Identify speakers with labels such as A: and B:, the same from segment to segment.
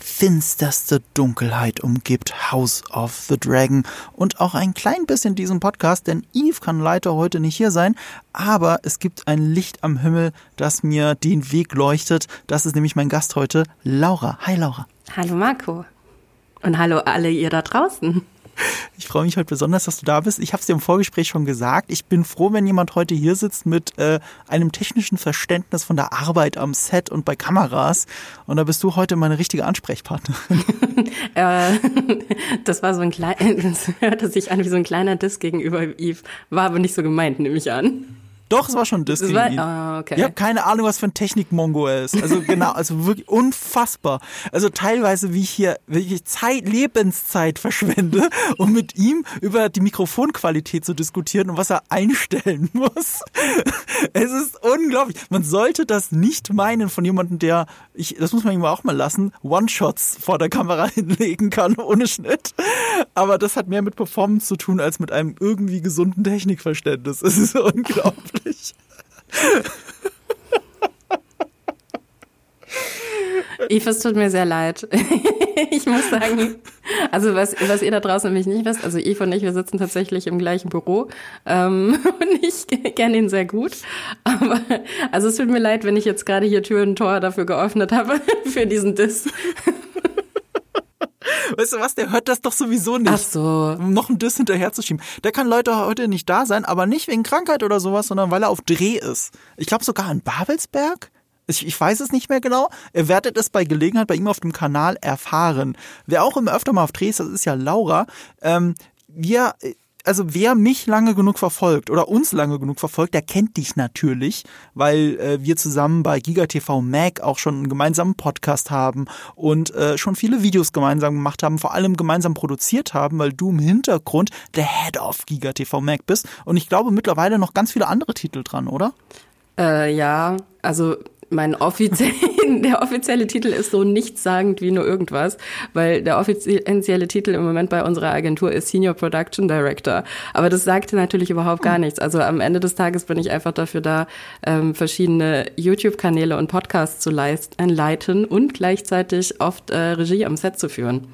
A: finsterste Dunkelheit umgibt House of the Dragon und auch ein klein bisschen diesen Podcast, denn Eve kann leider heute nicht hier sein, aber es gibt ein Licht am Himmel, das mir den Weg leuchtet. Das ist nämlich mein Gast heute, Laura. Hi Laura.
B: Hallo Marco. Und hallo alle ihr da draußen.
A: Ich freue mich heute besonders, dass du da bist. Ich habe es dir im Vorgespräch schon gesagt. Ich bin froh, wenn jemand heute hier sitzt mit äh, einem technischen Verständnis von der Arbeit am Set und bei Kameras. Und da bist du heute meine richtige Ansprechpartnerin.
B: äh, das war so ein kleiner, das hörte sich an wie so ein kleiner Diss gegenüber Eve. War aber nicht so gemeint, nehme ich an.
A: Doch, es war schon Disc
B: Das war, oh, okay.
A: Ich habe keine Ahnung, was für ein Technikmongo er ist. Also genau, also wirklich unfassbar. Also teilweise, wie ich hier welche Zeit, Lebenszeit verschwende, um mit ihm über die Mikrofonqualität zu diskutieren und was er einstellen muss. Es ist unglaublich. Man sollte das nicht meinen von jemandem, der, ich, das muss man ihm auch mal lassen, One-Shots vor der Kamera hinlegen kann, ohne Schnitt. Aber das hat mehr mit Performance zu tun, als mit einem irgendwie gesunden Technikverständnis. Es ist unglaublich nicht.
B: Eve, es tut mir sehr leid. ich muss sagen, also was, was ihr da draußen nämlich nicht wisst, also Eve und ich, wir sitzen tatsächlich im gleichen Büro ähm, und ich kenne ihn sehr gut. Aber also es tut mir leid, wenn ich jetzt gerade hier Tür und Tor dafür geöffnet habe, für diesen Diss.
A: Weißt du was, der hört das doch sowieso nicht. Ach
B: so.
A: Um noch ein Diss hinterherzuschieben. Der kann Leute heute nicht da sein, aber nicht wegen Krankheit oder sowas, sondern weil er auf Dreh ist. Ich glaube sogar in Babelsberg. Ich, ich weiß es nicht mehr genau. Ihr werdet es bei Gelegenheit bei ihm auf dem Kanal erfahren. Wer auch immer öfter mal auf Dreh ist, das ist ja Laura. Ähm, wir also wer mich lange genug verfolgt oder uns lange genug verfolgt, der kennt dich natürlich, weil äh, wir zusammen bei GigaTV Mac auch schon einen gemeinsamen Podcast haben und äh, schon viele Videos gemeinsam gemacht haben, vor allem gemeinsam produziert haben, weil du im Hintergrund der Head of GigaTV Mac bist und ich glaube mittlerweile noch ganz viele andere Titel dran, oder?
B: Äh, ja, also mein offiziell, der offizielle Titel ist so nichtssagend wie nur irgendwas, weil der offizielle Titel im Moment bei unserer Agentur ist Senior Production Director. Aber das sagte natürlich überhaupt gar nichts. Also am Ende des Tages bin ich einfach dafür da, ähm, verschiedene YouTube-Kanäle und Podcasts zu leiten und gleichzeitig oft äh, Regie am Set zu führen.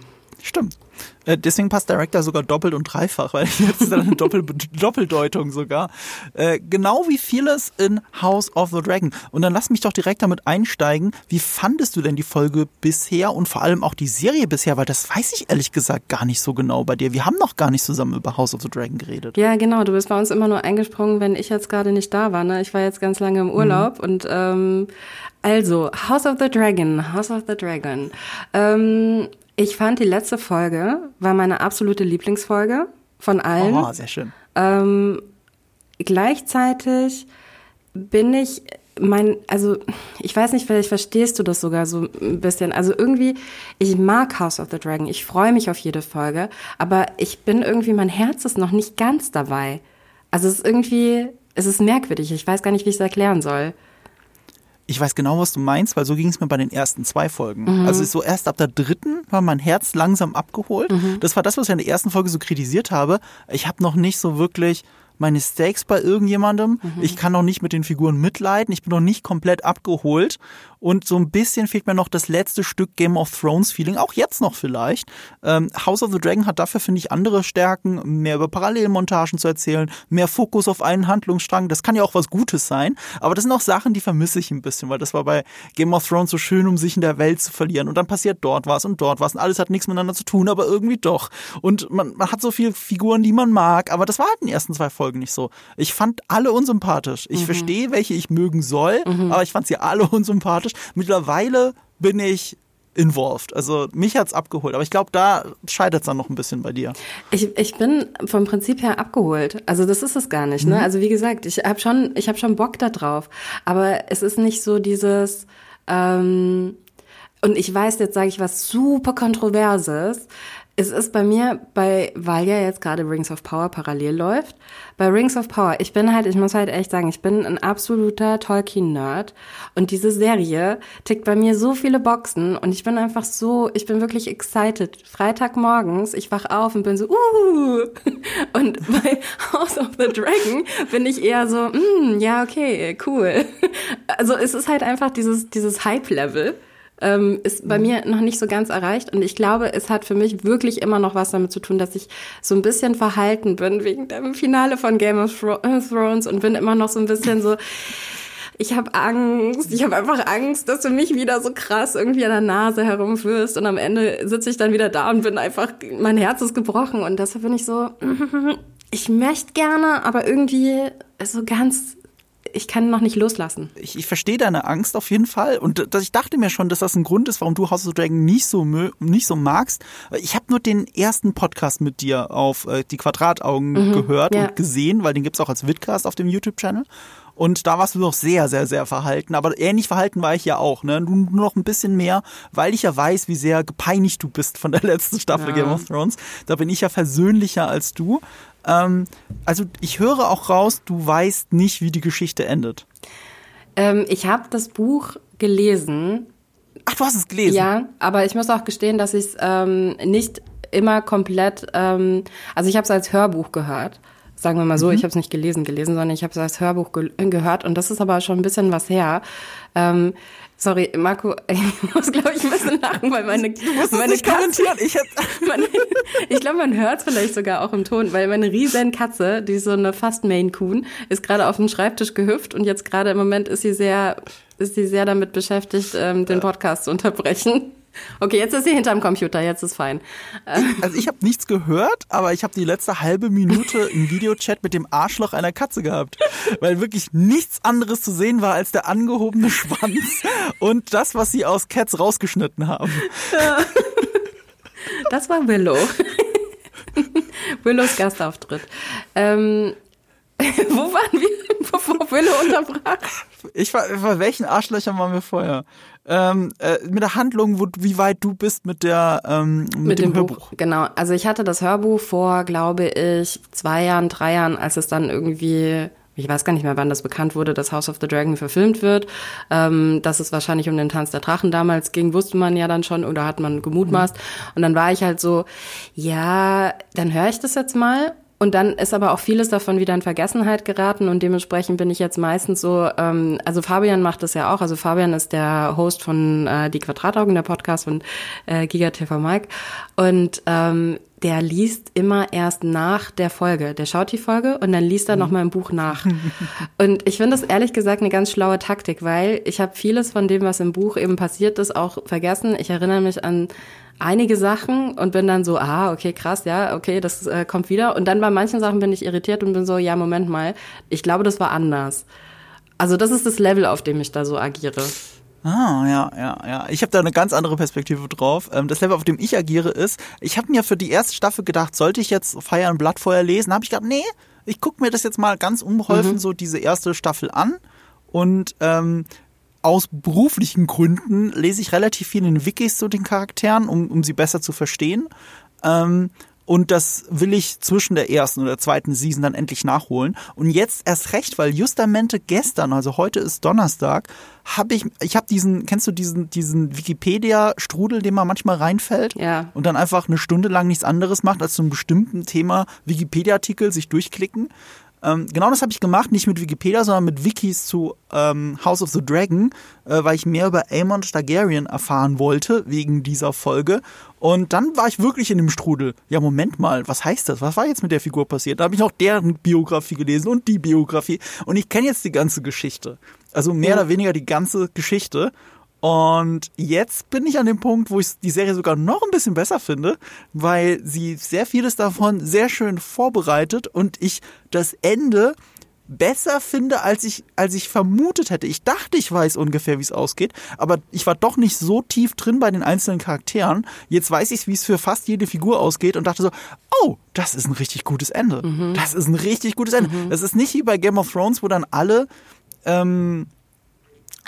A: Stimmt. Äh, deswegen passt Director sogar doppelt und dreifach, weil jetzt ist eine Doppel Doppeldeutung sogar. Äh, genau wie vieles in House of the Dragon. Und dann lass mich doch direkt damit einsteigen. Wie fandest du denn die Folge bisher und vor allem auch die Serie bisher? Weil das weiß ich ehrlich gesagt gar nicht so genau bei dir. Wir haben noch gar nicht zusammen über House of the Dragon geredet.
B: Ja, genau. Du bist bei uns immer nur eingesprungen, wenn ich jetzt gerade nicht da war. Ne? Ich war jetzt ganz lange im Urlaub mhm. und ähm, also House of the Dragon, House of the Dragon. Ähm, ich fand die letzte Folge war meine absolute Lieblingsfolge von allen.
A: Oh, sehr schön.
B: Ähm, gleichzeitig bin ich mein, also ich weiß nicht, vielleicht verstehst du das sogar so ein bisschen. Also irgendwie, ich mag House of the Dragon, ich freue mich auf jede Folge, aber ich bin irgendwie, mein Herz ist noch nicht ganz dabei. Also es ist irgendwie, es ist merkwürdig, ich weiß gar nicht, wie ich es erklären soll
A: ich weiß genau, was du meinst, weil so ging es mir bei den ersten zwei Folgen. Mhm. Also so erst ab der dritten war mein Herz langsam abgeholt. Mhm. Das war das, was ich in der ersten Folge so kritisiert habe. Ich habe noch nicht so wirklich meine Stakes bei irgendjemandem. Mhm. Ich kann noch nicht mit den Figuren mitleiden. Ich bin noch nicht komplett abgeholt. Und so ein bisschen fehlt mir noch das letzte Stück Game of Thrones Feeling, auch jetzt noch vielleicht. Ähm, House of the Dragon hat dafür, finde ich, andere Stärken, mehr über Parallelmontagen zu erzählen, mehr Fokus auf einen Handlungsstrang. Das kann ja auch was Gutes sein, aber das sind auch Sachen, die vermisse ich ein bisschen, weil das war bei Game of Thrones so schön, um sich in der Welt zu verlieren. Und dann passiert dort was und dort was und alles hat nichts miteinander zu tun, aber irgendwie doch. Und man, man hat so viele Figuren, die man mag, aber das war halt in den ersten zwei Folgen nicht so. Ich fand alle unsympathisch. Ich mhm. verstehe, welche ich mögen soll, mhm. aber ich fand sie alle unsympathisch sympathisch. Mittlerweile bin ich involved. Also mich hat's abgeholt. Aber ich glaube, da scheitert es dann noch ein bisschen bei dir.
B: Ich, ich bin vom Prinzip her abgeholt. Also das ist es gar nicht. Ne? Mhm. Also wie gesagt, ich habe schon, ich habe schon Bock da drauf. Aber es ist nicht so dieses. Ähm, und ich weiß, jetzt sage ich was super Kontroverses. Es ist bei mir, bei, weil ja jetzt gerade Rings of Power parallel läuft, bei Rings of Power, ich bin halt, ich muss halt echt sagen, ich bin ein absoluter Tolkien-Nerd und diese Serie tickt bei mir so viele Boxen und ich bin einfach so, ich bin wirklich excited. Freitagmorgens, ich wach auf und bin so, uh, und bei House of the Dragon bin ich eher so, mm, ja, okay, cool. Also es ist halt einfach dieses, dieses Hype-Level ähm, ist bei mir noch nicht so ganz erreicht. Und ich glaube, es hat für mich wirklich immer noch was damit zu tun, dass ich so ein bisschen verhalten bin wegen dem Finale von Game of äh, Thrones und bin immer noch so ein bisschen so, ich habe Angst, ich habe einfach Angst, dass du mich wieder so krass irgendwie an der Nase herumführst und am Ende sitze ich dann wieder da und bin einfach, mein Herz ist gebrochen und deshalb bin ich so, ich möchte gerne, aber irgendwie so ganz ich kann noch nicht loslassen.
A: Ich, ich verstehe deine Angst auf jeden Fall und das, ich dachte mir schon, dass das ein Grund ist, warum du House of Dragon nicht so nicht so magst. Ich habe nur den ersten Podcast mit dir auf äh, die Quadrataugen mhm, gehört ja. und gesehen, weil den gibt's auch als Vidcast auf dem YouTube-Channel. Und da warst du noch sehr, sehr, sehr verhalten. Aber ähnlich verhalten war ich ja auch, ne? Nur, nur noch ein bisschen mehr, weil ich ja weiß, wie sehr gepeinigt du bist von der letzten Staffel ja. Game of Thrones. Da bin ich ja versöhnlicher als du. Ähm, also ich höre auch raus, du weißt nicht, wie die Geschichte endet.
B: Ähm, ich habe das Buch gelesen.
A: Ach, du hast es gelesen?
B: Ja, aber ich muss auch gestehen, dass ich es ähm, nicht immer komplett, ähm, also ich habe es als Hörbuch gehört. Sagen wir mal so, mhm. ich habe es nicht gelesen, gelesen, sondern ich habe es als Hörbuch ge gehört und das ist aber schon ein bisschen was her. Ähm, Sorry, Marco, ich muss, glaube ich, ein bisschen lachen, weil meine,
A: du musst meine nicht Katze, kommentieren. Ich,
B: meine, ich glaube, man hört es vielleicht sogar auch im Ton, weil meine riesen Katze, die ist so eine fast Main Coon, ist gerade auf dem Schreibtisch gehüpft und jetzt gerade im Moment ist sie sehr, ist sie sehr damit beschäftigt, ähm, den Podcast zu unterbrechen. Okay, jetzt ist sie hinterm Computer, jetzt ist fein.
A: Also ich habe nichts gehört, aber ich habe die letzte halbe Minute im Videochat mit dem Arschloch einer Katze gehabt, weil wirklich nichts anderes zu sehen war als der angehobene Schwanz und das, was sie aus Cats rausgeschnitten haben. Ja.
B: Das war Willow. Willows Gastauftritt. Ähm, wo waren wir, bevor Willow unterbrach?
A: Ich war, bei welchen Arschlöchern waren wir vorher? ähm, äh, mit der Handlung, wo, wie weit du bist mit der ähm, mit, mit dem, dem Hörbuch.
B: Genau, also ich hatte das Hörbuch vor, glaube ich, zwei Jahren, drei Jahren, als es dann irgendwie ich weiß gar nicht mehr, wann das bekannt wurde, dass House of the Dragon verfilmt wird. Ähm, dass es wahrscheinlich um den Tanz der Drachen damals ging, wusste man ja dann schon oder hat man gemutmaßt. Mhm. Und dann war ich halt so, ja, dann höre ich das jetzt mal und dann ist aber auch vieles davon wieder in Vergessenheit geraten und dementsprechend bin ich jetzt meistens so, ähm, also Fabian macht das ja auch, also Fabian ist der Host von äh, Die Quadrataugen, der Podcast von äh, Giga TV Mike und ähm, der liest immer erst nach der Folge. Der schaut die Folge und dann liest er mhm. nochmal im Buch nach. Und ich finde das ehrlich gesagt eine ganz schlaue Taktik, weil ich habe vieles von dem, was im Buch eben passiert ist, auch vergessen. Ich erinnere mich an einige Sachen und bin dann so, ah, okay, krass, ja, okay, das äh, kommt wieder. Und dann bei manchen Sachen bin ich irritiert und bin so, ja, Moment mal, ich glaube, das war anders. Also das ist das Level, auf dem ich da so agiere.
A: Ah, ja, ja, ja. Ich habe da eine ganz andere Perspektive drauf. Ähm, das Level, auf dem ich agiere, ist, ich habe mir für die erste Staffel gedacht, sollte ich jetzt Feier und Blattfeuer lesen? Habe ich gedacht, nee, ich gucke mir das jetzt mal ganz unbeholfen mhm. so diese erste Staffel an und ähm, aus beruflichen Gründen lese ich relativ viel in den Wikis zu den Charakteren, um, um sie besser zu verstehen. Ähm, und das will ich zwischen der ersten oder zweiten Season dann endlich nachholen. Und jetzt erst recht, weil justamente gestern, also heute ist Donnerstag, habe ich, ich habe diesen, kennst du diesen, diesen Wikipedia-Strudel, den man manchmal reinfällt?
B: Ja.
A: Und dann einfach eine Stunde lang nichts anderes macht, als zu einem bestimmten Thema Wikipedia-Artikel sich durchklicken. Ähm, genau das habe ich gemacht, nicht mit Wikipedia, sondern mit Wikis zu ähm, House of the Dragon, äh, weil ich mehr über Aemon Targaryen erfahren wollte, wegen dieser Folge. Und dann war ich wirklich in dem Strudel. Ja, Moment mal, was heißt das? Was war jetzt mit der Figur passiert? Da habe ich noch deren Biografie gelesen und die Biografie. Und ich kenne jetzt die ganze Geschichte. Also mehr ja. oder weniger die ganze Geschichte. Und jetzt bin ich an dem Punkt, wo ich die Serie sogar noch ein bisschen besser finde, weil sie sehr vieles davon sehr schön vorbereitet und ich das Ende besser finde, als ich, als ich vermutet hätte. Ich dachte, ich weiß ungefähr, wie es ausgeht, aber ich war doch nicht so tief drin bei den einzelnen Charakteren. Jetzt weiß ich, wie es für fast jede Figur ausgeht und dachte so, oh, das ist ein richtig gutes Ende. Mhm. Das ist ein richtig gutes Ende. Mhm. Das ist nicht wie bei Game of Thrones, wo dann alle ähm,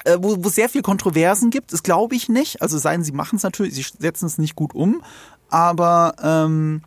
A: äh, wo, wo sehr viel Kontroversen gibt, das glaube ich nicht. Also seien sie machen es natürlich, sie setzen es nicht gut um, aber ähm,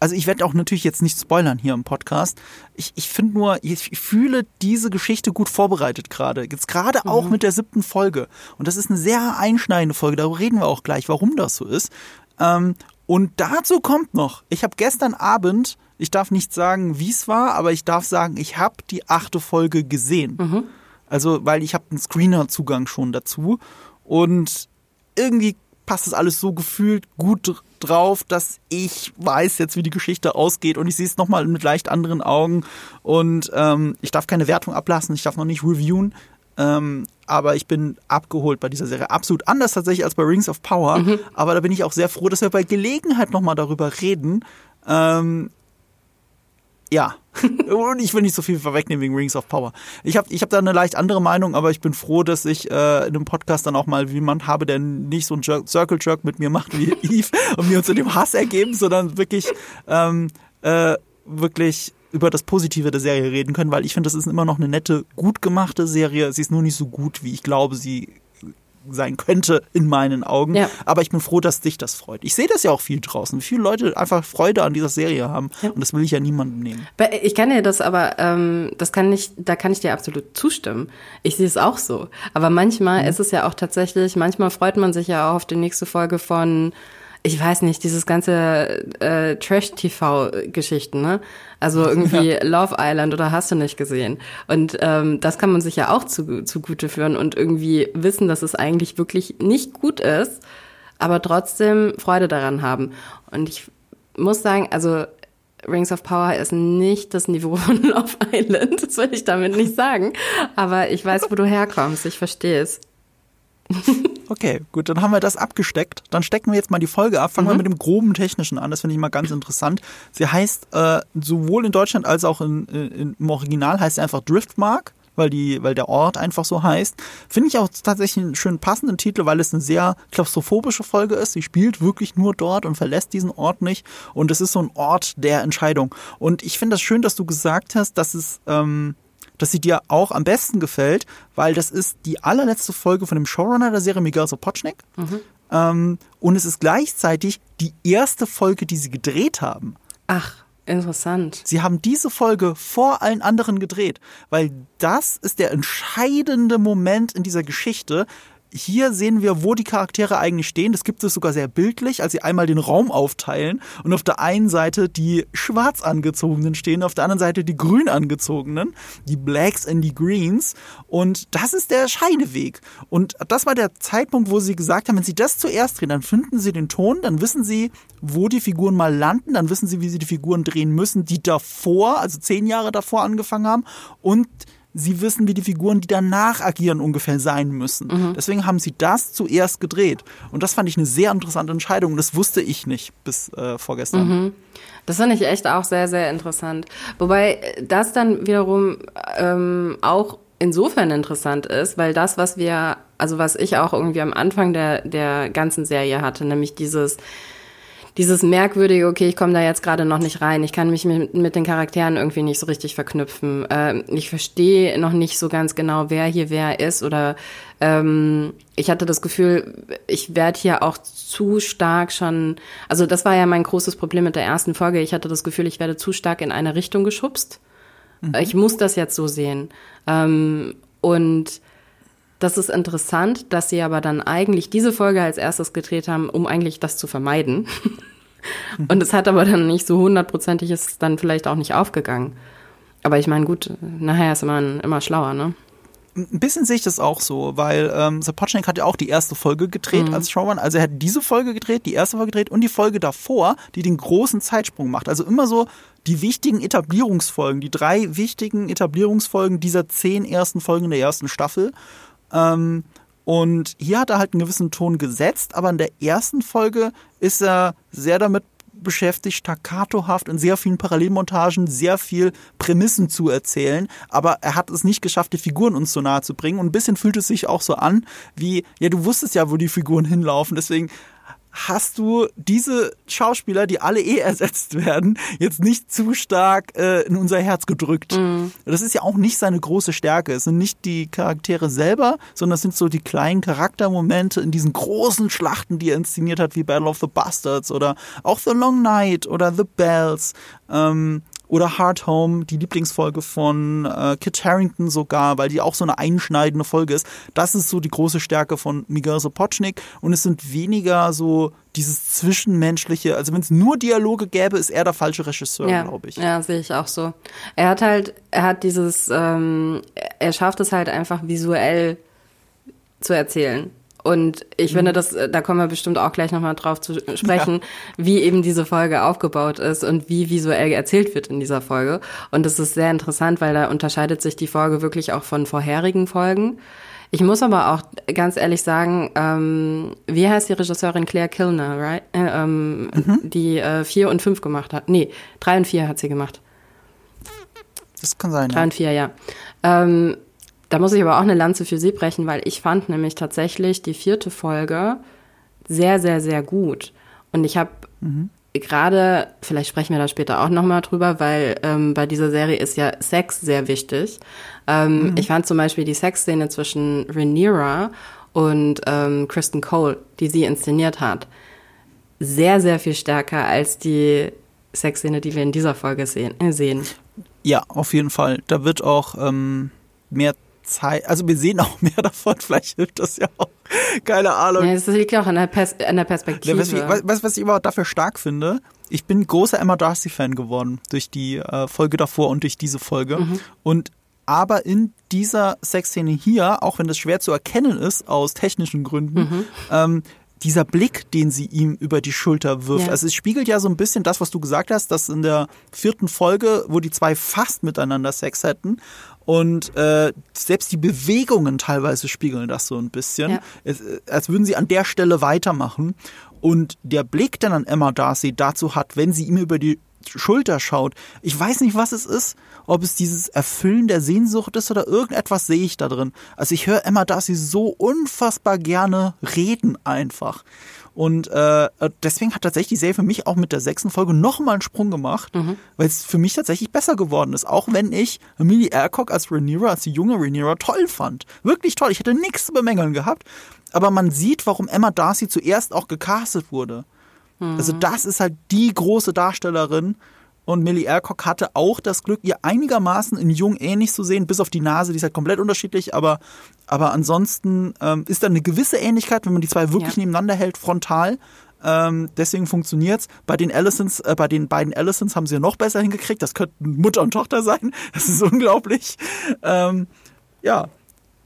A: also ich werde auch natürlich jetzt nicht spoilern hier im Podcast. Ich, ich finde nur, ich fühle diese Geschichte gut vorbereitet gerade. Jetzt gerade auch mhm. mit der siebten Folge. Und das ist eine sehr einschneidende Folge, darüber reden wir auch gleich, warum das so ist. Ähm, und dazu kommt noch, ich habe gestern Abend, ich darf nicht sagen, wie es war, aber ich darf sagen, ich habe die achte Folge gesehen. Mhm. Also, weil ich habe einen Screener-Zugang schon dazu. Und irgendwie passt das alles so gefühlt gut drauf, dass ich weiß jetzt, wie die Geschichte ausgeht und ich sehe es nochmal mit leicht anderen Augen und ähm, ich darf keine Wertung ablassen, ich darf noch nicht reviewen, ähm, aber ich bin abgeholt bei dieser Serie. Absolut anders tatsächlich als bei Rings of Power, mhm. aber da bin ich auch sehr froh, dass wir bei Gelegenheit nochmal darüber reden, ähm, ja. Und ich will nicht so viel vorwegnehmen wegen Rings of Power. Ich habe ich hab da eine leicht andere Meinung, aber ich bin froh, dass ich äh, in einem Podcast dann auch mal jemand habe, der nicht so einen Jerk, Circle Jerk mit mir macht wie Eve und mir uns in dem Hass ergeben, sondern wirklich, ähm, äh, wirklich über das Positive der Serie reden können, weil ich finde, das ist immer noch eine nette, gut gemachte Serie. Sie ist nur nicht so gut, wie ich glaube, sie sein könnte in meinen Augen. Ja. Aber ich bin froh, dass dich das freut. Ich sehe das ja auch viel draußen, wie viele Leute einfach Freude an dieser Serie haben. Ja. Und das will ich ja niemandem nehmen.
B: Ich kann dir das aber, ähm, das kann ich, da kann ich dir absolut zustimmen. Ich sehe es auch so. Aber manchmal mhm. ist es ja auch tatsächlich, manchmal freut man sich ja auch auf die nächste Folge von ich weiß nicht, dieses ganze äh, Trash-TV-Geschichten, ne? Also irgendwie ja. Love Island oder hast du nicht gesehen. Und ähm, das kann man sich ja auch zu, zugute führen und irgendwie wissen, dass es eigentlich wirklich nicht gut ist, aber trotzdem Freude daran haben. Und ich muss sagen, also Rings of Power ist nicht das Niveau von Love Island, das will ich damit nicht sagen. Aber ich weiß, wo du herkommst, ich verstehe es.
A: Okay, gut, dann haben wir das abgesteckt. Dann stecken wir jetzt mal die Folge ab. Fangen mhm. wir mit dem groben Technischen an. Das finde ich mal ganz interessant. Sie heißt äh, sowohl in Deutschland als auch in, in, im Original heißt sie einfach Driftmark weil die, weil der Ort einfach so heißt. Finde ich auch tatsächlich einen schön passenden Titel, weil es eine sehr klaustrophobische Folge ist. Sie spielt wirklich nur dort und verlässt diesen Ort nicht. Und es ist so ein Ort der Entscheidung. Und ich finde das schön, dass du gesagt hast, dass es ähm, dass sie dir auch am besten gefällt, weil das ist die allerletzte Folge von dem Showrunner der Serie, Miguel Sapochnik. Mhm. Ähm, und es ist gleichzeitig die erste Folge, die sie gedreht haben.
B: Ach. Interessant.
A: Sie haben diese Folge vor allen anderen gedreht, weil das ist der entscheidende Moment in dieser Geschichte, hier sehen wir, wo die Charaktere eigentlich stehen. Das gibt es sogar sehr bildlich, als sie einmal den Raum aufteilen und auf der einen Seite die schwarz angezogenen stehen, auf der anderen Seite die grün angezogenen, die Blacks and die Greens. Und das ist der Scheideweg. Und das war der Zeitpunkt, wo sie gesagt haben, wenn sie das zuerst drehen, dann finden sie den Ton, dann wissen sie, wo die Figuren mal landen, dann wissen sie, wie sie die Figuren drehen müssen, die davor, also zehn Jahre davor angefangen haben. Und sie wissen, wie die Figuren, die danach agieren, ungefähr sein müssen. Mhm. Deswegen haben sie das zuerst gedreht. Und das fand ich eine sehr interessante Entscheidung. Das wusste ich nicht bis äh, vorgestern.
B: Mhm. Das fand ich echt auch sehr, sehr interessant. Wobei das dann wiederum ähm, auch insofern interessant ist, weil das, was wir, also was ich auch irgendwie am Anfang der, der ganzen Serie hatte, nämlich dieses, dieses merkwürdige, okay, ich komme da jetzt gerade noch nicht rein, ich kann mich mit, mit den Charakteren irgendwie nicht so richtig verknüpfen. Äh, ich verstehe noch nicht so ganz genau, wer hier wer ist oder ähm, ich hatte das Gefühl, ich werde hier auch zu stark schon, also das war ja mein großes Problem mit der ersten Folge, ich hatte das Gefühl, ich werde zu stark in eine Richtung geschubst. Mhm. Ich muss das jetzt so sehen. Ähm, und das ist interessant, dass sie aber dann eigentlich diese Folge als erstes gedreht haben, um eigentlich das zu vermeiden. Und es hat aber dann nicht so hundertprozentig, ist dann vielleicht auch nicht aufgegangen. Aber ich meine, gut, nachher ist man immer schlauer, ne?
A: Ein bisschen sehe ich das auch so, weil ähm, Sapochnik hat ja auch die erste Folge gedreht mhm. als Showrunner. Also er hat diese Folge gedreht, die erste Folge gedreht und die Folge davor, die den großen Zeitsprung macht. Also immer so die wichtigen Etablierungsfolgen, die drei wichtigen Etablierungsfolgen dieser zehn ersten Folgen der ersten Staffel. Ähm, und hier hat er halt einen gewissen Ton gesetzt, aber in der ersten Folge ist er sehr damit beschäftigt, staccatohaft in sehr vielen Parallelmontagen sehr viel Prämissen zu erzählen, aber er hat es nicht geschafft, die Figuren uns so nahe zu bringen. Und ein bisschen fühlt es sich auch so an, wie, ja, du wusstest ja, wo die Figuren hinlaufen, deswegen hast du diese Schauspieler, die alle eh ersetzt werden, jetzt nicht zu stark äh, in unser Herz gedrückt. Mhm. Das ist ja auch nicht seine große Stärke. Es sind nicht die Charaktere selber, sondern es sind so die kleinen Charaktermomente in diesen großen Schlachten, die er inszeniert hat, wie Battle of the Bastards oder auch The Long Night oder The Bells. Ähm, oder Hard Home, die Lieblingsfolge von äh, Kit Harrington sogar, weil die auch so eine einschneidende Folge ist. Das ist so die große Stärke von Miguel Sapochnik und es sind weniger so dieses zwischenmenschliche, also wenn es nur Dialoge gäbe, ist er der falsche Regisseur,
B: ja,
A: glaube ich.
B: Ja, sehe ich auch so. Er hat halt, er hat dieses, ähm, er schafft es halt einfach visuell zu erzählen Und ich mhm. finde, das, da kommen wir bestimmt auch gleich nochmal drauf zu sprechen, ja. wie eben diese Folge aufgebaut ist und wie visuell erzählt wird in dieser Folge. Und das ist sehr interessant, weil da unterscheidet sich die Folge wirklich auch von vorherigen Folgen. Ich muss aber auch ganz ehrlich sagen, ähm, wie heißt die Regisseurin Claire Kilner, right? Äh, ähm, mhm. Die äh, vier und fünf gemacht hat. Nee, drei und vier hat sie gemacht.
A: Das kann sein.
B: Drei ja. und vier, ja. Ähm, da muss ich aber auch eine Lanze für sie brechen, weil ich fand nämlich tatsächlich die vierte Folge sehr, sehr, sehr gut. Und ich habe mhm. gerade, vielleicht sprechen wir da später auch nochmal drüber, weil ähm, bei dieser Serie ist ja Sex sehr wichtig. Ähm, mhm. Ich fand zum Beispiel die Sexszene zwischen Rhaenyra und ähm, Kristen Cole, die sie inszeniert hat, sehr, sehr viel stärker als die Sexszene, die wir in dieser Folge sehen. Äh, sehen.
A: Ja, auf jeden Fall. Da wird auch ähm, mehr Zeit, also wir sehen auch mehr davon, vielleicht hilft das ja auch. Keine Ahnung.
B: Ja, das liegt ja auch an der, Pers an der Perspektive.
A: Weißt du, was, was ich aber dafür stark finde? Ich bin großer Emma Darcy-Fan geworden durch die äh, Folge davor und durch diese Folge. Mhm. Und aber in dieser Sexszene hier, auch wenn das schwer zu erkennen ist aus technischen Gründen, mhm. ähm, dieser Blick, den sie ihm über die Schulter wirft. Ja. Also es spiegelt ja so ein bisschen das, was du gesagt hast, dass in der vierten Folge, wo die zwei fast miteinander Sex hätten und äh, selbst die Bewegungen teilweise spiegeln das so ein bisschen, ja. es, als würden sie an der Stelle weitermachen. Und der Blick, den dann Emma Darcy dazu hat, wenn sie ihm über die Schulter schaut. Ich weiß nicht, was es ist, ob es dieses Erfüllen der Sehnsucht ist oder irgendetwas sehe ich da drin. Also ich höre Emma Darcy so unfassbar gerne reden einfach. Und äh, deswegen hat tatsächlich die Serie für mich auch mit der sechsten Folge nochmal einen Sprung gemacht, mhm. weil es für mich tatsächlich besser geworden ist. Auch wenn ich Amelie Alcock als Rhaenyra, als die junge Rhaenyra, toll fand. Wirklich toll. Ich hätte nichts zu bemängeln gehabt. Aber man sieht, warum Emma Darcy zuerst auch gecastet wurde. Also mhm. das ist halt die große Darstellerin. Und Millie Alcock hatte auch das Glück, ihr einigermaßen in Jung ähnlich zu sehen, bis auf die Nase, die ist halt komplett unterschiedlich, aber, aber ansonsten ähm, ist da eine gewisse Ähnlichkeit, wenn man die zwei wirklich ja. nebeneinander hält, frontal. Ähm, deswegen funktioniert's. Bei den Allisons, äh, bei den beiden Allisons haben sie ja noch besser hingekriegt. Das könnten Mutter und Tochter sein. Das ist unglaublich. Ähm, ja,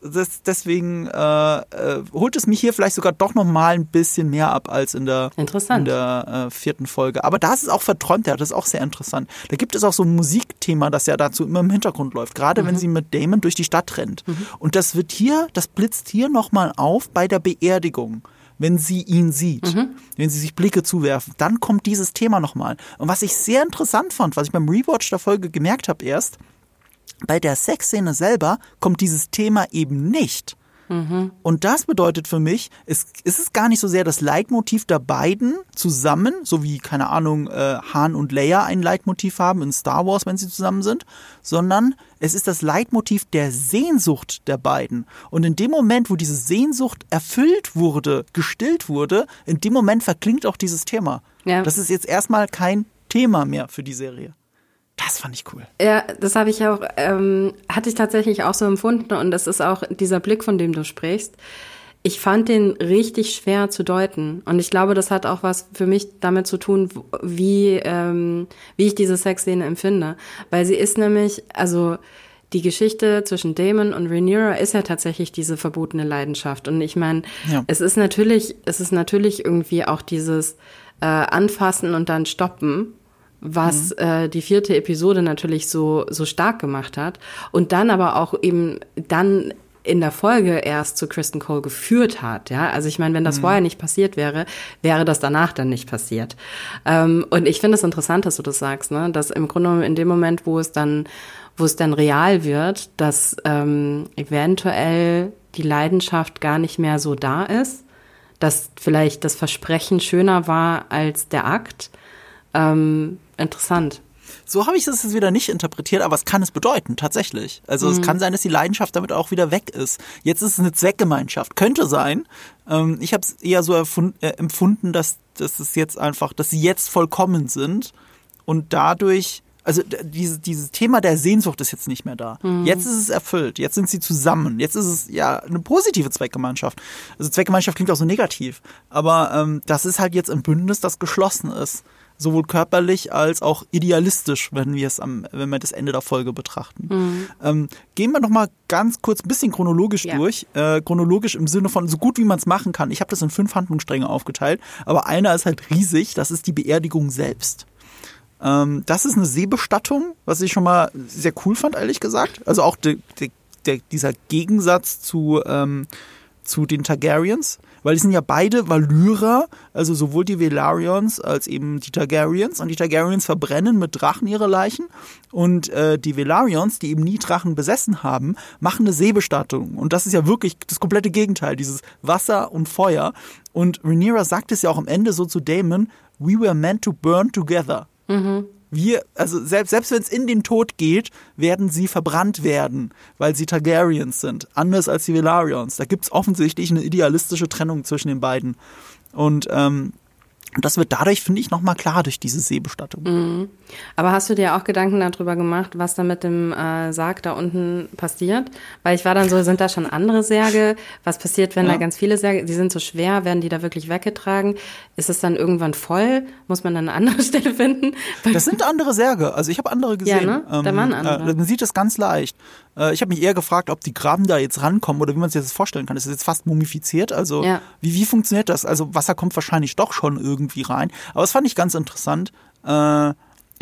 A: das, deswegen äh, äh, holt es mich hier vielleicht sogar doch noch mal ein bisschen mehr ab als in der,
B: in
A: der äh, vierten Folge. Aber da ist es auch verträumt, ja, das ist auch sehr interessant. Da gibt es auch so ein Musikthema, das ja dazu immer im Hintergrund läuft, gerade mhm. wenn sie mit Damon durch die Stadt rennt. Mhm. Und das wird hier, das blitzt hier noch mal auf bei der Beerdigung wenn sie ihn sieht, mhm. wenn sie sich Blicke zuwerfen, dann kommt dieses Thema nochmal. Und was ich sehr interessant fand, was ich beim Rewatch der Folge gemerkt habe erst, bei der Sexszene selber kommt dieses Thema eben nicht. Mhm. Und das bedeutet für mich, es, es ist gar nicht so sehr das Leitmotiv der beiden zusammen, so wie, keine Ahnung, äh, Han und Leia ein Leitmotiv haben in Star Wars, wenn sie zusammen sind, sondern es ist das Leitmotiv der Sehnsucht der beiden. Und in dem Moment, wo diese Sehnsucht erfüllt wurde, gestillt wurde, in dem Moment verklingt auch dieses Thema. Ja. Das ist jetzt erstmal kein Thema mehr für die Serie. Das fand ich cool.
B: Ja, das habe ich auch, ähm, hatte ich tatsächlich auch so empfunden und das ist auch dieser Blick, von dem du sprichst. Ich fand den richtig schwer zu deuten und ich glaube, das hat auch was für mich damit zu tun, wie ähm, wie ich diese Sexszene empfinde, weil sie ist nämlich, also die Geschichte zwischen Damon und Rhaenyra ist ja tatsächlich diese verbotene Leidenschaft und ich meine, ja. es ist natürlich, es ist natürlich irgendwie auch dieses äh, Anfassen und dann stoppen was mhm. äh, die vierte Episode natürlich so, so stark gemacht hat. Und dann aber auch eben dann in der Folge erst zu Kristen Cole geführt hat. Ja, also ich meine, wenn das mhm. vorher nicht passiert wäre, wäre das danach dann nicht passiert. Ähm, und ich finde es interessant, dass du das sagst, ne? dass im Grunde in dem Moment, wo es dann, wo es dann real wird, dass ähm, eventuell die Leidenschaft gar nicht mehr so da ist, dass vielleicht das Versprechen schöner war als der Akt. Ähm, interessant.
A: So habe ich das jetzt wieder nicht interpretiert, aber was kann es bedeuten, tatsächlich. Also mhm. es kann sein, dass die Leidenschaft damit auch wieder weg ist. Jetzt ist es eine Zweckgemeinschaft. Könnte sein. Ähm, ich habe es eher so äh, empfunden, dass, dass es jetzt einfach, dass sie jetzt vollkommen sind und dadurch also dieses, dieses Thema der Sehnsucht ist jetzt nicht mehr da. Mhm. Jetzt ist es erfüllt. Jetzt sind sie zusammen. Jetzt ist es ja eine positive Zweckgemeinschaft. Also Zweckgemeinschaft klingt auch so negativ. Aber ähm, das ist halt jetzt ein Bündnis, das geschlossen ist. Sowohl körperlich als auch idealistisch, wenn wir es am, wenn wir das Ende der Folge betrachten. Mhm. Ähm, gehen wir noch mal ganz kurz ein bisschen chronologisch ja. durch. Äh, chronologisch im Sinne von so gut wie man es machen kann. Ich habe das in fünf Handlungsstränge aufgeteilt, aber einer ist halt riesig. Das ist die Beerdigung selbst. Ähm, das ist eine Seebestattung, was ich schon mal sehr cool fand, ehrlich gesagt. Also auch de, de, de, dieser Gegensatz zu, ähm, zu den Targaryens, weil die sind ja beide Valyrer, also sowohl die Velarions als eben die Targaryens. Und die Targaryens verbrennen mit Drachen ihre Leichen. Und äh, die Velarions, die eben nie Drachen besessen haben, machen eine Seebestattung. Und das ist ja wirklich das komplette Gegenteil, dieses Wasser und Feuer. Und Rhaenyra sagt es ja auch am Ende so zu Damon, we were meant to burn together. Mhm. Wir, also selbst, selbst wenn es in den Tod geht, werden sie verbrannt werden, weil sie Targaryens sind. Anders als die Velarions. Da gibt es offensichtlich eine idealistische Trennung zwischen den beiden. Und ähm, und das wird dadurch, finde ich, nochmal klar durch diese Seebestattung. Mhm.
B: Aber hast du dir auch Gedanken darüber gemacht, was da mit dem äh, Sarg da unten passiert? Weil ich war dann so, sind da schon andere Särge? Was passiert, wenn ja. da ganz viele Särge, die sind so schwer, werden die da wirklich weggetragen? Ist es dann irgendwann voll? Muss man dann eine andere Stelle finden?
A: Das sind andere Särge. Also ich habe andere gesehen.
B: Ja, ne? Da ähm, waren andere.
A: Äh, man sieht das ganz leicht. Äh, ich habe mich eher gefragt, ob die Graben da jetzt rankommen oder wie man sich das vorstellen kann. Ist das jetzt fast mumifiziert? Also ja. wie, wie funktioniert das? Also Wasser kommt wahrscheinlich doch schon irgendwie rein. Aber das fand ich ganz interessant. Äh,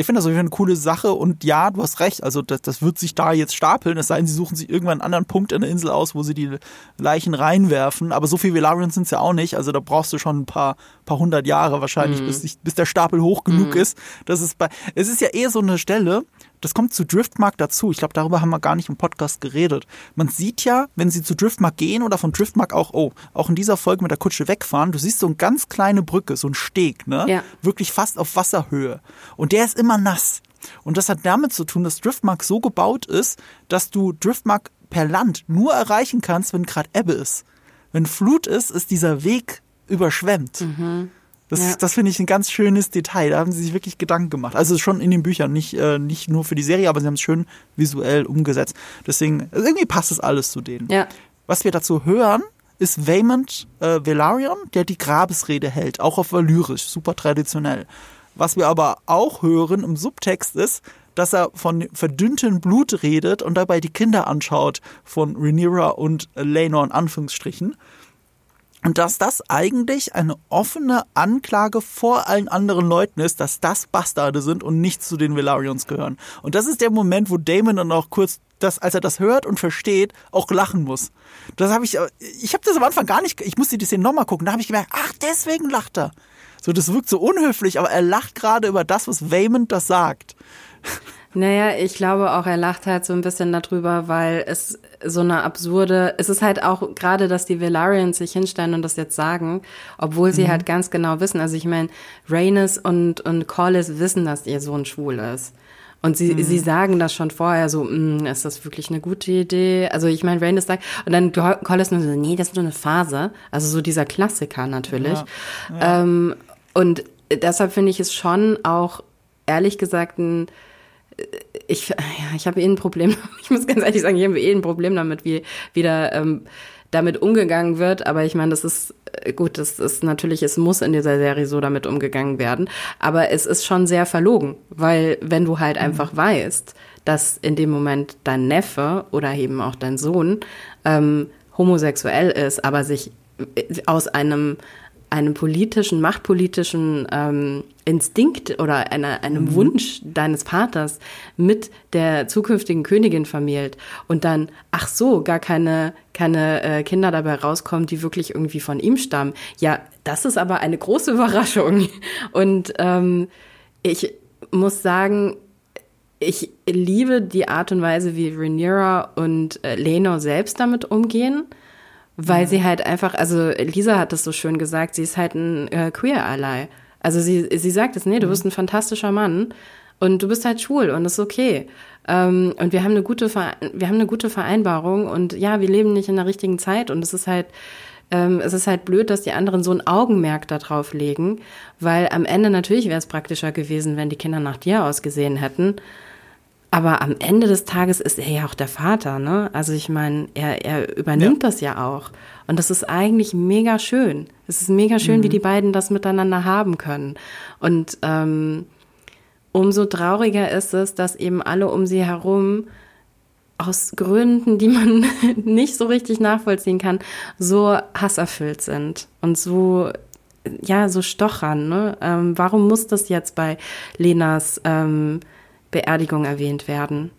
A: ich finde das auf jeden Fall eine coole Sache und ja, du hast recht, also das, das wird sich da jetzt stapeln, es sei denn, sie suchen sich irgendwann einen anderen Punkt in der Insel aus, wo sie die Leichen reinwerfen, aber so viel Velarians sind es ja auch nicht, also da brauchst du schon ein paar, paar hundert Jahre wahrscheinlich, mhm. bis, bis der Stapel hoch genug mhm. ist. Das ist bei, es ist ja eher so eine Stelle, das kommt zu Driftmark dazu. Ich glaube, darüber haben wir gar nicht im Podcast geredet. Man sieht ja, wenn sie zu Driftmark gehen oder von Driftmark auch, oh, auch in dieser Folge mit der Kutsche wegfahren, du siehst so eine ganz kleine Brücke, so ein Steg, ne? Ja. Wirklich fast auf Wasserhöhe. Und der ist immer nass. Und das hat damit zu tun, dass Driftmark so gebaut ist, dass du Driftmark per Land nur erreichen kannst, wenn gerade Ebbe ist. Wenn Flut ist, ist dieser Weg überschwemmt. Mhm. Das, ja. das finde ich ein ganz schönes Detail. Da haben sie sich wirklich Gedanken gemacht. Also schon in den Büchern, nicht, äh, nicht nur für die Serie, aber sie haben es schön visuell umgesetzt. Deswegen, also irgendwie passt es alles zu denen. Ja. Was wir dazu hören, ist Vaymond äh, Velaryon, der die Grabesrede hält, auch auf Valyrisch, super traditionell. Was wir aber auch hören im Subtext ist, dass er von verdünntem Blut redet und dabei die Kinder anschaut von Rhaenyra und Laenor in Anführungsstrichen. Und dass das eigentlich eine offene Anklage vor allen anderen Leuten ist, dass das Bastarde sind und nicht zu den Velarions gehören. Und das ist der Moment, wo Damon dann auch kurz das, als er das hört und versteht, auch lachen muss. Das habe ich, ich habe das am Anfang gar nicht, ich musste die Szene nochmal gucken, da habe ich gemerkt, ach, deswegen lacht er. So, das wirkt so unhöflich, aber er lacht gerade über das, was Waymond das sagt.
B: Naja, ich glaube auch, er lacht halt so ein bisschen darüber, weil es so eine absurde, es ist halt auch gerade, dass die Velarians sich hinstellen und das jetzt sagen, obwohl sie mhm. halt ganz genau wissen, also ich meine, Rhaenys und, und Corlys wissen, dass ihr Sohn schwul ist. Und sie, mhm. sie sagen das schon vorher so, mm, ist das wirklich eine gute Idee? Also ich meine, Rhaenys sagt, und dann Collis nur so, nee, das ist nur eine Phase. Also so dieser Klassiker natürlich. Ja. Ja. Ähm, und deshalb finde ich es schon auch, ehrlich gesagt, ein ich, ja, ich habe eh ein Problem, ich muss ganz ehrlich sagen, ich habe eh ein Problem damit, wie wieder ähm, damit umgegangen wird. Aber ich meine, das ist äh, gut, das ist natürlich, es muss in dieser Serie so damit umgegangen werden. Aber es ist schon sehr verlogen, weil wenn du halt mhm. einfach weißt, dass in dem Moment dein Neffe oder eben auch dein Sohn ähm, homosexuell ist, aber sich äh, aus einem einem politischen, machtpolitischen ähm, Instinkt oder einer, einem mhm. Wunsch deines Vaters mit der zukünftigen Königin vermählt und dann, ach so, gar keine, keine äh, Kinder dabei rauskommen, die wirklich irgendwie von ihm stammen. Ja, das ist aber eine große Überraschung. Und ähm, ich muss sagen, ich liebe die Art und Weise, wie Rhaenyra und äh, Lenor selbst damit umgehen weil sie halt einfach, also Lisa hat das so schön gesagt, sie ist halt ein äh, Queer-Ally. Also sie, sie sagt es, nee, du mhm. bist ein fantastischer Mann und du bist halt schwul und das ist okay. Ähm, und wir haben eine gute, wir haben eine gute Vereinbarung und ja, wir leben nicht in der richtigen Zeit und es ist halt, ähm, es ist halt blöd, dass die anderen so ein Augenmerk darauf legen, weil am Ende natürlich wäre es praktischer gewesen, wenn die Kinder nach dir ausgesehen hätten. Aber am Ende des Tages ist er ja auch der Vater, ne? Also ich meine, er, er übernimmt ja. das ja auch. Und das ist eigentlich mega schön. Es ist mega schön, mhm. wie die beiden das miteinander haben können. Und ähm, umso trauriger ist es, dass eben alle um sie herum aus Gründen, die man nicht so richtig nachvollziehen kann, so hasserfüllt sind und so ja so stochern. Ne? Ähm, warum muss das jetzt bei Lenas ähm, Beerdigung erwähnt werden?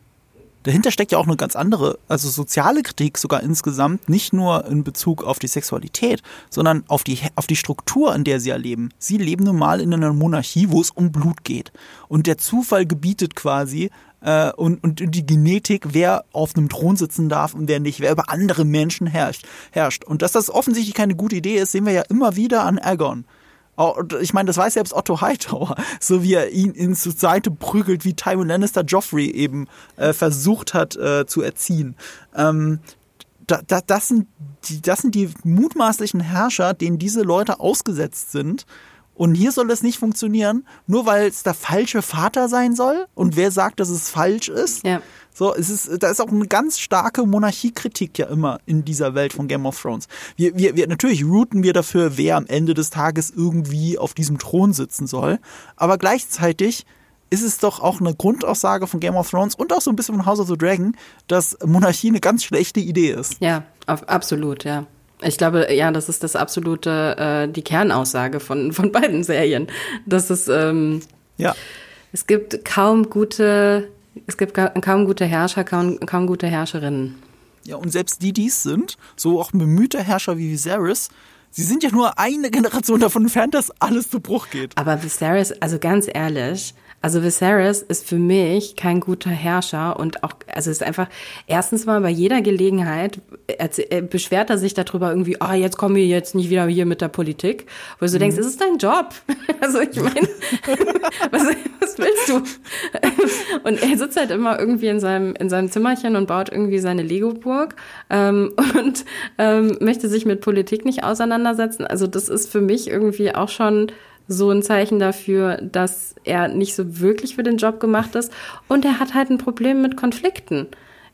A: dahinter steckt ja auch eine ganz andere, also soziale Kritik sogar insgesamt, nicht nur in Bezug auf die Sexualität, sondern auf die, auf die Struktur, in der sie erleben. Sie leben nun mal in einer Monarchie, wo es um Blut geht. Und der Zufall gebietet quasi, äh, und, und die Genetik, wer auf einem Thron sitzen darf und wer nicht, wer über andere Menschen herrscht. herrscht. Und dass das offensichtlich keine gute Idee ist, sehen wir ja immer wieder an Aegon ich meine, das weiß selbst Otto Hightower, so wie er ihn zur Seite prügelt, wie Tywin Lannister Joffrey eben äh, versucht hat äh, zu erziehen. Ähm, da, da, das, sind die, das sind die mutmaßlichen Herrscher, denen diese Leute ausgesetzt sind. Und hier soll es nicht funktionieren, nur weil es der falsche Vater sein soll. Und wer sagt, dass es falsch ist? Ja. So, es ist, da ist auch eine ganz starke Monarchiekritik ja immer in dieser Welt von Game of Thrones. Wir, wir, wir, natürlich routen wir dafür, wer am Ende des Tages irgendwie auf diesem Thron sitzen soll. Aber gleichzeitig ist es doch auch eine Grundaussage von Game of Thrones und auch so ein bisschen von House of the Dragon, dass Monarchie eine ganz schlechte Idee ist.
B: Ja, absolut, ja. Ich glaube, ja, das ist das absolute, äh, die Kernaussage von, von beiden Serien. Das ist, ähm, ja. Es gibt kaum gute es gibt kaum gute Herrscher, kaum, kaum gute Herrscherinnen.
A: Ja, und selbst die, die es sind, so auch bemühte Herrscher wie Viserys, sie sind ja nur eine Generation davon entfernt, dass alles zu Bruch geht.
B: Aber Viserys, also ganz ehrlich, also Viserys ist für mich kein guter Herrscher und auch, also ist einfach, erstens mal bei jeder Gelegenheit äh, beschwert er sich darüber irgendwie, ah, oh, jetzt kommen wir jetzt nicht wieder hier mit der Politik, wo du mhm. denkst, es ist dein Job. Also ich meine, was, was willst du? Und er sitzt halt immer irgendwie in seinem, in seinem Zimmerchen und baut irgendwie seine Lego-Burg ähm, und ähm, möchte sich mit Politik nicht auseinandersetzen. Also das ist für mich irgendwie auch schon so ein Zeichen dafür, dass er nicht so wirklich für den Job gemacht ist. Und er hat halt ein Problem mit Konflikten.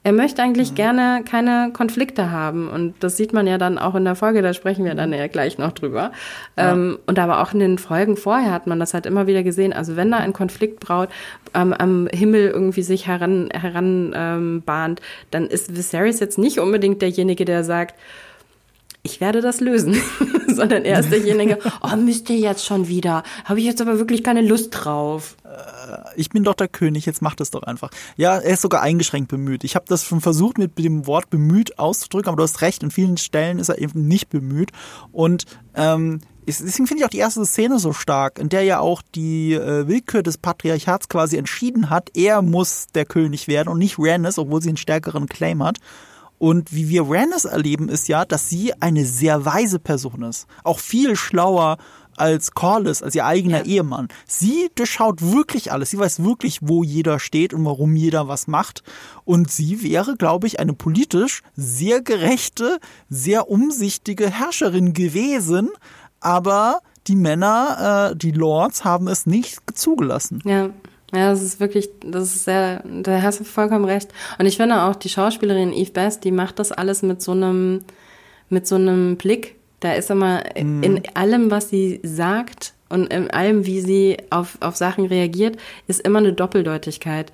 B: Er möchte eigentlich mhm. gerne keine Konflikte haben. Und das sieht man ja dann auch in der Folge, da sprechen wir dann ja gleich noch drüber. Ja. Ähm, und aber auch in den Folgen vorher hat man das halt immer wieder gesehen. Also wenn da ein Konflikt braut, ähm, am Himmel irgendwie sich heran, heran ähm, dann ist Viserys jetzt nicht unbedingt derjenige, der sagt, ich werde das lösen, sondern er ist derjenige, oh, müsst ihr jetzt schon wieder, habe ich jetzt aber wirklich keine Lust drauf.
A: Äh, ich bin doch der König, jetzt macht es doch einfach. Ja, er ist sogar eingeschränkt bemüht. Ich habe das schon versucht, mit dem Wort bemüht auszudrücken, aber du hast recht, in vielen Stellen ist er eben nicht bemüht. Und ähm, deswegen finde ich auch die erste Szene so stark, in der ja auch die äh, Willkür des Patriarchats quasi entschieden hat, er muss der König werden und nicht Rhaenys, obwohl sie einen stärkeren Claim hat. Und wie wir Rhaenys erleben, ist ja, dass sie eine sehr weise Person ist. Auch viel schlauer als Corliss, als ihr eigener ja. Ehemann. Sie durchschaut wirklich alles. Sie weiß wirklich, wo jeder steht und warum jeder was macht. Und sie wäre, glaube ich, eine politisch sehr gerechte, sehr umsichtige Herrscherin gewesen. Aber die Männer, äh, die Lords, haben es nicht zugelassen.
B: Ja. Ja, das ist wirklich, das ist sehr, da hast du vollkommen recht. Und ich finde auch die Schauspielerin Eve Best, die macht das alles mit so einem, mit so einem Blick. Da ist immer mhm. in allem, was sie sagt und in allem, wie sie auf, auf Sachen reagiert, ist immer eine Doppeldeutigkeit.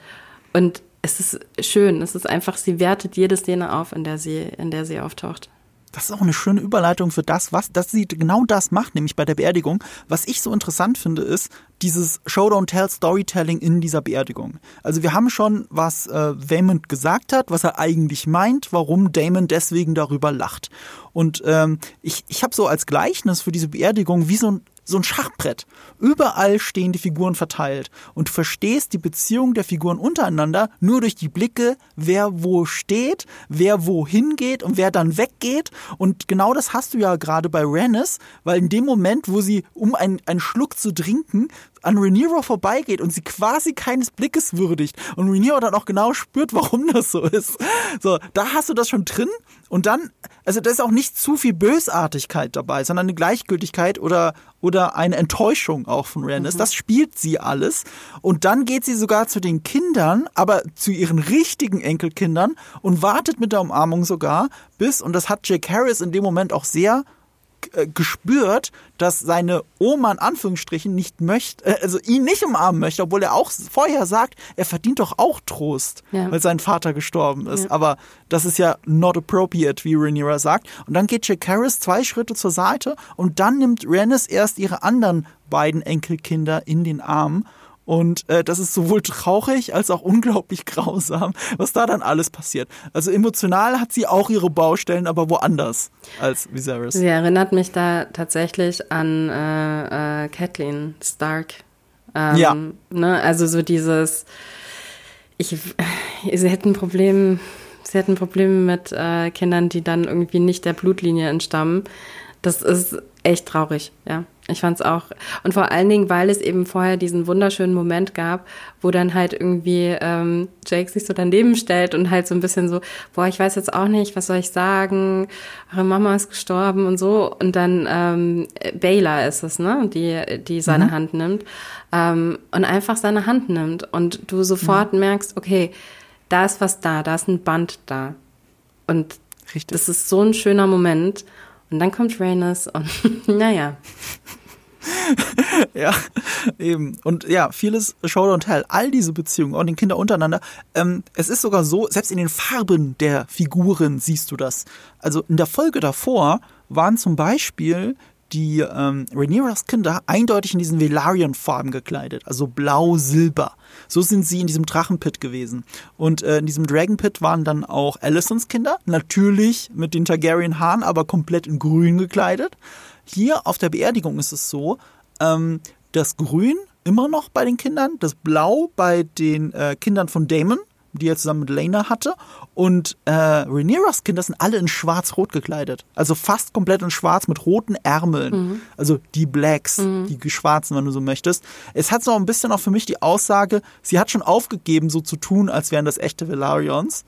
B: Und es ist schön. Es ist einfach, sie wertet jede Szene auf, in der sie, in der sie auftaucht.
A: Das ist auch eine schöne Überleitung für das, was, dass sie genau das macht, nämlich bei der Beerdigung. Was ich so interessant finde, ist dieses Show Don't Tell Storytelling in dieser Beerdigung. Also wir haben schon, was äh, Waymond gesagt hat, was er eigentlich meint, warum Damon deswegen darüber lacht. Und ähm, ich, ich habe so als Gleichnis für diese Beerdigung wie so ein so ein Schachbrett. Überall stehen die Figuren verteilt und du verstehst die Beziehung der Figuren untereinander nur durch die Blicke, wer wo steht, wer wohin geht und wer dann weggeht. Und genau das hast du ja gerade bei Rennes, weil in dem Moment, wo sie, um einen, einen Schluck zu trinken, an Rhaenyra vorbeigeht und sie quasi keines Blickes würdigt und Rhaenyra dann auch genau spürt, warum das so ist. So, da hast du das schon drin und dann, also da ist auch nicht zu viel Bösartigkeit dabei, sondern eine Gleichgültigkeit oder, oder eine Enttäuschung auch von Rhaenys. Mhm. Das spielt sie alles. Und dann geht sie sogar zu den Kindern, aber zu ihren richtigen Enkelkindern und wartet mit der Umarmung sogar bis, und das hat Jake Harris in dem Moment auch sehr gespürt, dass seine Oma in Anführungsstrichen nicht möchte, äh, also ihn nicht umarmen möchte, obwohl er auch vorher sagt, er verdient doch auch Trost, ja. weil sein Vater gestorben ist. Ja. Aber das ist ja not appropriate, wie Rhaenyra sagt. Und dann geht Jack Harris zwei Schritte zur Seite und dann nimmt Rhaenys erst ihre anderen beiden Enkelkinder in den Arm und äh, das ist sowohl traurig als auch unglaublich grausam, was da dann alles passiert. Also emotional hat sie auch ihre Baustellen, aber woanders als Viserys.
B: Sie erinnert mich da tatsächlich an äh, äh, Kathleen Stark. Ähm, ja. Ne? Also so dieses, ich, sie hätten Probleme, sie hätten Probleme mit äh, Kindern, die dann irgendwie nicht der Blutlinie entstammen. Das ist echt traurig, ja. Ich fand's auch. Und vor allen Dingen, weil es eben vorher diesen wunderschönen Moment gab, wo dann halt irgendwie ähm, Jake sich so daneben stellt und halt so ein bisschen so, boah, ich weiß jetzt auch nicht, was soll ich sagen? Eure Mama ist gestorben und so. Und dann ähm, Baylor ist es, ne? Die, die seine mhm. Hand nimmt. Ähm, und einfach seine Hand nimmt. Und du sofort mhm. merkst, okay, da ist was da, da ist ein Band da. Und Richtig. das ist so ein schöner Moment. Und dann kommt Rhaenys und naja.
A: ja, eben. Und ja, vieles Show und Tell. All diese Beziehungen, auch den Kinder untereinander. Ähm, es ist sogar so, selbst in den Farben der Figuren siehst du das. Also in der Folge davor waren zum Beispiel die ähm, Rhaenyras Kinder eindeutig in diesen Velaryon-Farben gekleidet, also blau-silber. So sind sie in diesem Drachenpit gewesen. Und äh, in diesem Dragonpit waren dann auch Alicents Kinder, natürlich mit den Targaryen-Haaren, aber komplett in grün gekleidet. Hier auf der Beerdigung ist es so, ähm, das Grün immer noch bei den Kindern, das Blau bei den äh, Kindern von Damon die er zusammen mit Lena hatte. Und äh, Rhaenyras Kinder sind alle in schwarz-rot gekleidet. Also fast komplett in schwarz mit roten Ärmeln. Mhm. Also die Blacks, mhm. die schwarzen, wenn du so möchtest. Es hat so ein bisschen auch für mich die Aussage, sie hat schon aufgegeben, so zu tun, als wären das echte Velarions.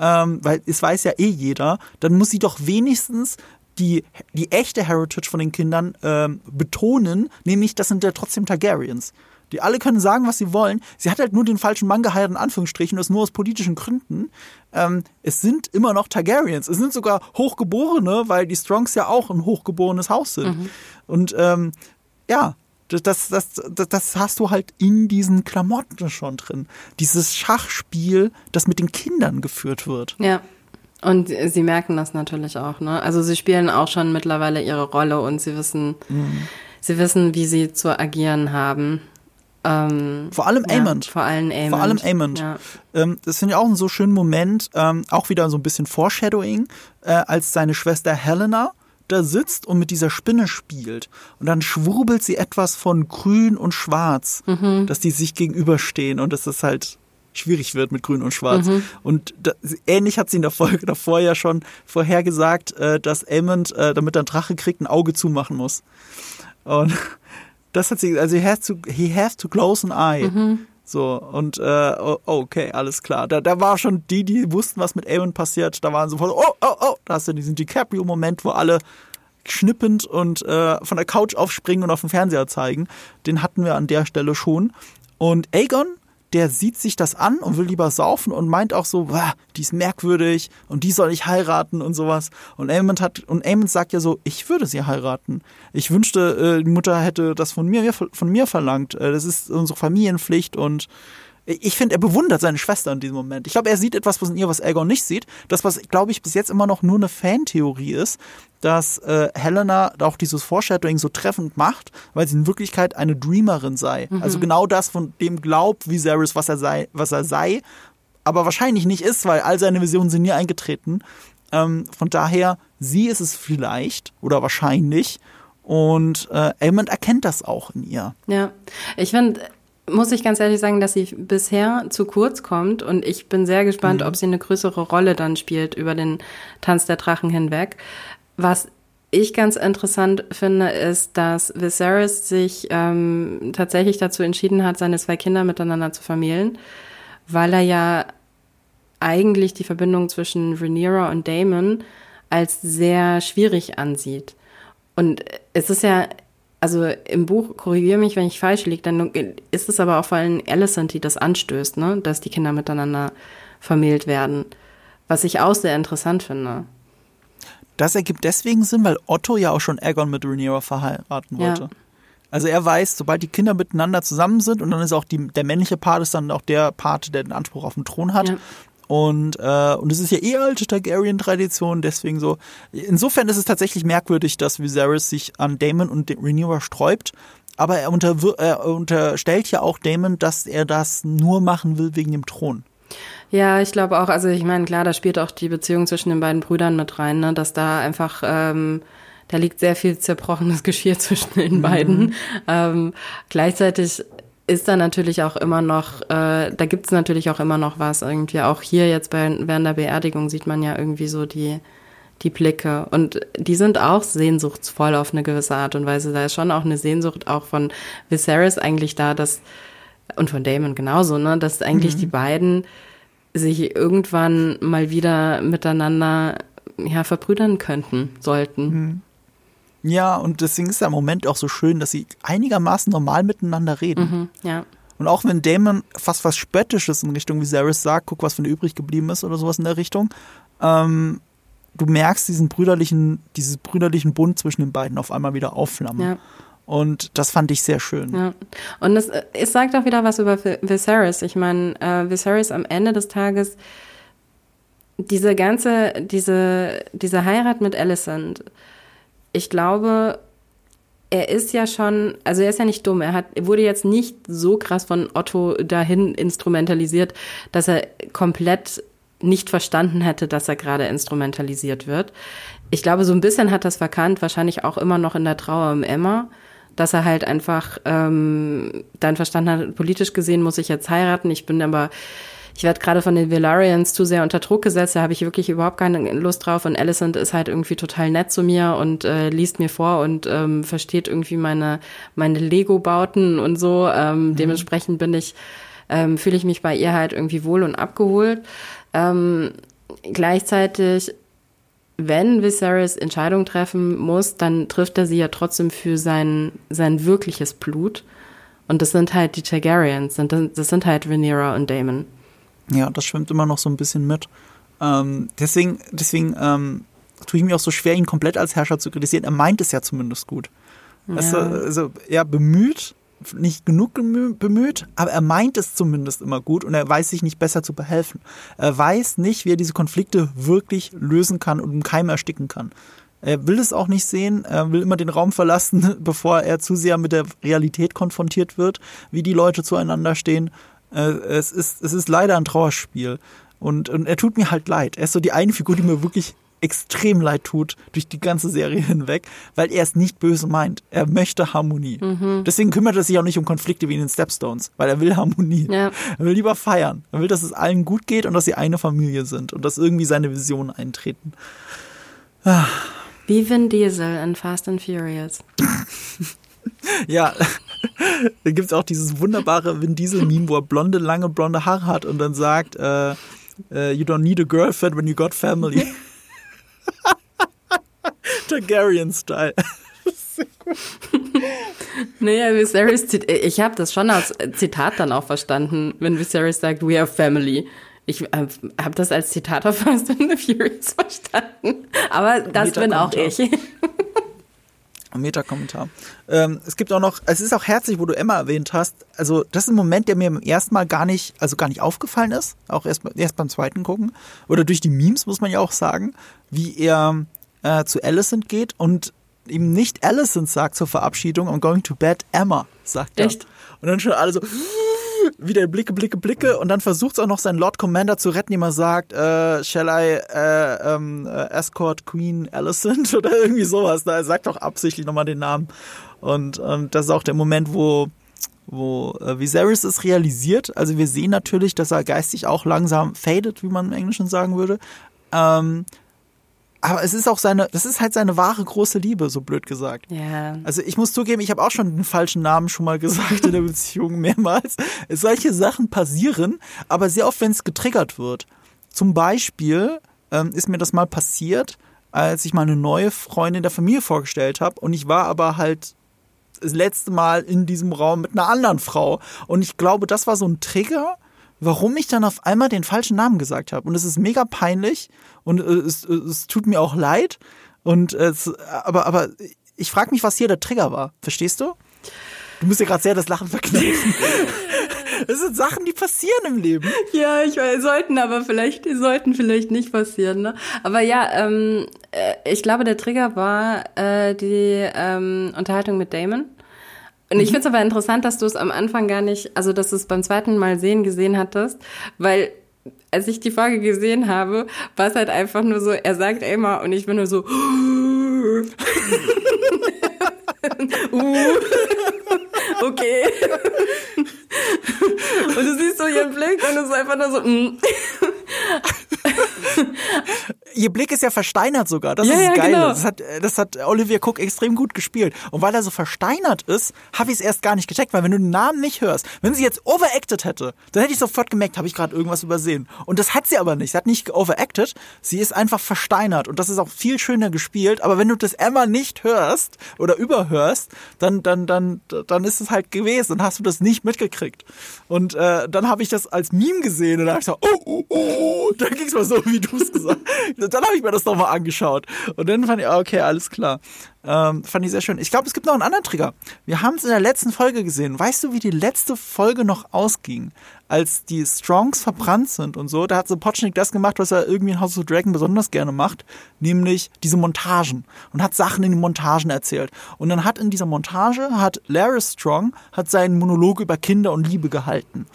A: Ähm, weil es weiß ja eh jeder. Dann muss sie doch wenigstens die, die echte Heritage von den Kindern ähm, betonen, nämlich das sind ja trotzdem Targaryens. Die alle können sagen, was sie wollen. Sie hat halt nur den falschen Mann geheiratet, in Anführungsstrichen, das nur aus politischen Gründen. Ähm, es sind immer noch Targaryens. Es sind sogar Hochgeborene, weil die Strongs ja auch ein hochgeborenes Haus sind. Mhm. Und ähm, ja, das, das, das, das hast du halt in diesen Klamotten schon drin. Dieses Schachspiel, das mit den Kindern geführt wird.
B: Ja. Und sie merken das natürlich auch, ne? Also sie spielen auch schon mittlerweile ihre Rolle und sie wissen, mhm. sie wissen, wie sie zu agieren haben.
A: Ähm, vor allem Amond.
B: Ja, vor allem Amond.
A: Vor allem Amond. Ja. Ähm, das finde ich auch einen so schönen Moment, ähm, auch wieder so ein bisschen Foreshadowing, äh, als seine Schwester Helena da sitzt und mit dieser Spinne spielt. Und dann schwurbelt sie etwas von grün und schwarz, mhm. dass die sich gegenüberstehen und dass das halt schwierig wird mit grün und schwarz. Mhm. Und das, ähnlich hat sie in der Folge davor ja schon vorhergesagt, äh, dass Amond, äh, damit er einen Drache kriegt, ein Auge zumachen muss. Und das hat sie, also he has to, he has to close an eye. Mhm. So, und äh, oh, okay, alles klar. Da, da war schon die, die wussten, was mit Aemon passiert, da waren sofort, oh, oh, oh, da hast du diesen DiCaprio-Moment, wo alle schnippend und äh, von der Couch aufspringen und auf den Fernseher zeigen. Den hatten wir an der Stelle schon. Und Aegon der sieht sich das an und will lieber saufen und meint auch so, die ist merkwürdig und die soll ich heiraten und sowas. Und Aemond hat und Aemond sagt ja so, ich würde sie heiraten. Ich wünschte, äh, die Mutter hätte das von mir von mir verlangt. Äh, das ist unsere Familienpflicht und ich finde, er bewundert seine Schwester in diesem Moment. Ich glaube, er sieht etwas was in ihr, was Aegon nicht sieht. Das, was, glaube ich, bis jetzt immer noch nur eine Fantheorie ist, dass äh, Helena auch dieses Foreshadowing so treffend macht, weil sie in Wirklichkeit eine Dreamerin sei. Mhm. Also genau das, von dem glaubt Viserys, was er sei, was er sei, aber wahrscheinlich nicht ist, weil all seine Visionen sind nie eingetreten. Ähm, von daher, sie ist es vielleicht oder wahrscheinlich. Und äh, Aemond erkennt das auch in ihr.
B: Ja, ich finde, muss ich ganz ehrlich sagen, dass sie bisher zu kurz kommt und ich bin sehr gespannt, mhm. ob sie eine größere Rolle dann spielt über den Tanz der Drachen hinweg. Was ich ganz interessant finde, ist, dass Viserys sich ähm, tatsächlich dazu entschieden hat, seine zwei Kinder miteinander zu vermählen, weil er ja eigentlich die Verbindung zwischen Rhaenyra und Damon als sehr schwierig ansieht. Und es ist ja, also im Buch, korrigiere mich, wenn ich falsch liege, dann ist es aber auch vor allem Alicent, die das anstößt, ne? dass die Kinder miteinander vermählt werden. Was ich auch sehr interessant finde.
A: Das ergibt deswegen Sinn, weil Otto ja auch schon Aegon mit Rhaenyra verheiraten wollte. Ja. Also er weiß, sobald die Kinder miteinander zusammen sind und dann ist auch die, der männliche Part ist dann auch der Part, der den Anspruch auf den Thron hat. Ja. Und, äh, und es ist ja eh alte Targaryen-Tradition, deswegen so. Insofern ist es tatsächlich merkwürdig, dass Viserys sich an Daemon und Rhaenyra sträubt. Aber er, unter, er unterstellt ja auch Daemon, dass er das nur machen will wegen dem Thron.
B: Ja, ich glaube auch, also ich meine, klar, da spielt auch die Beziehung zwischen den beiden Brüdern mit rein, ne, dass da einfach, ähm, da liegt sehr viel zerbrochenes Geschirr zwischen den mhm. beiden. Ähm, gleichzeitig ist da natürlich auch immer noch, äh, da gibt's natürlich auch immer noch was. Irgendwie auch hier jetzt bei, während der Beerdigung sieht man ja irgendwie so die, die Blicke. Und die sind auch sehnsuchtsvoll auf eine gewisse Art und Weise. Da ist schon auch eine Sehnsucht auch von Viserys eigentlich da, dass, und von Damon genauso, ne, dass eigentlich mhm. die beiden sich irgendwann mal wieder miteinander ja, verbrüdern könnten, sollten. Mhm.
A: Ja, und deswegen ist der Moment auch so schön, dass sie einigermaßen normal miteinander reden.
B: Mhm, ja.
A: Und auch wenn Damon fast was Spöttisches in Richtung, wie Varys sagt, guck, was von dir übrig geblieben ist oder sowas in der Richtung, ähm, du merkst diesen brüderlichen, dieses brüderlichen Bund zwischen den beiden auf einmal wieder aufflammen. Ja. Und das fand ich sehr schön.
B: Ja. Und es, es sagt auch wieder was über Viserys. Ich meine, äh, Viserys am Ende des Tages, diese ganze, diese, diese Heirat mit Alicent, ich glaube, er ist ja schon, also er ist ja nicht dumm. Er hat, wurde jetzt nicht so krass von Otto dahin instrumentalisiert, dass er komplett nicht verstanden hätte, dass er gerade instrumentalisiert wird. Ich glaube, so ein bisschen hat das verkannt, wahrscheinlich auch immer noch in der Trauer um Emma, dass er halt einfach ähm, dann verstanden hat, politisch gesehen muss ich jetzt heiraten. Ich bin aber ich werde gerade von den Valarians zu sehr unter Druck gesetzt, da habe ich wirklich überhaupt keine Lust drauf und Alicent ist halt irgendwie total nett zu mir und äh, liest mir vor und ähm, versteht irgendwie meine, meine Lego-Bauten und so. Ähm, mhm. Dementsprechend bin ich, ähm, fühle ich mich bei ihr halt irgendwie wohl und abgeholt. Ähm, gleichzeitig wenn Viserys Entscheidungen treffen muss, dann trifft er sie ja trotzdem für sein, sein wirkliches Blut. Und das sind halt die Targaryens, das sind halt Rhaenyra und Daemon.
A: Ja, das schwimmt immer noch so ein bisschen mit. Ähm, deswegen deswegen ähm, tue ich mir auch so schwer, ihn komplett als Herrscher zu kritisieren. Er meint es ja zumindest gut. Ja. Also, also er bemüht, nicht genug bemüht, aber er meint es zumindest immer gut und er weiß sich nicht besser zu behelfen. Er weiß nicht, wie er diese Konflikte wirklich lösen kann und im Keim ersticken kann. Er will es auch nicht sehen, er will immer den Raum verlassen, bevor er zu sehr mit der Realität konfrontiert wird, wie die Leute zueinander stehen. Äh, es, ist, es ist leider ein Trauerspiel. Und, und er tut mir halt leid. Er ist so die eine Figur, die mir wirklich extrem leid tut durch die ganze Serie hinweg, weil er es nicht böse meint. Er möchte Harmonie. Mhm. Deswegen kümmert er sich auch nicht um Konflikte wie in den Stepstones, weil er will Harmonie. Ja. Er will lieber feiern. Er will, dass es allen gut geht und dass sie eine Familie sind und dass irgendwie seine Visionen eintreten.
B: Ah. Wie Vin Diesel in Fast and Furious.
A: ja, da gibt es auch dieses wunderbare Vin Diesel-Meme, wo er blonde, lange blonde Haare hat und dann sagt, äh, uh, you don't need a girlfriend when you got family. Targaryen-Style.
B: naja, Viserys, ich habe das schon als Zitat dann auch verstanden, wenn Viserys sagt, we are family. Ich äh, habe das als Zitat auf Fast and the Furious verstanden. Aber das bin auch ich.
A: Meta-Kommentar. Ähm, es gibt auch noch, es ist auch herzlich, wo du Emma erwähnt hast. Also, das ist ein Moment, der mir im ersten Mal gar nicht, also gar nicht aufgefallen ist. Auch erst, erst beim zweiten gucken. Oder durch die Memes, muss man ja auch sagen, wie er äh, zu Alicent geht und ihm nicht Alicent sagt zur Verabschiedung, I'm going to bed, Emma, sagt er. Echt? Und dann schon alle so, wieder Blicke, Blicke, Blicke und dann versucht es auch noch seinen Lord Commander zu retten, indem er sagt, äh, shall I äh, ähm, äh, escort Queen Alicent oder irgendwie sowas. Da er sagt doch absichtlich nochmal den Namen. Und, und das ist auch der Moment, wo wo äh, Viserys es realisiert. Also wir sehen natürlich, dass er geistig auch langsam fadet, wie man im Englischen sagen würde. Ähm, aber es ist auch seine, das ist halt seine wahre große Liebe, so blöd gesagt.
B: Ja.
A: Also ich muss zugeben, ich habe auch schon den falschen Namen schon mal gesagt in der Beziehung mehrmals. Solche Sachen passieren, aber sehr oft, wenn es getriggert wird. Zum Beispiel ähm, ist mir das mal passiert, als ich mal eine neue Freundin der Familie vorgestellt habe und ich war aber halt das letzte Mal in diesem Raum mit einer anderen Frau und ich glaube, das war so ein Trigger, warum ich dann auf einmal den falschen Namen gesagt habe und es ist mega peinlich und äh, es, es tut mir auch leid und es, aber aber ich frage mich, was hier der Trigger war. Verstehst du? Du musst dir gerade sehr das Lachen verkneifen. Das sind Sachen, die passieren im Leben.
B: Ja, ich weiß, sollten aber vielleicht, sollten vielleicht nicht passieren, ne? Aber ja, ähm, äh, ich glaube, der Trigger war äh, die ähm, Unterhaltung mit Damon. Und ich finde es aber interessant, dass du es am Anfang gar nicht, also dass du es beim zweiten Mal sehen gesehen hattest, weil als ich die Folge gesehen habe, war es halt einfach nur so, er sagt Emma und ich bin nur so, uh, okay. Und du siehst so ihren Blick und es ist einfach nur so, mm.
A: Ihr Blick ist ja versteinert sogar. Das
B: Ja,
A: ist geil.
B: genau.
A: Das, hat, das hat Olivia Cook extrem gut gespielt. Und weil er so versteinert ist, habe ich es erst gar nicht gecheckt, weil wenn du den Namen nicht hörst, wenn sie jetzt overacted hätte, dann hätte ich sofort gemerkt, habe ich gerade irgendwas übersehen. Und das hat sie aber nicht. Sie hat nicht overacted, sie ist einfach versteinert. Und das ist auch viel schöner gespielt. Aber wenn du das Emma nicht hörst oder überhörst, dann, dann, dann, dann ist es halt gewesen. Dann hast du das nicht mitgekriegt. Und äh, dann habe ich das als Meme gesehen und dann habe ich so, oh, oh, oh, dann ging es mal so, wie du es gesagt hast. Dann habe ich mir das nochmal angeschaut. Und dann fand ich, ah, okay, alles klar. Ähm, fand ich sehr schön. Ich glaube, es gibt noch einen anderen Trigger. Wir haben es in der letzten Folge gesehen. Weißt du, wie die letzte Folge noch ausging? Als die Strongs verbrannt sind und so, da hat so Potschnik das gemacht, was er irgendwie in House of Dragon besonders gerne macht, nämlich diese Montagen und hat Sachen in den Montagen erzählt. Und dann hat in dieser Montage, hat Larry Strong, hat seinen Monolog über Kinder und Liebe gehalten.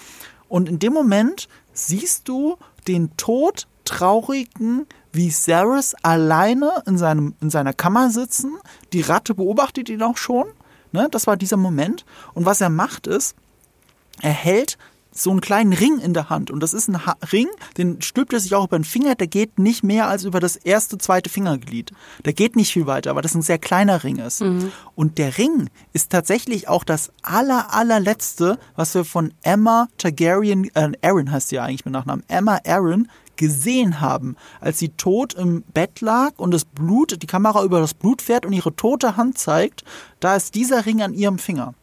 A: Und in dem Moment siehst du den Tod traurigen Viserys alleine in, seinem, in seiner Kammer sitzen. Die Ratte beobachtet ihn auch schon. Ne? Das war dieser Moment. Und was er macht ist, er hält so einen kleinen Ring in der Hand. Und das ist ein ha Ring, den stülpt er sich auch über den Finger. Der geht nicht mehr als über das erste, zweite Fingerglied. Der geht nicht viel weiter, weil das ein sehr kleiner Ring ist. Und der Ring ist tatsächlich auch das aller, allerletzte, was wir von Emma Targaryen, äh, Aaron heißt sie ja eigentlich mit Nachnamen, Emma Aaron gesehen haben, als sie tot im Bett lag und das Blut, die Kamera über das Blut fährt und ihre tote Hand zeigt, da ist dieser Ring an ihrem Finger.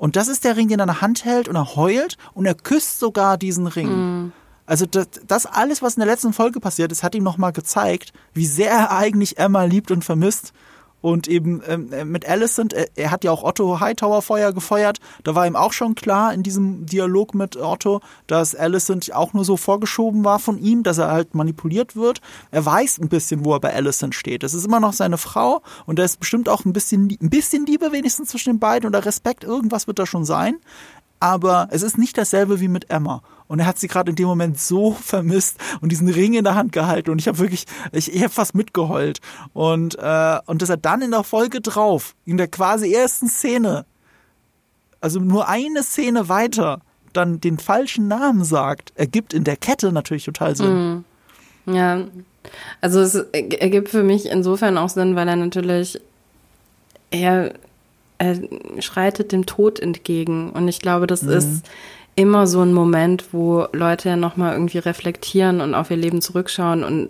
A: Und das ist der Ring, den er in der Hand hält und er heult und er küsst sogar diesen Ring. Also das, das alles, was in der letzten Folge passiert ist, hat ihm nochmal gezeigt, wie sehr er eigentlich Emma liebt und vermisst. Und eben ähm, mit Alicent, er, er hat ja auch Otto Hightower Feuer gefeuert. Da war ihm auch schon klar in diesem Dialog mit Otto, dass Alicent auch nur so vorgeschoben war von ihm, dass er halt manipuliert wird. Er weiß ein bisschen, wo er bei Alicent steht. Das ist immer noch seine Frau und da ist bestimmt auch ein bisschen, ein bisschen Liebe wenigstens zwischen den beiden oder Respekt. Irgendwas wird da schon sein. Aber es ist nicht dasselbe wie mit Emma. Und er hat sie gerade in dem Moment so vermisst und diesen Ring in der Hand gehalten. Und ich habe wirklich, ich, ich habe fast mitgeheult. Und, äh, und dass er dann in der Folge drauf, in der quasi ersten Szene, also nur eine Szene weiter, dann den falschen Namen sagt, ergibt in der Kette natürlich total Sinn.
B: Ja, also es ergibt für mich insofern auch Sinn, weil er natürlich, er, er schreitet dem Tod entgegen. Und ich glaube, das ist immer so ein Moment, wo Leute ja nochmal irgendwie reflektieren und auf ihr Leben zurückschauen. Und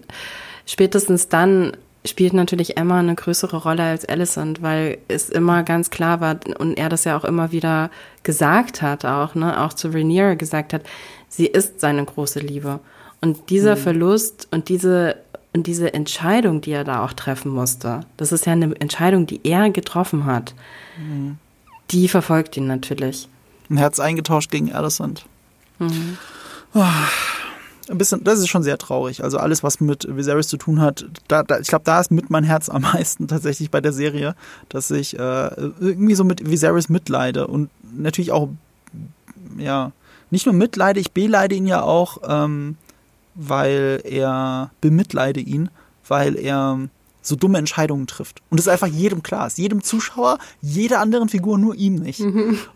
B: spätestens dann spielt natürlich Emma eine größere Rolle als Alicent, weil es immer ganz klar war und er das ja auch immer wieder gesagt hat, auch, ne, auch zu Rhaenyra gesagt hat, sie ist seine große Liebe. Und dieser Verlust und diese, und diese Entscheidung, die er da auch treffen musste, das ist ja eine Entscheidung, die er getroffen hat, die verfolgt ihn natürlich.
A: Ein Herz eingetauscht gegen Alicent. Ah, Ein bisschen, das ist schon sehr traurig. Also alles, was mit Viserys zu tun hat, da, da, ich glaube, da ist mit mein Herz am meisten tatsächlich bei der Serie, dass ich äh, irgendwie so mit Viserys mitleide und natürlich auch, ja, nicht nur mitleide, ich beleide ihn ja auch, ähm, weil er bemitleide ihn, weil er so dumme Entscheidungen trifft. Und das ist einfach jedem klar. Ist jedem Zuschauer, jeder anderen Figur, nur ihm nicht.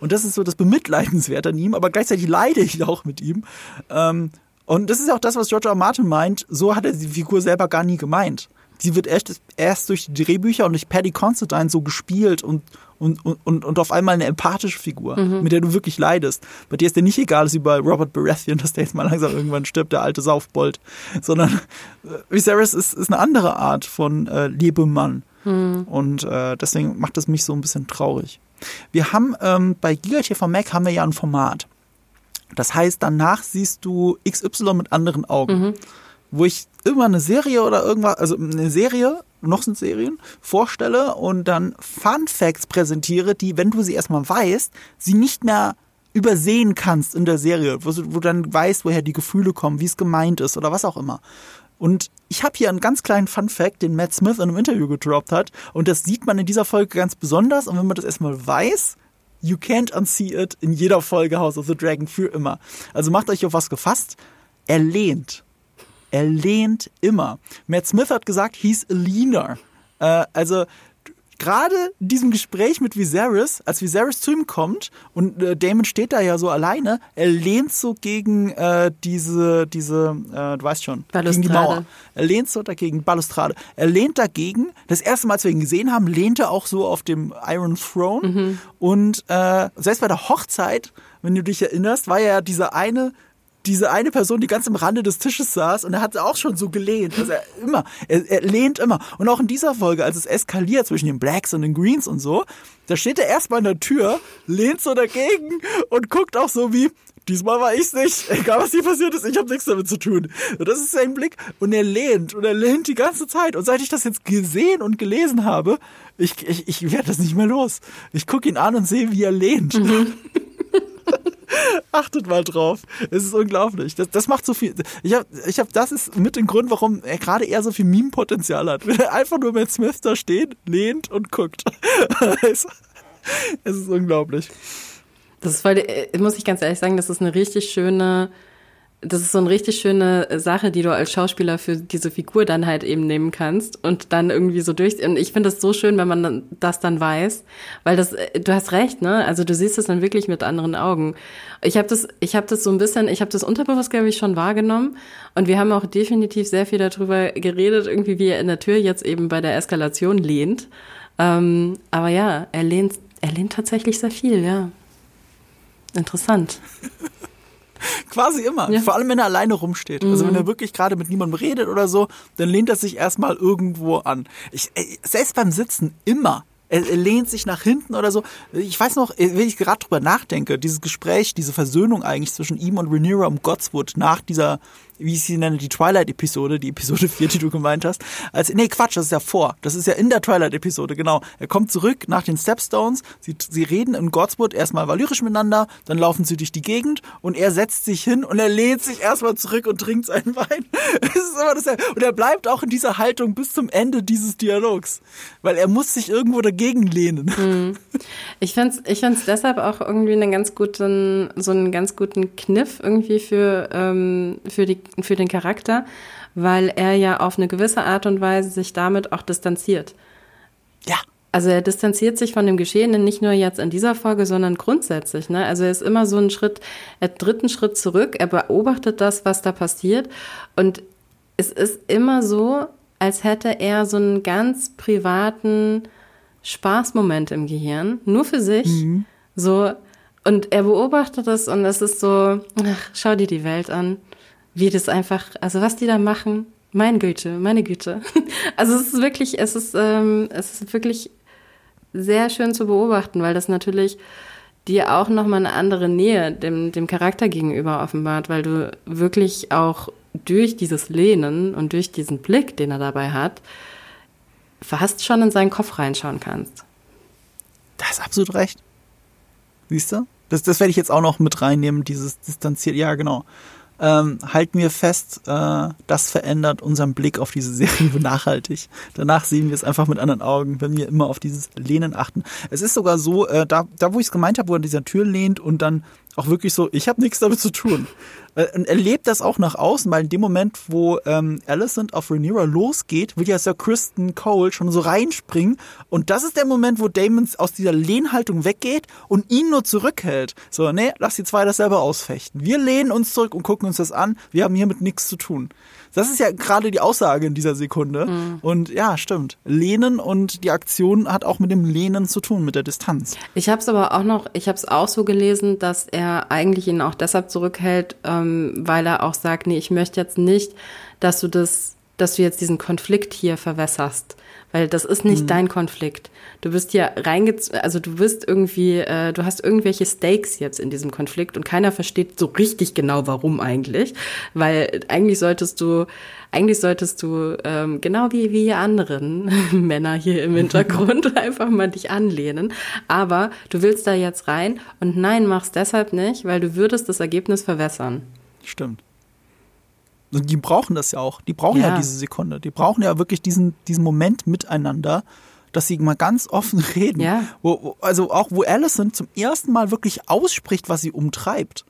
A: Und das ist so das Bemitleidenswert an ihm, aber gleichzeitig leide ich auch mit ihm. Ähm, und das ist auch das, was George R. R. Martin meint. So hat er die Figur selber gar nie gemeint. Sie wird erst, erst durch die Drehbücher und durch Paddy Considine so gespielt und, und, und, und auf einmal eine empathische Figur, mhm. mit der du wirklich leidest. Bei dir ist dir nicht egal, dass wie bei Robert Baratheon, dass der jetzt mal langsam irgendwann stirbt, der alte Saufbold, sondern äh, Viserys ist, ist eine andere Art von äh, Lebemann. Mhm. Und äh, deswegen macht es mich so ein bisschen traurig. Wir haben ähm, bei Giga TV Mac haben wir ja ein Format. Das heißt, danach siehst du XY mit anderen Augen. Mhm. Wo ich immer eine Serie oder irgendwas, also eine Serie, noch sind Serien, vorstelle und dann Fun Facts präsentiere, die, wenn du sie erstmal weißt, sie nicht mehr übersehen kannst in der Serie, wo du, dann weißt, woher die Gefühle kommen, wie es gemeint ist oder was auch immer. Und ich habe hier einen ganz kleinen Fun Fact, den Matt Smith in einem Interview gedroppt hat. Und das sieht man in dieser Folge ganz besonders. Und wenn man das erstmal weiß, you can't unsee it in jeder Folge House of the Dragon für immer. Also macht euch auf was gefasst. Er lehnt. Er lehnt immer. Matt Smith hat gesagt, he's a leaner. Äh, also gerade in diesem Gespräch mit Viserys, als Viserys zu ihm kommt und äh, Damon steht da ja so alleine, er lehnt so gegen äh, diese, diese, äh, du weißt schon, gegen die Mauer. Er lehnt so dagegen, Balustrade. Er lehnt dagegen. Das erste Mal, als wir ihn gesehen haben, lehnt er auch so auf dem Iron Throne. Mhm. Und äh, selbst bei der Hochzeit, wenn du dich erinnerst, war ja dieser eine diese eine Person, die ganz am Rande des Tisches saß und er hat auch schon so gelehnt. Also er immer, er, er lehnt immer. Und auch in dieser Folge, als es eskaliert zwischen den Blacks und den Greens und so, da steht er erstmal in der Tür, lehnt so dagegen und guckt auch so wie, diesmal war ich's nicht. Egal was hier passiert ist, ich habe nichts damit zu tun. Und das ist sein Blick. Und er lehnt und er lehnt die ganze Zeit. Und seit ich das jetzt gesehen und gelesen habe, ich, ich, ich werde das nicht mehr los. Ich gucke ihn an und sehe, wie er lehnt. Mhm. Achtet mal drauf. Es ist unglaublich. Das, das macht so viel. Ich habe, ich hab, das ist mit dem Grund, warum er gerade eher so viel Meme-Potenzial hat. Wenn er einfach nur mit Smith da steht, lehnt und guckt. es, es ist unglaublich.
B: Das ist voll, äh, muss ich ganz ehrlich sagen, das ist eine richtig schöne das ist so eine richtig schöne Sache, die du als Schauspieler für diese Figur dann halt eben nehmen kannst und dann irgendwie so durch. Und ich finde das so schön, wenn man das dann weiß, weil das, äh, du hast recht, ne? Also du siehst es dann wirklich mit anderen Augen. Ich habe das, ich habe das so ein bisschen, ich habe das unterbewusst glaube ich schon wahrgenommen und wir haben auch definitiv sehr viel darüber geredet, irgendwie wie er in der Tür jetzt eben bei der Eskalation lehnt. Ähm, aber ja, er lehnt, er lehnt tatsächlich sehr viel, ja. Interessant.
A: Quasi immer. Ja. Vor allem, wenn er alleine rumsteht. Mhm. Also wenn er mhm. wirklich gerade mit niemandem redet oder so, dann lehnt er sich erstmal irgendwo an. Ich, selbst beim Sitzen immer. Er, er lehnt sich nach hinten oder so. Ich weiß noch, wenn ich gerade drüber nachdenke, dieses Gespräch, diese Versöhnung eigentlich zwischen ihm und Rhaenyra um Godswood nach dieser wie ich sie nenne, die Twilight-Episode, die Episode 4, die du gemeint hast. Als, nee, Quatsch, das ist ja vor. Das ist ja in der Twilight-Episode, genau. Er kommt zurück nach den Stepstones, sie, sie reden in Godswood erstmal valyrisch miteinander, dann laufen sie durch die Gegend und er setzt sich hin und er lehnt sich erstmal zurück und trinkt seinen Wein. Es ist immer das, und er bleibt auch in dieser Haltung bis zum Ende dieses Dialogs. Weil er muss sich irgendwo dagegen lehnen.
B: Hm. Ich finde es ich find's deshalb auch irgendwie einen ganz guten, so einen ganz guten Kniff irgendwie für, ähm, für die für den Charakter, weil er ja auf eine gewisse Art und Weise sich damit auch distanziert.
A: Ja.
B: Also er distanziert sich von dem Geschehenen nicht nur jetzt in dieser Folge, sondern grundsätzlich. Ne? Also er ist immer so einen Schritt, er tritt einen Schritt zurück, er beobachtet das, was da passiert. Und es ist immer so, als hätte er so einen ganz privaten Spaßmoment im Gehirn, nur für sich. Mhm. So, und er beobachtet das und es ist so, ach, schau dir die Welt an wie das einfach, also was die da machen, meine Güte, meine Güte. Also es ist wirklich, es ist, ähm, es ist wirklich sehr schön zu beobachten, weil das natürlich dir auch nochmal eine andere Nähe dem, dem Charakter gegenüber offenbart, weil du wirklich auch durch dieses Lehnen und durch diesen Blick, den er dabei hat, fast schon in seinen Kopf reinschauen kannst.
A: Da ist absolut recht. Siehst du? Das, das werde ich jetzt auch noch mit reinnehmen, dieses distanziert. Ja, genau ähm, halten wir fest, äh, das verändert unseren Blick auf diese Serie nachhaltig. Danach sehen wir es einfach mit anderen Augen, wenn wir immer auf dieses Lehnen achten. Es ist sogar so, äh, da, da wo ich es gemeint habe, wo er an dieser Tür lehnt und dann auch wirklich so, ich habe nichts damit zu tun. Äh, und er lebt das auch nach außen, weil in dem Moment, wo ähm, Alicent auf Rhaenyra losgeht, will ja Sir Kristen Cole schon so reinspringen. Und das ist der Moment, wo Damon aus dieser Lehnhaltung weggeht und ihn nur zurückhält. So, nee, lass die zwei das selber ausfechten. Wir lehnen uns zurück und gucken uns das an. Wir haben hiermit nichts zu tun. Das ist ja gerade die Aussage in dieser Sekunde. Mhm. Und ja, stimmt. Lehnen und die Aktion hat auch mit dem Lehnen zu tun, mit der Distanz.
B: Ich habe es aber auch noch, ich habe es auch so gelesen, dass er eigentlich ihn auch deshalb zurückhält, ähm, weil er auch sagt, nee, ich möchte jetzt nicht, dass du das, dass du jetzt diesen Konflikt hier verwässerst weil das ist nicht mhm. dein Konflikt. Du bist ja reingezogen, also du bist irgendwie, äh, du hast irgendwelche Stakes jetzt in diesem Konflikt und keiner versteht so richtig genau, warum eigentlich, weil eigentlich solltest du, eigentlich solltest du ähm, genau wie wie anderen Männer hier im Hintergrund einfach mal dich anlehnen, aber du willst da jetzt rein und nein, machst deshalb nicht, weil du würdest das Ergebnis verwässern.
A: Stimmt. Und die brauchen das ja auch. Die brauchen ja. ja, diese Sekunde. Die brauchen ja wirklich diesen, diesen Moment miteinander, dass sie mal ganz offen reden. Ja. Wo, wo, also auch, wo Allison zum ersten Mal wirklich ausspricht, was sie umtreibt.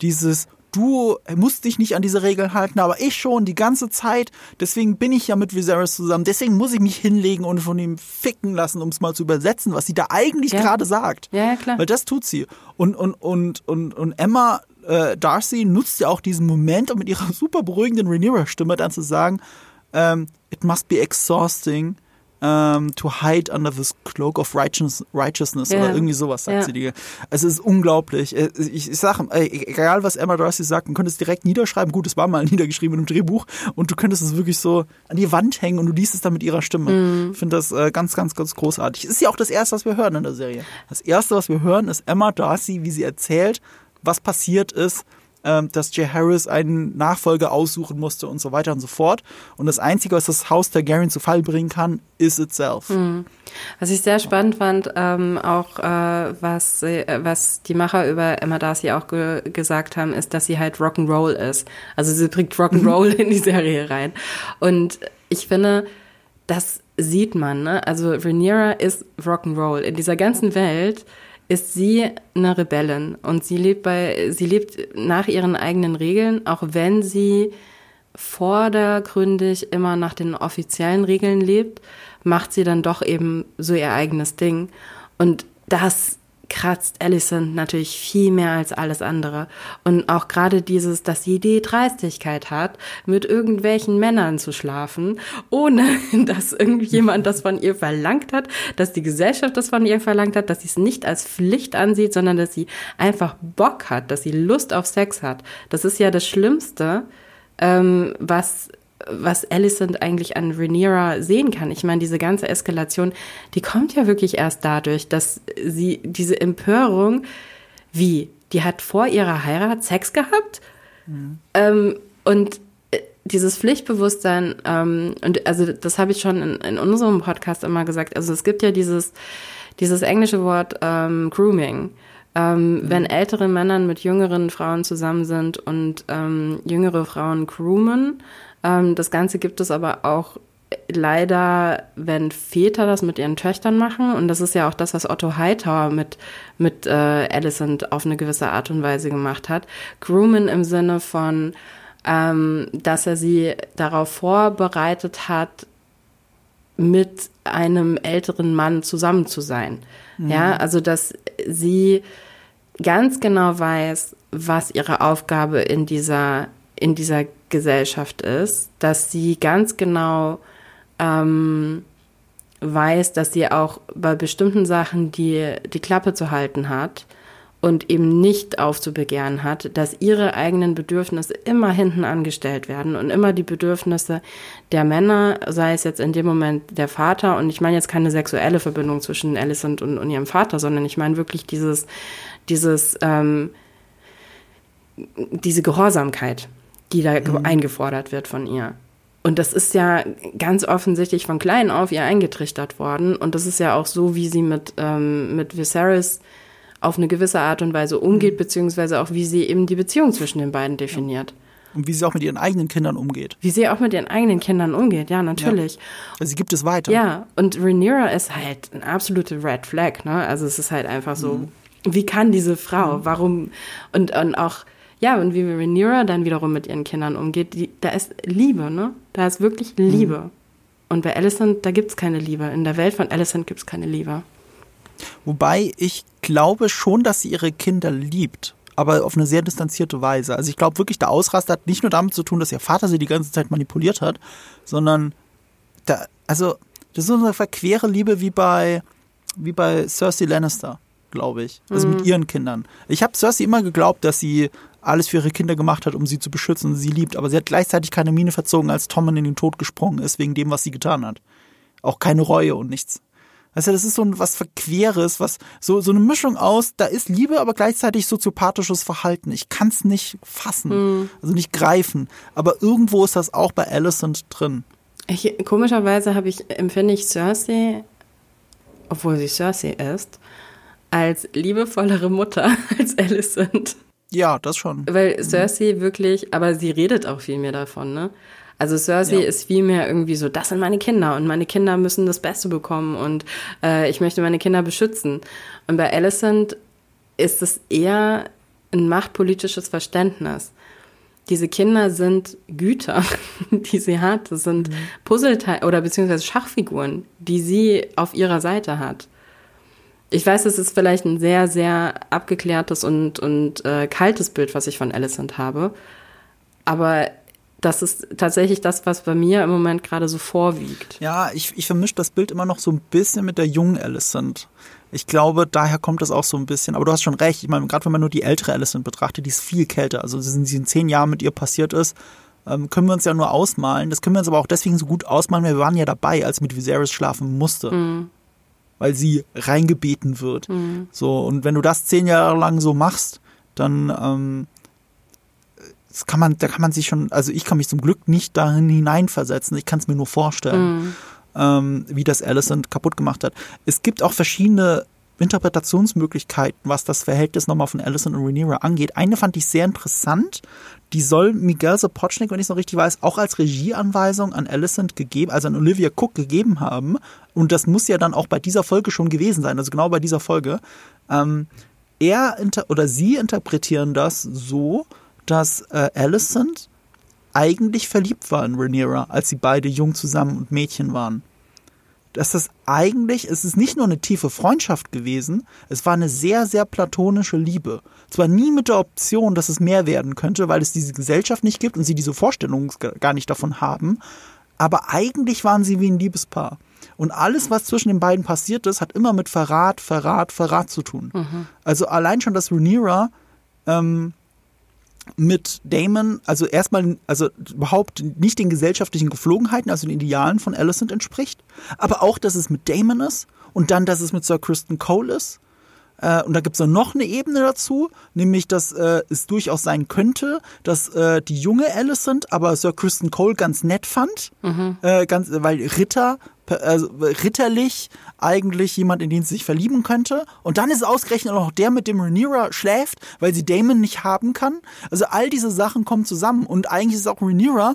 A: Dieses, du musst dich nicht an diese Regeln halten, aber ich schon die ganze Zeit. Deswegen bin ich ja mit Viserys zusammen. Deswegen muss ich mich hinlegen und von ihm ficken lassen, um es mal zu übersetzen, was sie da eigentlich ja. gerade sagt.
B: Ja, ja, klar.
A: Weil das tut sie. Und, und, und, und, und Emma äh, Darcy nutzt ja auch diesen Moment, um mit ihrer super beruhigenden Rhaenyra-Stimme dann zu sagen, ähm, it must be exhausting um, ähm, to hide under this cloak of righteousness, righteousness yeah. oder irgendwie sowas, sagt yeah. sie. Die. Es ist unglaublich. Äh, ich, ich sage, egal was Emma Darcy sagt, man könnte es direkt niederschreiben. Gut, es war mal niedergeschrieben in einem Drehbuch und du könntest es wirklich so an die Wand hängen und du liest es dann mit ihrer Stimme. Mm. Ich finde das äh, ganz, ganz, ganz großartig. Ist ja auch das Erste, was wir hören in der Serie. Das Erste, was wir hören, ist Emma Darcy, wie sie erzählt, was passiert ist, dass Jay Harris einen Nachfolger aussuchen musste und so weiter und so fort. Und das Einzige, was das Haus Targaryen zu Fall bringen kann, ist itself. Mhm.
B: Was ich sehr spannend fand, ähm, auch äh, was, äh, was die Macher über Emma Darcy auch ge gesagt haben, ist, dass sie halt Rock'n'Roll ist. Also sie bringt Rock'n'Roll in die Serie rein. Und ich finde, das sieht man. Ne? Also Rhaenyra ist Rock'n'Roll. In dieser ganzen Welt ist sie eine Rebellin und sie lebt bei, sie lebt nach ihren eigenen Regeln, auch wenn sie vordergründig immer nach den offiziellen Regeln lebt, macht sie dann doch eben so ihr eigenes Ding. Und das kratzt Allison natürlich viel mehr als alles andere. Und auch gerade dieses, dass sie die Dreistigkeit hat, mit irgendwelchen Männern zu schlafen, ohne dass irgendjemand das von ihr verlangt hat, dass die Gesellschaft das von ihr verlangt hat, dass sie es nicht als Pflicht ansieht, sondern dass sie einfach Bock hat, dass sie Lust auf Sex hat. Das ist ja das Schlimmste, ähm, was was Alicent eigentlich an Rhaenyra sehen kann. Ich meine, diese ganze Eskalation, die kommt ja wirklich erst dadurch, dass sie diese Empörung, wie, die hat vor ihrer Heirat Sex gehabt mhm. ähm, und äh, dieses Pflichtbewusstsein, ähm, und also das habe ich schon in, in, unserem Podcast immer gesagt, also es gibt ja dieses, dieses englische Wort ähm, Grooming. Ähm, mhm. Wenn ältere Männer mit jüngeren Frauen zusammen sind und ähm, jüngere Frauen groomen, ähm, das Ganze gibt es aber auch leider, wenn Väter das mit ihren Töchtern machen, und das ist ja auch das, was Otto Hightower mit, mit äh, Alicent auf eine gewisse Art und Weise gemacht hat. Groomen im Sinne von, ähm, dass er sie darauf vorbereitet hat, mit einem älteren Mann zusammen zu sein. Mhm. Ja, also dass sie ganz genau weiß, was ihre Aufgabe in dieser in dieser Gesellschaft ist, dass sie ganz genau ähm, weiß, dass sie auch bei bestimmten Sachen die, die Klappe zu halten hat und eben nicht aufzubegehren hat, dass ihre eigenen Bedürfnisse immer hinten angestellt werden und immer die Bedürfnisse der Männer, sei es jetzt in dem Moment der Vater, und ich meine jetzt keine sexuelle Verbindung zwischen Alicent und, und ihrem Vater, sondern ich meine wirklich dieses, dieses, ähm, diese Gehorsamkeit die da mhm. eingefordert wird von ihr. Und das ist ja ganz offensichtlich von klein auf ihr eingetrichtert worden. Und das ist ja auch so, wie sie mit, ähm, mit Viserys auf eine gewisse Art und Weise umgeht, mhm. beziehungsweise auch wie sie eben die Beziehung zwischen den beiden definiert.
A: Und wie sie auch mit ihren eigenen Kindern umgeht.
B: Wie sie auch mit ihren eigenen Kindern umgeht, ja, natürlich. Ja.
A: Also sie gibt es weiter.
B: Ja, und Rhaenyra ist halt ein absolute Red Flag, ne? Also es ist halt einfach so, mhm. wie kann diese Frau, mhm. warum, und, und auch ja, und wie Rhaenyra dann wiederum mit ihren Kindern umgeht, die, da ist Liebe, ne? Da ist wirklich Liebe. Mhm. Und bei Alicent, da gibt es keine Liebe. In der Welt von Alicent gibt es keine Liebe.
A: Wobei ich glaube schon, dass sie ihre Kinder liebt. aber auf eine sehr distanzierte Weise. Also ich glaube wirklich, der Ausraster hat nicht nur damit zu tun, dass ihr Vater sie die ganze Zeit manipuliert hat, sondern da, also das ist so eine verquere Liebe wie bei, wie bei Cersei Lannister, glaube ich. Also mhm. mit ihren Kindern. Ich habe Cersei immer geglaubt, dass sie alles für ihre Kinder gemacht hat, um sie zu beschützen und sie liebt, aber sie hat gleichzeitig keine Miene verzogen, als Tommen in den Tod gesprungen ist, wegen dem, was sie getan hat. Auch keine Reue und nichts. Weißt du, das ist so ein was Verqueres, was so, so eine Mischung aus, da ist Liebe, aber gleichzeitig soziopathisches Verhalten. Ich kann es nicht fassen, mhm. also nicht greifen. Aber irgendwo ist das auch bei Alicent drin.
B: Ich, komischerweise habe ich, empfinde ich Cersei, obwohl sie Cersei ist, als liebevollere Mutter als Alicent.
A: Ja, das schon.
B: Weil Cersei wirklich, aber sie redet auch viel mehr davon, ne? Also Cersei ja. ist viel mehr irgendwie so, das sind meine Kinder und meine Kinder müssen das Beste bekommen und äh, ich möchte meine Kinder beschützen. Und bei Alicent ist es eher ein machtpolitisches Verständnis. Diese Kinder sind Güter, die sie hat. Das sind mhm. Puzzleteile oder beziehungsweise Schachfiguren, die sie auf ihrer Seite hat. Ich weiß, es ist vielleicht ein sehr, sehr abgeklärtes und, und äh, kaltes Bild, was ich von Alicent habe. Aber das ist tatsächlich das, was bei mir im Moment gerade so vorwiegt.
A: Ja, ich, ich vermische das Bild immer noch so ein bisschen mit der jungen Alicent. Ich glaube, daher kommt das auch so ein bisschen. Aber du hast schon recht. Ich meine, gerade wenn man nur die ältere Alicent betrachtet, die ist viel kälter. Also, in diesen zehn Jahren mit ihr passiert ist, ähm, können wir uns ja nur ausmalen. Das können wir uns aber auch deswegen so gut ausmalen, weil wir waren ja dabei, als mit Viserys schlafen musste. Mhm. Weil sie reingebeten wird. Mhm. So, und wenn du das zehn Jahre lang so machst, dann ähm, das kann man, da kann man sich schon, also ich kann mich zum Glück nicht dahin hineinversetzen. Ich kann es mir nur vorstellen, mm. ähm, wie das Alicent kaputt gemacht hat. Es gibt auch verschiedene Interpretationsmöglichkeiten, was das Verhältnis nochmal von Alicent und Rhaenyra angeht. Eine fand ich sehr interessant. Die soll Miguel Sapochnik, wenn ich es noch richtig weiß, auch als Regieanweisung an Alicent gegeben, also an Olivia Cook gegeben haben. Und das muss ja dann auch bei dieser Folge schon gewesen sein, also genau bei dieser Folge. Ähm, er oder sie interpretieren das so, dass äh, Alicent eigentlich verliebt war in Rhaenyra, als sie beide jung zusammen und Mädchen waren. Dass das eigentlich, es ist nicht nur eine tiefe Freundschaft gewesen, es war eine sehr, sehr platonische Liebe. Zwar nie mit der Option, dass es mehr werden könnte, weil es diese Gesellschaft nicht gibt und sie diese Vorstellung gar nicht davon haben, aber eigentlich waren sie wie ein Liebespaar. Und alles, was zwischen den beiden passiert ist, hat immer mit Verrat, Verrat, Verrat zu tun. Mhm. Also allein schon, dass Rhaenyra ähm, mit Damon, also erstmal, also überhaupt nicht den gesellschaftlichen Geflogenheiten, also den Idealen von Alicent entspricht, aber auch, dass es mit Damon ist und dann, dass es mit Sir Kristen Cole ist. Äh, und da gibt es noch eine Ebene dazu, nämlich, dass äh, es durchaus sein könnte, dass äh, die junge Alicent aber Sir Kristen Cole ganz nett fand, mhm. äh, ganz, weil Ritter also ritterlich eigentlich jemand, in den sie sich verlieben könnte. Und dann ist es ausgerechnet auch noch der, mit dem Rhaenyra schläft, weil sie Damon nicht haben kann. Also all diese Sachen kommen zusammen. Und eigentlich ist auch Rhaenyra,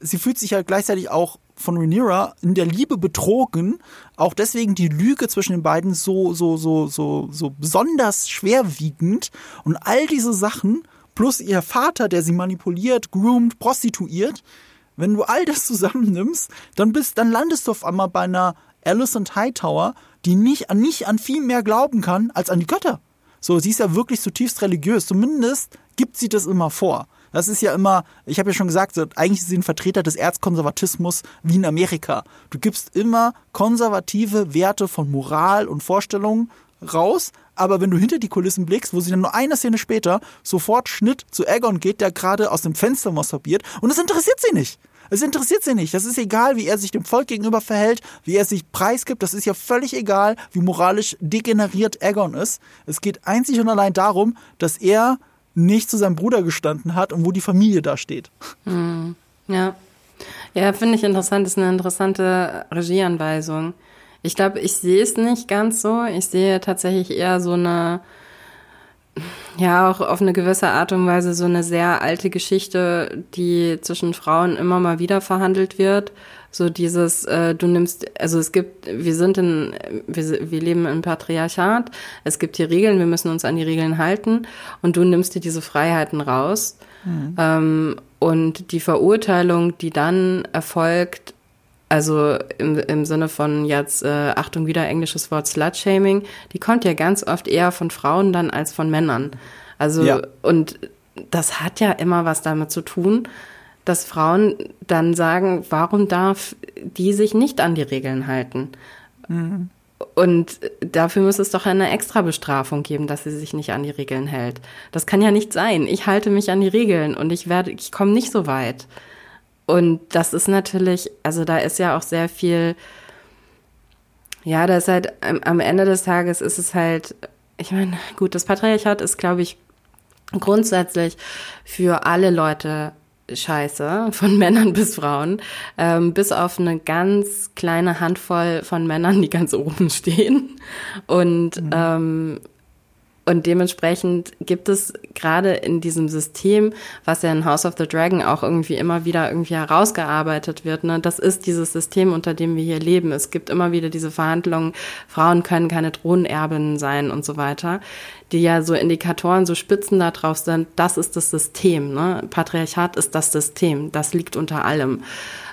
A: sie fühlt sich ja gleichzeitig auch von Rhaenyra in der Liebe betrogen. Auch deswegen die Lüge zwischen den beiden so, so, so, so, so besonders schwerwiegend. Und all diese Sachen plus ihr Vater, der sie manipuliert, groomt, prostituiert, wenn du all das zusammennimmst, dann bist, dann landest du auf einmal bei einer Alicent Hightower, die nicht an, nicht an viel mehr glauben kann als an die Götter. So, sie ist ja wirklich zutiefst religiös. Zumindest gibt sie das immer vor. Das ist ja immer, ich habe ja schon gesagt, eigentlich ist sie ein Vertreter des Erzkonservatismus wie in Amerika. Du gibst immer konservative Werte von Moral und Vorstellungen raus, aber wenn du hinter die Kulissen blickst, wo sie dann nur eine Szene später sofort Schnitt zu Aegon geht, der gerade aus dem Fenster masturbiert und das interessiert sie nicht. Es interessiert sie nicht. Das ist egal, wie er sich dem Volk gegenüber verhält, wie er sich preisgibt. Das ist ja völlig egal, wie moralisch degeneriert Aegon ist. Es geht einzig und allein darum, dass er nicht zu seinem Bruder gestanden hat und wo die Familie da steht.
B: Hm. Ja. Ja, finde ich interessant. Das ist eine interessante Regieanweisung. Ich glaube, ich sehe es nicht ganz so. Ich sehe tatsächlich eher so eine ja auch auf eine gewisse Art und Weise so eine sehr alte Geschichte, die zwischen Frauen immer mal wieder verhandelt wird. So dieses, äh, du nimmst, also es gibt, wir sind in, wir, wir leben im Patriarchat, es gibt hier Regeln, wir müssen uns an die Regeln halten und du nimmst dir diese Freiheiten raus. Mhm. Ähm, und die Verurteilung, die dann erfolgt, also im, im Sinne von jetzt, äh, Achtung, wieder englisches Wort Slut-Shaming, die kommt ja ganz oft eher von Frauen dann als von Männern. Also, ja. und das hat ja immer was damit zu tun, dass Frauen dann sagen, warum darf die sich nicht an die Regeln halten? Mhm. Und dafür muss es doch eine extra Bestrafung geben, dass sie sich nicht an die Regeln hält. Das kann ja nicht sein. Ich halte mich an die Regeln und ich werde, ich komme nicht so weit. Und das ist natürlich, also da ist ja auch sehr viel, ja, da ist halt am Ende des Tages ist es halt, ich meine, gut, das Patriarchat ist, glaube ich, grundsätzlich für alle Leute scheiße, von Männern bis Frauen, ähm, bis auf eine ganz kleine Handvoll von Männern, die ganz oben stehen. Und mhm. ähm, und dementsprechend gibt es gerade in diesem System, was ja in House of the Dragon auch irgendwie immer wieder irgendwie herausgearbeitet wird, ne, das ist dieses System, unter dem wir hier leben. Es gibt immer wieder diese Verhandlungen, Frauen können keine Thronerbinnen sein und so weiter, die ja so Indikatoren, so Spitzen da drauf sind, das ist das System, ne? Patriarchat ist das System, das liegt unter allem.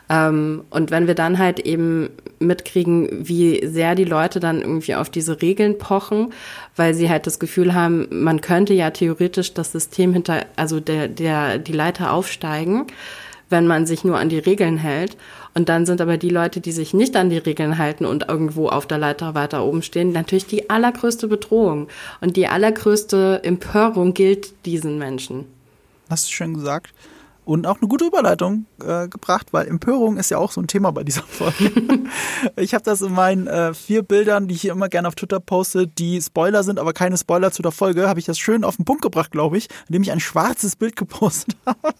B: Ähm, und wenn wir dann halt eben mitkriegen, wie sehr die Leute dann irgendwie auf diese Regeln pochen, weil sie halt das Gefühl haben, man könnte ja theoretisch das System hinter, also der, der, die Leiter aufsteigen, wenn man sich nur an die Regeln hält. Und dann sind aber die Leute, die sich nicht an die Regeln halten und irgendwo auf der Leiter weiter oben stehen, natürlich die allergrößte Bedrohung. Und die allergrößte Empörung gilt diesen Menschen.
A: Hast du schön gesagt und auch eine gute Überleitung äh, gebracht, weil Empörung ist ja auch so ein Thema bei dieser Folge. ich habe das in meinen äh, vier Bildern, die ich hier immer gerne auf Twitter poste, die Spoiler sind, aber keine Spoiler zu der Folge, habe ich das schön auf den Punkt gebracht, glaube ich, indem ich ein schwarzes Bild gepostet habe,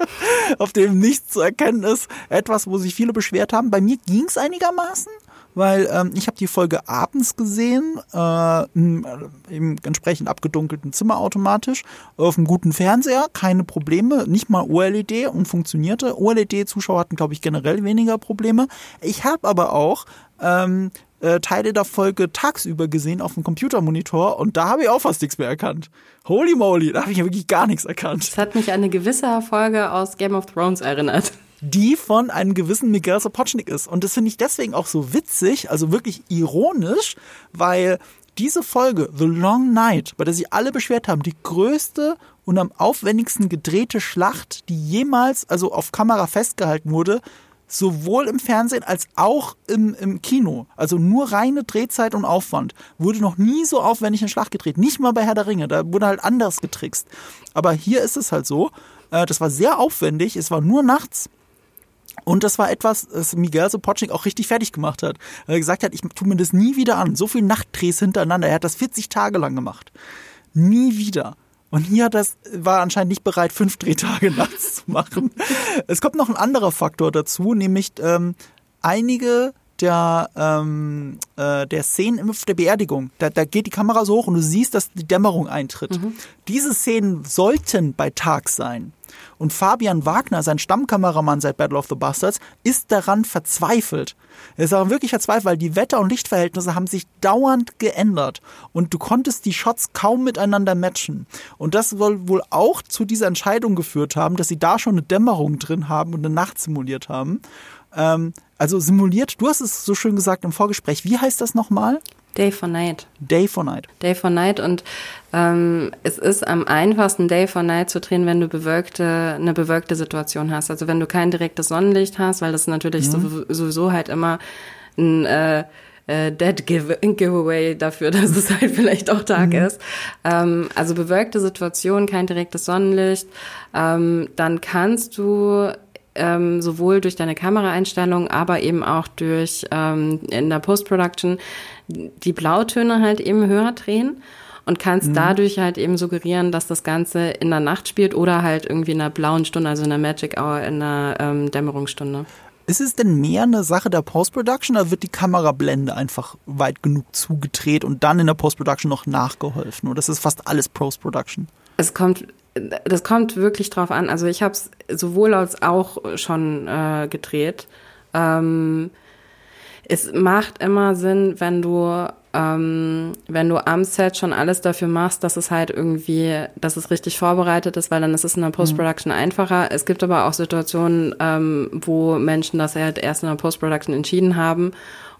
A: auf dem nichts zu erkennen ist. Etwas, wo sich viele beschwert haben. Bei mir ging es einigermaßen weil ähm, ich habe die Folge abends gesehen, äh, im, im entsprechend abgedunkelten Zimmer automatisch, auf einem guten Fernseher, keine Probleme, nicht mal OLED und funktionierte. OLED-Zuschauer hatten, glaube ich, generell weniger Probleme. Ich habe aber auch ähm, äh, Teile der Folge tagsüber gesehen auf dem Computermonitor und da habe ich auch fast nichts mehr erkannt. Holy moly, da habe ich ja wirklich gar nichts erkannt.
B: Das hat mich an eine gewisse Folge aus Game of Thrones erinnert
A: die von einem gewissen Miguel Sapochnik ist. Und das finde ich deswegen auch so witzig, also wirklich ironisch, weil diese Folge, The Long Night, bei der sich alle beschwert haben, die größte und am aufwendigsten gedrehte Schlacht, die jemals also auf Kamera festgehalten wurde, sowohl im Fernsehen als auch im, im Kino, also nur reine Drehzeit und Aufwand, wurde noch nie so aufwendig in Schlacht gedreht. Nicht mal bei Herr der Ringe, da wurde halt anders getrickst. Aber hier ist es halt so, äh, das war sehr aufwendig, es war nur nachts und das war etwas, das Miguel Sopocznik auch richtig fertig gemacht hat. Er gesagt hat, ich tue mir das nie wieder an. So viel Nachtdrehs hintereinander. Er hat das 40 Tage lang gemacht. Nie wieder. Und hier das war anscheinend nicht bereit, fünf Drehtage nachts zu machen. Es kommt noch ein anderer Faktor dazu, nämlich ähm, einige der, ähm, äh, der Szenen auf der Beerdigung. Da, da geht die Kamera so hoch und du siehst, dass die Dämmerung eintritt. Mhm. Diese Szenen sollten bei Tag sein. Und Fabian Wagner, sein Stammkameramann seit Battle of the Bastards, ist daran verzweifelt. Er ist daran wirklich verzweifelt, weil die Wetter- und Lichtverhältnisse haben sich dauernd geändert und du konntest die Shots kaum miteinander matchen. Und das soll wohl auch zu dieser Entscheidung geführt haben, dass sie da schon eine Dämmerung drin haben und eine Nacht simuliert haben. Ähm, also simuliert, du hast es so schön gesagt im Vorgespräch, wie heißt das nochmal?
B: Day for Night.
A: Day for Night.
B: Day for Night und ähm, es ist am einfachsten Day for Night zu drehen, wenn du bewölkte, eine bewölkte Situation hast. Also wenn du kein direktes Sonnenlicht hast, weil das natürlich mhm. sowieso halt immer ein äh, äh, Dead Give Giveaway dafür, dass es halt vielleicht auch Tag mhm. ist. Ähm, also bewölkte Situation, kein direktes Sonnenlicht. Ähm, dann kannst du ähm, sowohl durch deine Kameraeinstellungen, aber eben auch durch ähm, in der Post-Production die Blautöne halt eben höher drehen und kannst mhm. dadurch halt eben suggerieren, dass das Ganze in der Nacht spielt oder halt irgendwie in einer blauen Stunde, also in der Magic Hour, in einer ähm, Dämmerungsstunde.
A: Ist es denn mehr eine Sache der Post-Production oder wird die Kamerablende einfach weit genug zugedreht und dann in der Post-Production noch nachgeholfen? Oder ist es fast alles Post-Production?
B: Es kommt das kommt wirklich drauf an. Also ich habe es sowohl als auch schon äh, gedreht. Ähm, es macht immer Sinn, wenn du ähm, wenn du am Set schon alles dafür machst, dass es halt irgendwie, dass es richtig vorbereitet ist, weil dann ist es in der Post-Production mhm. einfacher. Es gibt aber auch Situationen, ähm, wo Menschen das halt erst in der Post-Production entschieden haben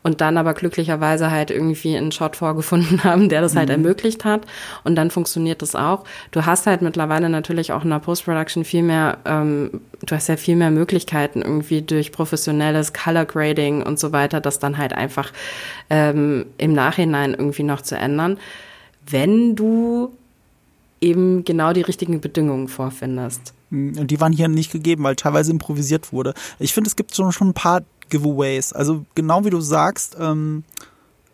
B: und dann aber glücklicherweise halt irgendwie einen Shot vorgefunden haben, der das halt mhm. halt ermöglicht hat und dann funktioniert das auch. Du hast halt mittlerweile natürlich auch in der Post-Production viel mehr, ähm, du hast ja viel mehr Möglichkeiten irgendwie durch professionelles Color Grading und so weiter, das dann halt einfach ähm, im Nachhinein irgendwie noch zu ändern, wenn du eben genau die richtigen Bedingungen vorfindest.
A: Und die waren hier nicht gegeben, weil teilweise improvisiert wurde. Ich finde, es gibt schon, schon ein paar Giveaways. Also genau wie du sagst, ähm,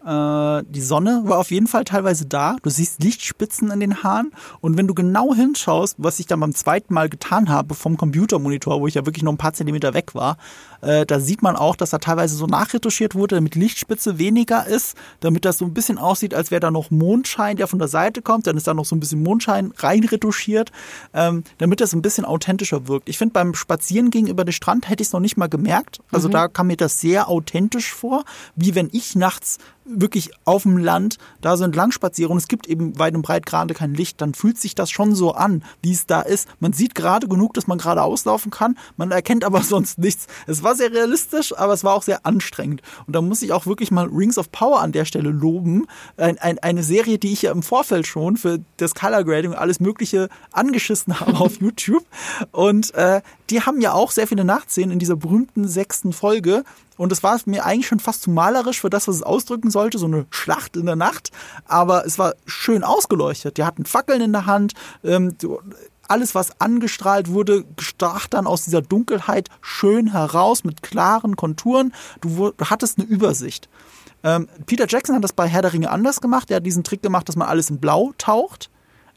A: äh, die Sonne war auf jeden Fall teilweise da. Du siehst Lichtspitzen in den Haaren. Und wenn du genau hinschaust, was ich dann beim zweiten Mal getan habe vom Computermonitor, wo ich ja wirklich noch ein paar Zentimeter weg war, äh, da sieht man auch, dass da teilweise so nachretuschiert wurde, damit Lichtspitze weniger ist, damit das so ein bisschen aussieht, als wäre da noch Mondschein, der von der Seite kommt. Dann ist da noch so ein bisschen Mondschein reinretuschiert, ähm, damit das ein bisschen authentischer wirkt. Ich finde, beim Spazieren gegenüber dem Strand hätte ich es noch nicht mal gemerkt. Also mhm. da kam mir das sehr authentisch vor, wie wenn ich nachts wirklich auf dem Land da so entlang spaziere und es gibt eben weit und breit gerade kein Licht, dann fühlt sich das schon so an, wie es da ist. Man sieht gerade genug, dass man gerade auslaufen kann, man erkennt aber sonst nichts. Es war sehr realistisch, aber es war auch sehr anstrengend. Und da muss ich auch wirklich mal Rings of Power an der Stelle loben. Ein, ein, eine Serie, die ich ja im Vorfeld schon für das Color Grading und alles Mögliche angeschissen habe auf YouTube. Und äh, die haben ja auch sehr viele Nachtszenen in dieser berühmten sechsten Folge. Und es war mir eigentlich schon fast zu malerisch für das, was es ausdrücken sollte, so eine Schlacht in der Nacht. Aber es war schön ausgeleuchtet. Die hatten Fackeln in der Hand. Ähm, alles, was angestrahlt wurde, stach dann aus dieser Dunkelheit schön heraus mit klaren Konturen. Du, hattest eine Übersicht. Ähm, Peter Jackson hat das bei Herr der Ringe anders gemacht. Er hat diesen Trick gemacht, dass man alles in Blau taucht.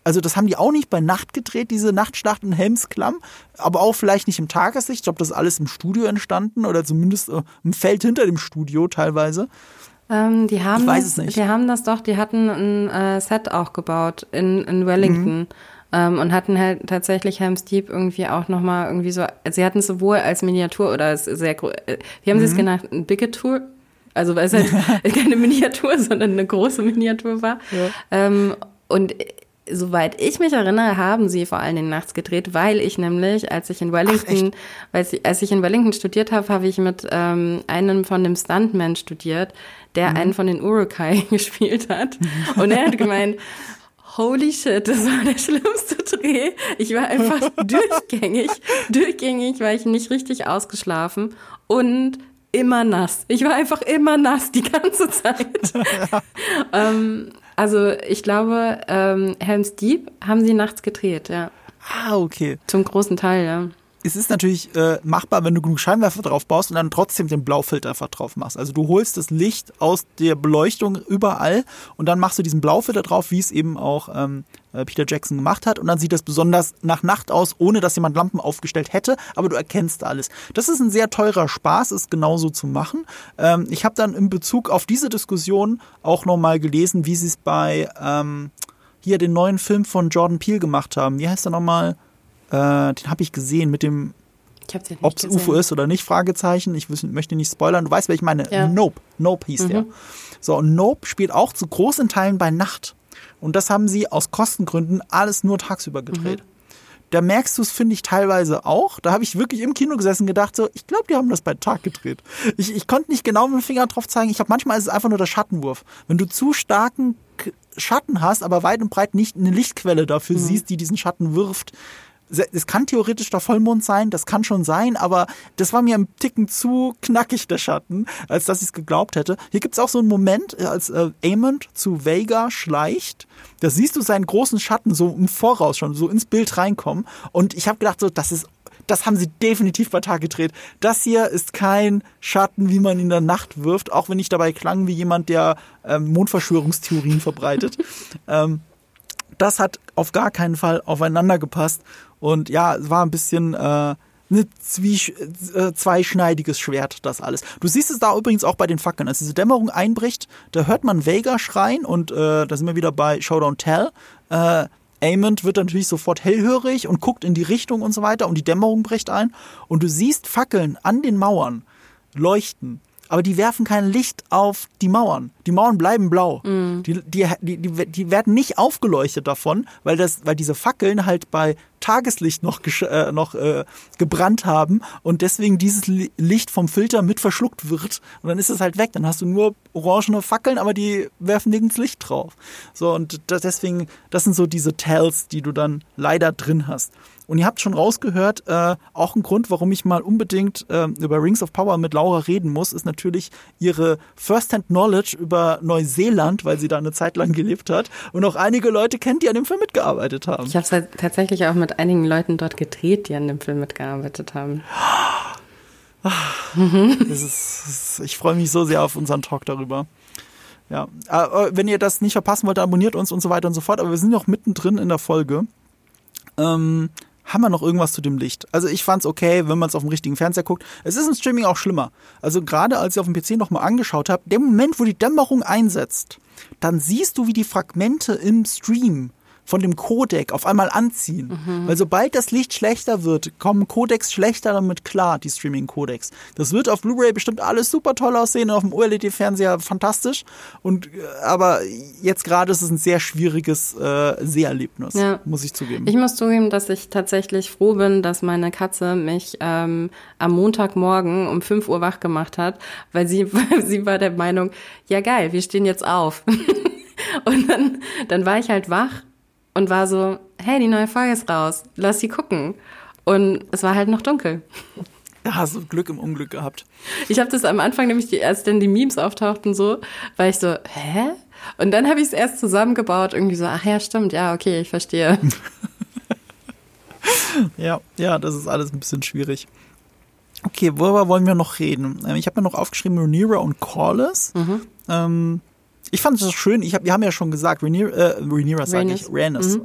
A: Also das haben die auch nicht bei Nacht gedreht, diese Nachtschlacht in Helmsklamm, aber auch vielleicht nicht im Tageslicht. Ich glaube, das ist alles im Studio entstanden oder zumindest äh, im Feld hinter dem Studio teilweise.
B: Ähm, die haben ich weiß es nicht. Die haben das doch, die hatten ein äh, Set auch gebaut in, in Wellington. Mhm. Ähm, und hatten halt tatsächlich Helm's Deep irgendwie auch nochmal irgendwie so, sie hatten es sowohl als Miniatur oder als sehr, äh, wie haben mhm. sie es genannt, ein Bigatur? Also weil es halt keine Miniatur, sondern eine große Miniatur war. Ja. Ähm, und soweit ich mich erinnere, haben sie vor allen Dingen nachts gedreht, weil ich nämlich, als ich in Wellington, Ach, ich, als ich in Wellington studiert habe, habe ich mit ähm, einem von dem Stuntman studiert, der mhm. einen von den Urukai gespielt hat. Mhm. Und er hat gemeint, holy shit, das war der schlimmste Dreh. Ich war einfach durchgängig, durchgängig war ich nicht richtig ausgeschlafen und immer nass. Ich war einfach immer nass die ganze Zeit. Ähm, also ich glaube, ähm, Helms Deep haben sie nachts gedreht, ja.
A: Ah, okay.
B: Zum großen Teil, ja
A: es ist natürlich äh, machbar, wenn du genug Scheinwerfer drauf baust und dann trotzdem den Blaufilter einfach drauf machst. Also du holst das Licht aus der Beleuchtung überall und dann machst du diesen Blaufilter drauf, wie es eben auch ähm, äh, Peter Jackson gemacht hat. Und dann sieht das besonders nach Nacht aus, ohne dass jemand Lampen aufgestellt hätte, aber du erkennst alles. Das ist ein sehr teurer Spaß, es genauso zu machen. Ähm, ich habe dann in Bezug auf diese Diskussion auch nochmal gelesen, wie sie es bei ähm, hier den neuen Film von Jordan Peele gemacht haben. Wie heißt er nochmal? Äh, den habe ich gesehen mit dem, ob es UFO ist oder nicht, Fragezeichen. Ich möchte nicht spoilern. Du weißt, wer ich meine. Ja. Nope. Nope hieß mhm. der. So, und Nope spielt auch zu großen Teilen bei Nacht. Und das haben sie aus Kostengründen alles nur tagsüber gedreht. Mhm. Da merkst du es, finde ich, teilweise auch. Da habe ich wirklich im Kino gesessen und gedacht, so, ich glaube, die haben das bei Tag gedreht. Ich, ich konnte nicht genau mit dem Finger drauf zeigen. Ich habe manchmal ist es einfach nur der Schattenwurf. Wenn du zu starken Schatten hast, aber weit und breit nicht eine Lichtquelle dafür mhm. siehst, die diesen Schatten wirft, es kann theoretisch der Vollmond sein, das kann schon sein, aber das war mir ein Ticken zu knackig, der Schatten, als dass ich es geglaubt hätte. Hier gibt es auch so einen Moment, äh, als äh, Amond zu Vega schleicht, da siehst du seinen großen Schatten so im Voraus schon, so ins Bild reinkommen. Und ich habe gedacht, so, das ist das haben sie definitiv bei Tag gedreht. Das hier ist kein Schatten, wie man in der Nacht wirft, auch wenn ich dabei klang wie jemand, der ähm, Mondverschwörungstheorien verbreitet. ähm, das hat auf gar keinen Fall aufeinander gepasst. Und ja, es war ein bisschen äh, eine Zwie äh, zweischneidiges Schwert, das alles. Du siehst es da übrigens auch bei den Fackeln. Als diese Dämmerung einbricht, da hört man Vega schreien und äh, da sind wir wieder bei Showdown Tell. Äh, Amond wird natürlich sofort hellhörig und guckt in die Richtung und so weiter und die Dämmerung bricht ein und du siehst Fackeln an den Mauern leuchten aber die werfen kein Licht auf die Mauern. Die Mauern bleiben blau. Mm. Die, die, die, die, die werden nicht aufgeleuchtet davon, weil, das, weil diese Fackeln halt bei Tageslicht noch, äh, noch äh, gebrannt haben und deswegen dieses Licht vom Filter mit verschluckt wird und dann ist es halt weg. Dann hast du nur orangene Fackeln, aber die werfen nirgends Licht drauf. So und deswegen, das sind so diese Tells, die du dann leider drin hast. Und ihr habt schon rausgehört, äh, auch ein Grund, warum ich mal unbedingt äh, über Rings of Power mit Laura reden muss, ist natürlich ihre First-Hand-Knowledge über Neuseeland, weil sie da eine Zeit lang gelebt hat und auch einige Leute kennt, die an dem Film mitgearbeitet haben.
B: Ich habe tatsächlich auch mit einigen Leuten dort gedreht, die an dem Film mitgearbeitet haben.
A: Ist, ich freue mich so sehr auf unseren Talk darüber. Ja, äh, wenn ihr das nicht verpassen wollt, abonniert uns und so weiter und so fort. Aber wir sind noch mittendrin in der Folge. Ähm, haben wir noch irgendwas zu dem Licht? Also ich fand's okay, wenn man es auf dem richtigen Fernseher guckt. Es ist im Streaming auch schlimmer. Also gerade als ich auf dem PC nochmal angeschaut habe, der Moment, wo die Dämmerung einsetzt, dann siehst du, wie die Fragmente im Stream von dem Codec auf einmal anziehen. Mhm. Weil sobald das Licht schlechter wird, kommen Codecs schlechter damit klar, die Streaming-Codecs. Das wird auf Blu-ray bestimmt alles super toll aussehen und auf dem OLED-Fernseher fantastisch. Und äh, aber jetzt gerade ist es ein sehr schwieriges äh, Seherlebnis, ja. muss ich zugeben.
B: Ich muss zugeben, dass ich tatsächlich froh bin, dass meine Katze mich ähm, am Montagmorgen um 5 Uhr wach gemacht hat, weil sie, weil sie war der Meinung, ja geil, wir stehen jetzt auf. und dann, dann war ich halt wach und war so, hey, die neue Folge ist raus, lass sie gucken. Und es war halt noch dunkel.
A: Da hast du Glück im Unglück gehabt.
B: Ich habe das am Anfang nämlich, als dann die Memes auftauchten so, war ich so, hä? Und dann habe ich es erst zusammengebaut, irgendwie so, ach ja, stimmt, ja, okay, ich verstehe.
A: ja, ja, das ist alles ein bisschen schwierig. Okay, worüber wollen wir noch reden? Ähm, ich habe mir noch aufgeschrieben, Rhaenyra und Corliss. Mhm. Ähm, ich fand es schön, ich hab, wir haben ja schon gesagt, Rhaenyra, äh, Rhaenyra sage ich, Rhaenys. Mhm.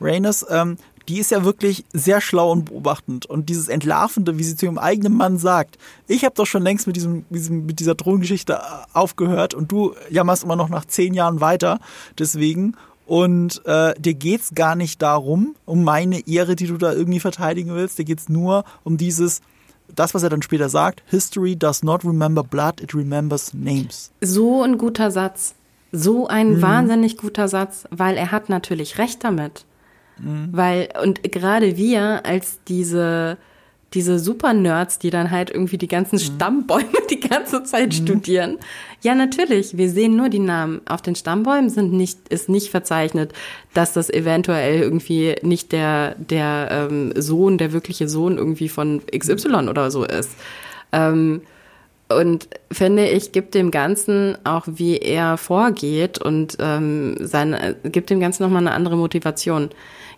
A: Rhaenys, ähm, die ist ja wirklich sehr schlau und beobachtend. Und dieses Entlarvende, wie sie zu ihrem eigenen Mann sagt, ich habe doch schon längst mit, diesem, diesem, mit dieser Drohengeschichte äh, aufgehört und du jammerst immer noch nach zehn Jahren weiter. Deswegen. Und äh, dir geht's gar nicht darum, um meine Ehre, die du da irgendwie verteidigen willst. Dir geht's nur um dieses, das, was er dann später sagt, History does not remember blood, it remembers names.
B: So ein guter Satz. So ein mhm. wahnsinnig guter Satz, weil er hat natürlich recht damit. Mhm. Weil, und gerade wir als diese, diese Super-Nerds, die dann halt irgendwie die ganzen mhm. Stammbäume die ganze Zeit mhm. studieren. Ja, natürlich, wir sehen nur die Namen. Auf den Stammbäumen sind nicht, ist nicht verzeichnet, dass das eventuell irgendwie nicht der, der ähm, Sohn, der wirkliche Sohn irgendwie von XY oder so ist. Ähm, und finde ich, gibt dem Ganzen auch, wie er vorgeht und ähm, seine, gibt dem Ganzen nochmal eine andere Motivation.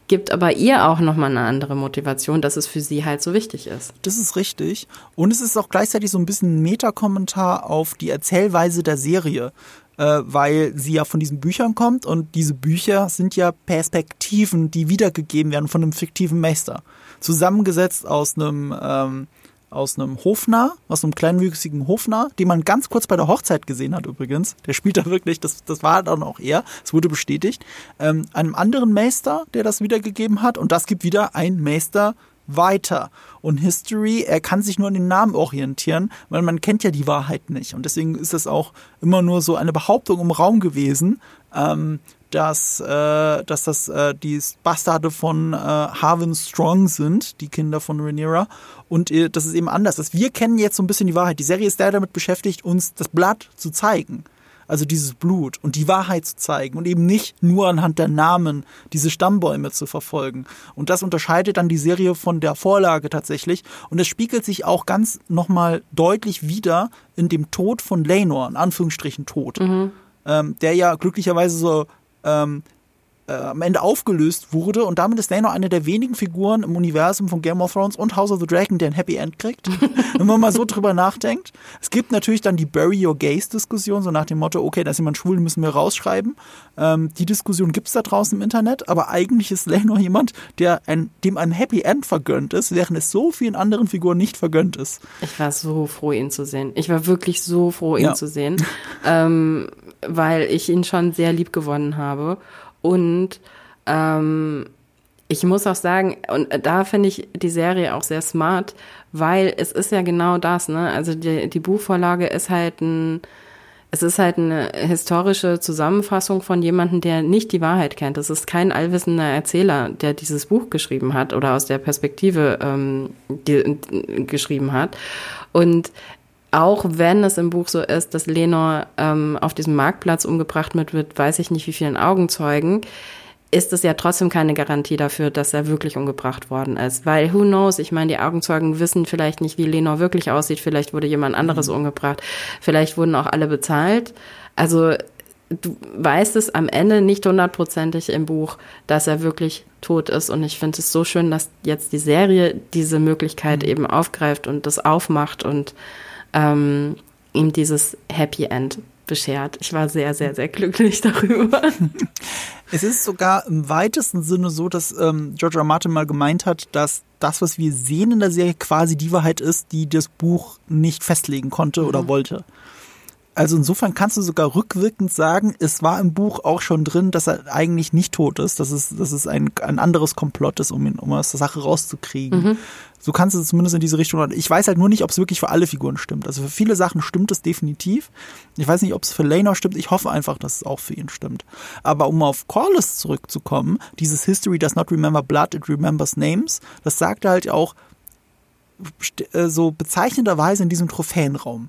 B: Gibt aber ihr auch nochmal eine andere Motivation, dass es für sie halt so wichtig ist.
A: Das ist richtig. Und es ist auch gleichzeitig so ein bisschen ein Metakommentar auf die Erzählweise der Serie äh, weil sie ja von diesen Büchern kommt und diese Bücher sind ja Perspektiven, die wiedergegeben werden von einem fiktiven Meister. Zusammengesetzt aus einem ähm, aus einem Hofnarr, aus einem kleinwüchsigen Hofnarr, den man ganz kurz bei der Hochzeit gesehen hat übrigens. Der spielt da wirklich, das, das war dann auch er, es wurde bestätigt. Ähm, einem anderen Meister, der das wiedergegeben hat und das gibt wieder ein Meister weiter. Und History, er kann sich nur an den Namen orientieren, weil man kennt ja die Wahrheit nicht. Und deswegen ist es auch immer nur so eine Behauptung im Raum gewesen, ähm, dass, äh, dass das äh, die Bastarde von äh, Harvin Strong sind, die Kinder von Rhaenyra. Und äh, das ist eben anders. Dass wir kennen jetzt so ein bisschen die Wahrheit. Die Serie ist da damit beschäftigt, uns das Blatt zu zeigen. Also dieses Blut und die Wahrheit zu zeigen und eben nicht nur anhand der Namen diese Stammbäume zu verfolgen. Und das unterscheidet dann die Serie von der Vorlage tatsächlich. Und es spiegelt sich auch ganz nochmal deutlich wieder in dem Tod von Lenor, in Anführungsstrichen Tod. Mhm. Ähm, der ja glücklicherweise so ähm, äh, am Ende aufgelöst wurde und damit ist Nano eine der wenigen Figuren im Universum von Game of Thrones und House of the Dragon, der ein Happy End kriegt, wenn man mal so drüber nachdenkt. Es gibt natürlich dann die Bury Your Gays Diskussion, so nach dem Motto, okay, da ist jemand schwul, müssen wir rausschreiben. Ähm, die Diskussion gibt es da draußen im Internet, aber eigentlich ist Lenor jemand, der ein, dem ein Happy End vergönnt ist, während es so vielen anderen Figuren nicht vergönnt ist.
B: Ich war so froh, ihn zu sehen. Ich war wirklich so froh, ihn ja. zu sehen, ähm, weil ich ihn schon sehr lieb gewonnen habe. Und ähm, ich muss auch sagen, und da finde ich die Serie auch sehr smart, weil es ist ja genau das, ne? Also die, die Buchvorlage ist halt ein, es ist halt eine historische Zusammenfassung von jemandem, der nicht die Wahrheit kennt. Es ist kein allwissender Erzähler, der dieses Buch geschrieben hat oder aus der Perspektive ähm, die, geschrieben hat. Und auch wenn es im Buch so ist, dass Lenor ähm, auf diesem Marktplatz umgebracht wird, weiß ich nicht wie vielen Augenzeugen, ist es ja trotzdem keine Garantie dafür, dass er wirklich umgebracht worden ist. Weil who knows, ich meine, die Augenzeugen wissen vielleicht nicht, wie Lenor wirklich aussieht, vielleicht wurde jemand anderes mhm. umgebracht, vielleicht wurden auch alle bezahlt. Also du weißt es am Ende nicht hundertprozentig im Buch, dass er wirklich tot ist. Und ich finde es so schön, dass jetzt die Serie diese Möglichkeit mhm. eben aufgreift und das aufmacht und ähm, ihm dieses Happy End beschert. Ich war sehr, sehr, sehr glücklich darüber.
A: Es ist sogar im weitesten Sinne so, dass ähm, George R. Martin mal gemeint hat, dass das, was wir sehen in der Serie, quasi die Wahrheit ist, die das Buch nicht festlegen konnte mhm. oder wollte. Also insofern kannst du sogar rückwirkend sagen, es war im Buch auch schon drin, dass er eigentlich nicht tot ist, dass es, dass es ein, ein anderes Komplott ist, um ihn, um aus der Sache rauszukriegen. Mhm. So kannst du es zumindest in diese Richtung. Ich weiß halt nur nicht, ob es wirklich für alle Figuren stimmt. Also für viele Sachen stimmt es definitiv. Ich weiß nicht, ob es für Lena stimmt. Ich hoffe einfach, dass es auch für ihn stimmt. Aber um auf Corliss zurückzukommen, dieses History does not remember blood, it remembers names, das sagt er halt auch äh, so bezeichnenderweise in diesem Trophäenraum.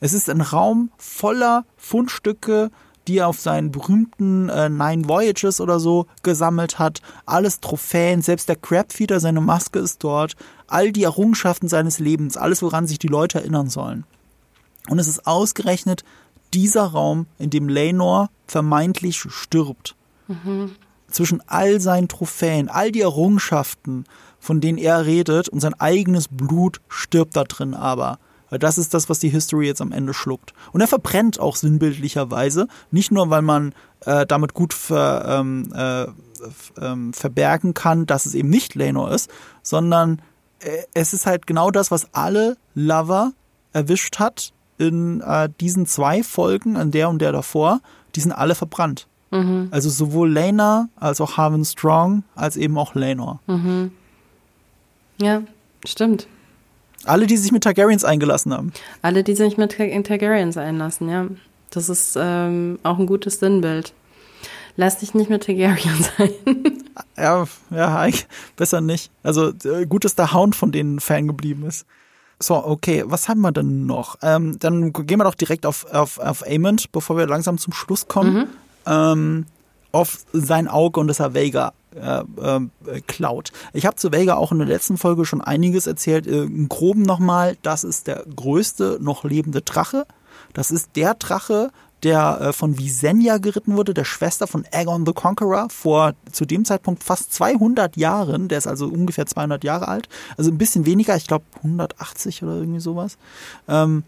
A: Es ist ein Raum voller Fundstücke, die er auf seinen berühmten äh, Nine Voyages oder so gesammelt hat. Alles Trophäen, selbst der Crabfeeder, seine Maske ist dort. All die Errungenschaften seines Lebens, alles, woran sich die Leute erinnern sollen. Und es ist ausgerechnet dieser Raum, in dem Lenor vermeintlich stirbt. Mhm. Zwischen all seinen Trophäen, all die Errungenschaften, von denen er redet, und sein eigenes Blut stirbt da drin aber. Weil das ist das, was die History jetzt am Ende schluckt. Und er verbrennt auch sinnbildlicherweise. Nicht nur, weil man äh, damit gut ver, ähm, äh, ähm, verbergen kann, dass es eben nicht Lenor ist, sondern äh, es ist halt genau das, was alle Lover erwischt hat in äh, diesen zwei Folgen, an der und der davor. Die sind alle verbrannt. Mhm. Also sowohl Lena als auch Harvin Strong als eben auch Lenor.
B: Mhm. Ja, stimmt.
A: Alle, die sich mit Targaryens eingelassen haben.
B: Alle, die sich mit Targaryens einlassen, ja. Das ist ähm, auch ein gutes Sinnbild. Lass dich nicht mit Targaryen sein.
A: ja, ja, besser nicht. Also gut, dass der Hound von denen Fan geblieben ist. So, okay, was haben wir denn noch? Ähm, dann gehen wir doch direkt auf, auf, auf Amond, bevor wir langsam zum Schluss kommen. Mhm. Ähm, auf sein Auge und das er Vega äh, äh, klaut. Ich habe zu Vega auch in der letzten Folge schon einiges erzählt. Äh, Im Groben nochmal, das ist der größte noch lebende Drache. Das ist der Drache, der äh, von Visenya geritten wurde, der Schwester von Aegon the Conqueror, vor zu dem Zeitpunkt fast 200 Jahren. Der ist also ungefähr 200 Jahre alt. Also ein bisschen weniger, ich glaube 180 oder irgendwie sowas. Ähm,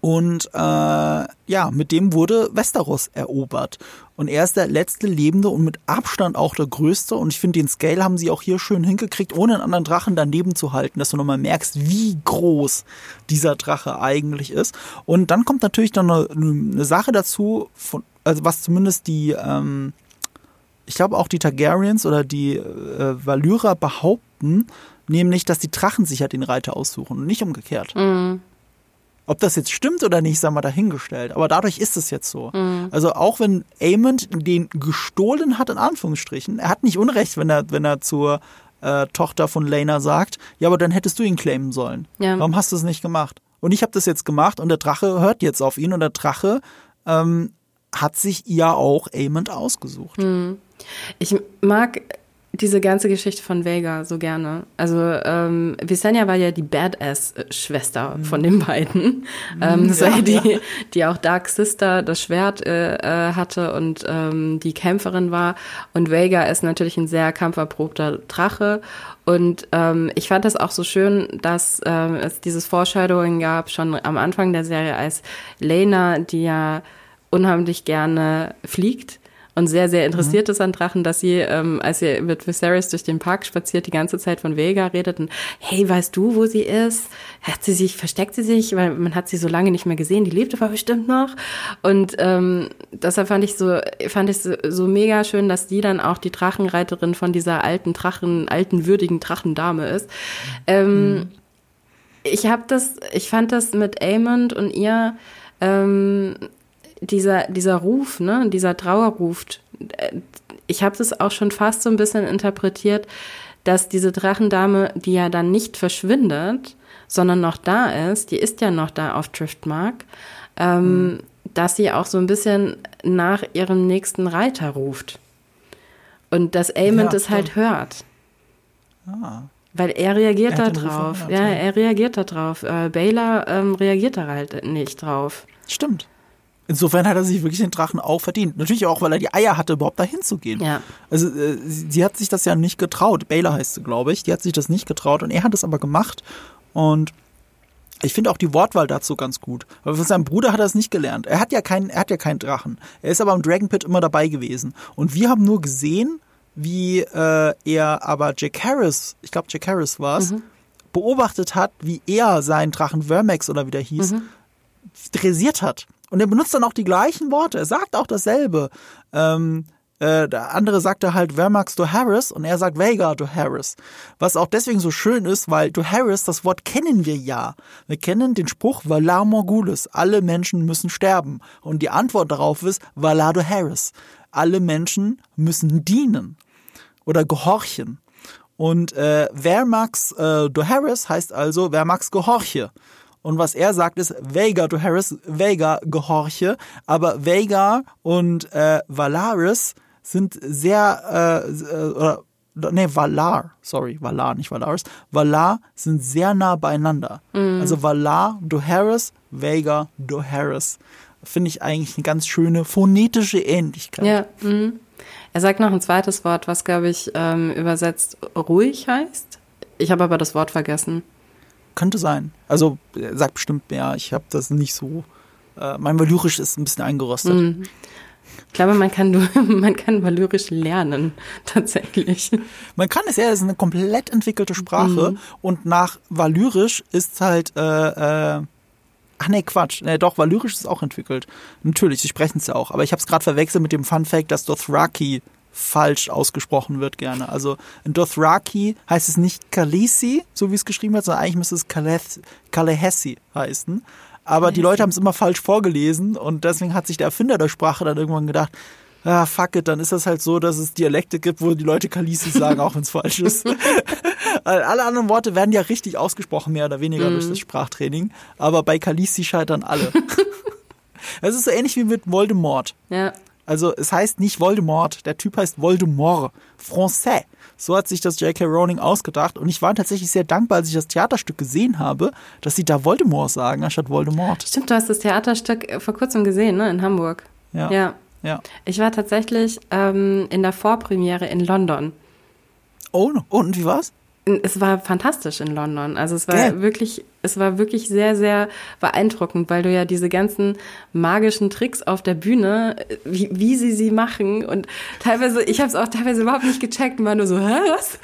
A: und äh, ja, mit dem wurde Westeros erobert. Und er ist der letzte Lebende und mit Abstand auch der größte. Und ich finde, den Scale haben sie auch hier schön hingekriegt, ohne einen anderen Drachen daneben zu halten, dass du nochmal merkst, wie groß dieser Drache eigentlich ist. Und dann kommt natürlich dann eine, eine Sache dazu, von, also was zumindest die, ähm, ich glaube auch die Targaryens oder die äh, Valyra behaupten, nämlich, dass die Drachen sich ja den Reiter aussuchen und nicht umgekehrt. Mhm. Ob das jetzt stimmt oder nicht, sagen wir dahingestellt. Aber dadurch ist es jetzt so. Mhm. Also auch wenn Amond den gestohlen hat, in Anführungsstrichen, er hat nicht Unrecht, wenn er, wenn er zur äh, Tochter von Lena sagt, ja, aber dann hättest du ihn claimen sollen. Ja. Warum hast du es nicht gemacht? Und ich habe das jetzt gemacht und der Drache hört jetzt auf ihn und der Drache ähm, hat sich ja auch Amond ausgesucht. Mhm.
B: Ich mag diese ganze Geschichte von Vega so gerne. Also ähm, Visenya war ja die Badass-Schwester mhm. von den beiden. Ähm, das ja, war ja die, die auch Dark Sister das Schwert äh, äh, hatte und ähm, die Kämpferin war. Und Vega ist natürlich ein sehr kampferprobter Drache. Und ähm, ich fand das auch so schön, dass ähm, es dieses Foreshadowing gab, schon am Anfang der Serie, als Lena, die ja unheimlich gerne fliegt, und sehr, sehr interessiert mhm. ist an Drachen, dass sie, ähm, als sie mit Viserys durch den Park spaziert, die ganze Zeit von Vega redet und hey, weißt du, wo sie ist? Hat sie sich, versteckt sie sich? Weil man hat sie so lange nicht mehr gesehen, die lebt aber bestimmt noch. Und ähm, deshalb fand ich so, fand ich so, so mega schön, dass die dann auch die Drachenreiterin von dieser alten Drachen, alten würdigen Drachendame ist. Ähm, mhm. Ich habe das, ich fand das mit Aemond und ihr ähm, dieser, dieser Ruf, ne, dieser Trauerruf, äh, ich habe das auch schon fast so ein bisschen interpretiert, dass diese Drachendame, die ja dann nicht verschwindet, sondern noch da ist, die ist ja noch da auf Driftmark, ähm, mhm. dass sie auch so ein bisschen nach ihrem nächsten Reiter ruft. Und dass Amond ja, es halt hört. Ah. Weil er reagiert da drauf. Ja, er reagiert da drauf. Äh, Baylor ähm, reagiert da halt nicht drauf.
A: Stimmt. Insofern hat er sich wirklich den Drachen auch verdient. Natürlich auch, weil er die Eier hatte, überhaupt dahin zu gehen.
B: Ja.
A: Also äh, sie, sie, hat sich das ja nicht getraut. Baylor heißt sie, glaube ich. Die hat sich das nicht getraut und er hat es aber gemacht. Und ich finde auch die Wortwahl dazu ganz gut. Weil von seinem Bruder hat er es nicht gelernt. Er hat ja keinen, er hat ja keinen Drachen. Er ist aber im Dragon Pit immer dabei gewesen. Und wir haben nur gesehen, wie äh, er aber Jack Harris, ich glaube Jack Harris war es, mhm. beobachtet hat, wie er seinen Drachen Vermex oder wie der hieß, mhm. dressiert hat. Und er benutzt dann auch die gleichen Worte. Er sagt auch dasselbe. Ähm, äh, der andere sagte halt Vermax to Harris und er sagt Vega to Harris. Was auch deswegen so schön ist, weil to Harris, das Wort kennen wir ja. Wir kennen den Spruch Valar Morgulis, alle Menschen müssen sterben. Und die Antwort darauf ist Valar to Harris. Alle Menschen müssen dienen oder gehorchen. Und äh, Vermax äh, do Harris heißt also Vermax gehorche. Und was er sagt ist Vega to Harris, Vega gehorche, aber Vega und äh, Valaris sind sehr, äh, äh, oder, nee, Valar, sorry, Valar, nicht Valaris, Valar sind sehr nah beieinander. Mhm. Also Valar, Doharis, Vega, Doharis. Finde ich eigentlich eine ganz schöne phonetische Ähnlichkeit.
B: Ja, mhm. Er sagt noch ein zweites Wort, was, glaube ich, ähm, übersetzt ruhig heißt. Ich habe aber das Wort vergessen.
A: Könnte sein. Also, er sagt bestimmt mehr. Ich habe das nicht so. Äh, mein Valyrisch ist ein bisschen eingerostet. Mhm.
B: Ich glaube, man kann, man kann Valyrisch lernen, tatsächlich.
A: Man kann es ja, es ist eine komplett entwickelte Sprache. Mhm. Und nach Valyrisch ist halt, äh, äh, ach nee, Quatsch. Nee, doch, Valyrisch ist auch entwickelt. Natürlich, sie sprechen es ja auch. Aber ich habe es gerade verwechselt mit dem Fun Fact, dass Dothraki falsch ausgesprochen wird gerne. Also in Dothraki heißt es nicht Kalisi, so wie es geschrieben wird, sondern eigentlich müsste es Kalehessi heißen. Aber die Leute haben es immer falsch vorgelesen und deswegen hat sich der Erfinder der Sprache dann irgendwann gedacht, ah, fuck it, dann ist das halt so, dass es Dialekte gibt, wo die Leute Kalisi sagen, auch wenn es falsch ist. alle anderen Worte werden ja richtig ausgesprochen, mehr oder weniger mm. durch das Sprachtraining. Aber bei Kalisi scheitern alle. Es ist so ähnlich wie mit Voldemort.
B: Ja.
A: Also es heißt nicht Voldemort, der Typ heißt Voldemort, Français. So hat sich das J.K. Rowling ausgedacht und ich war tatsächlich sehr dankbar, als ich das Theaterstück gesehen habe, dass sie da Voldemort sagen, anstatt Voldemort.
B: Stimmt, du hast das Theaterstück äh, vor kurzem gesehen, ne, in Hamburg.
A: Ja.
B: Ja.
A: ja.
B: Ich war tatsächlich ähm, in der Vorpremiere in London.
A: Oh, und wie war's?
B: Es war fantastisch in London. Also es war ja. wirklich, es war wirklich sehr, sehr beeindruckend, weil du ja diese ganzen magischen Tricks auf der Bühne, wie, wie sie sie machen und teilweise, ich habe es auch teilweise überhaupt nicht gecheckt und war nur so, hä, was?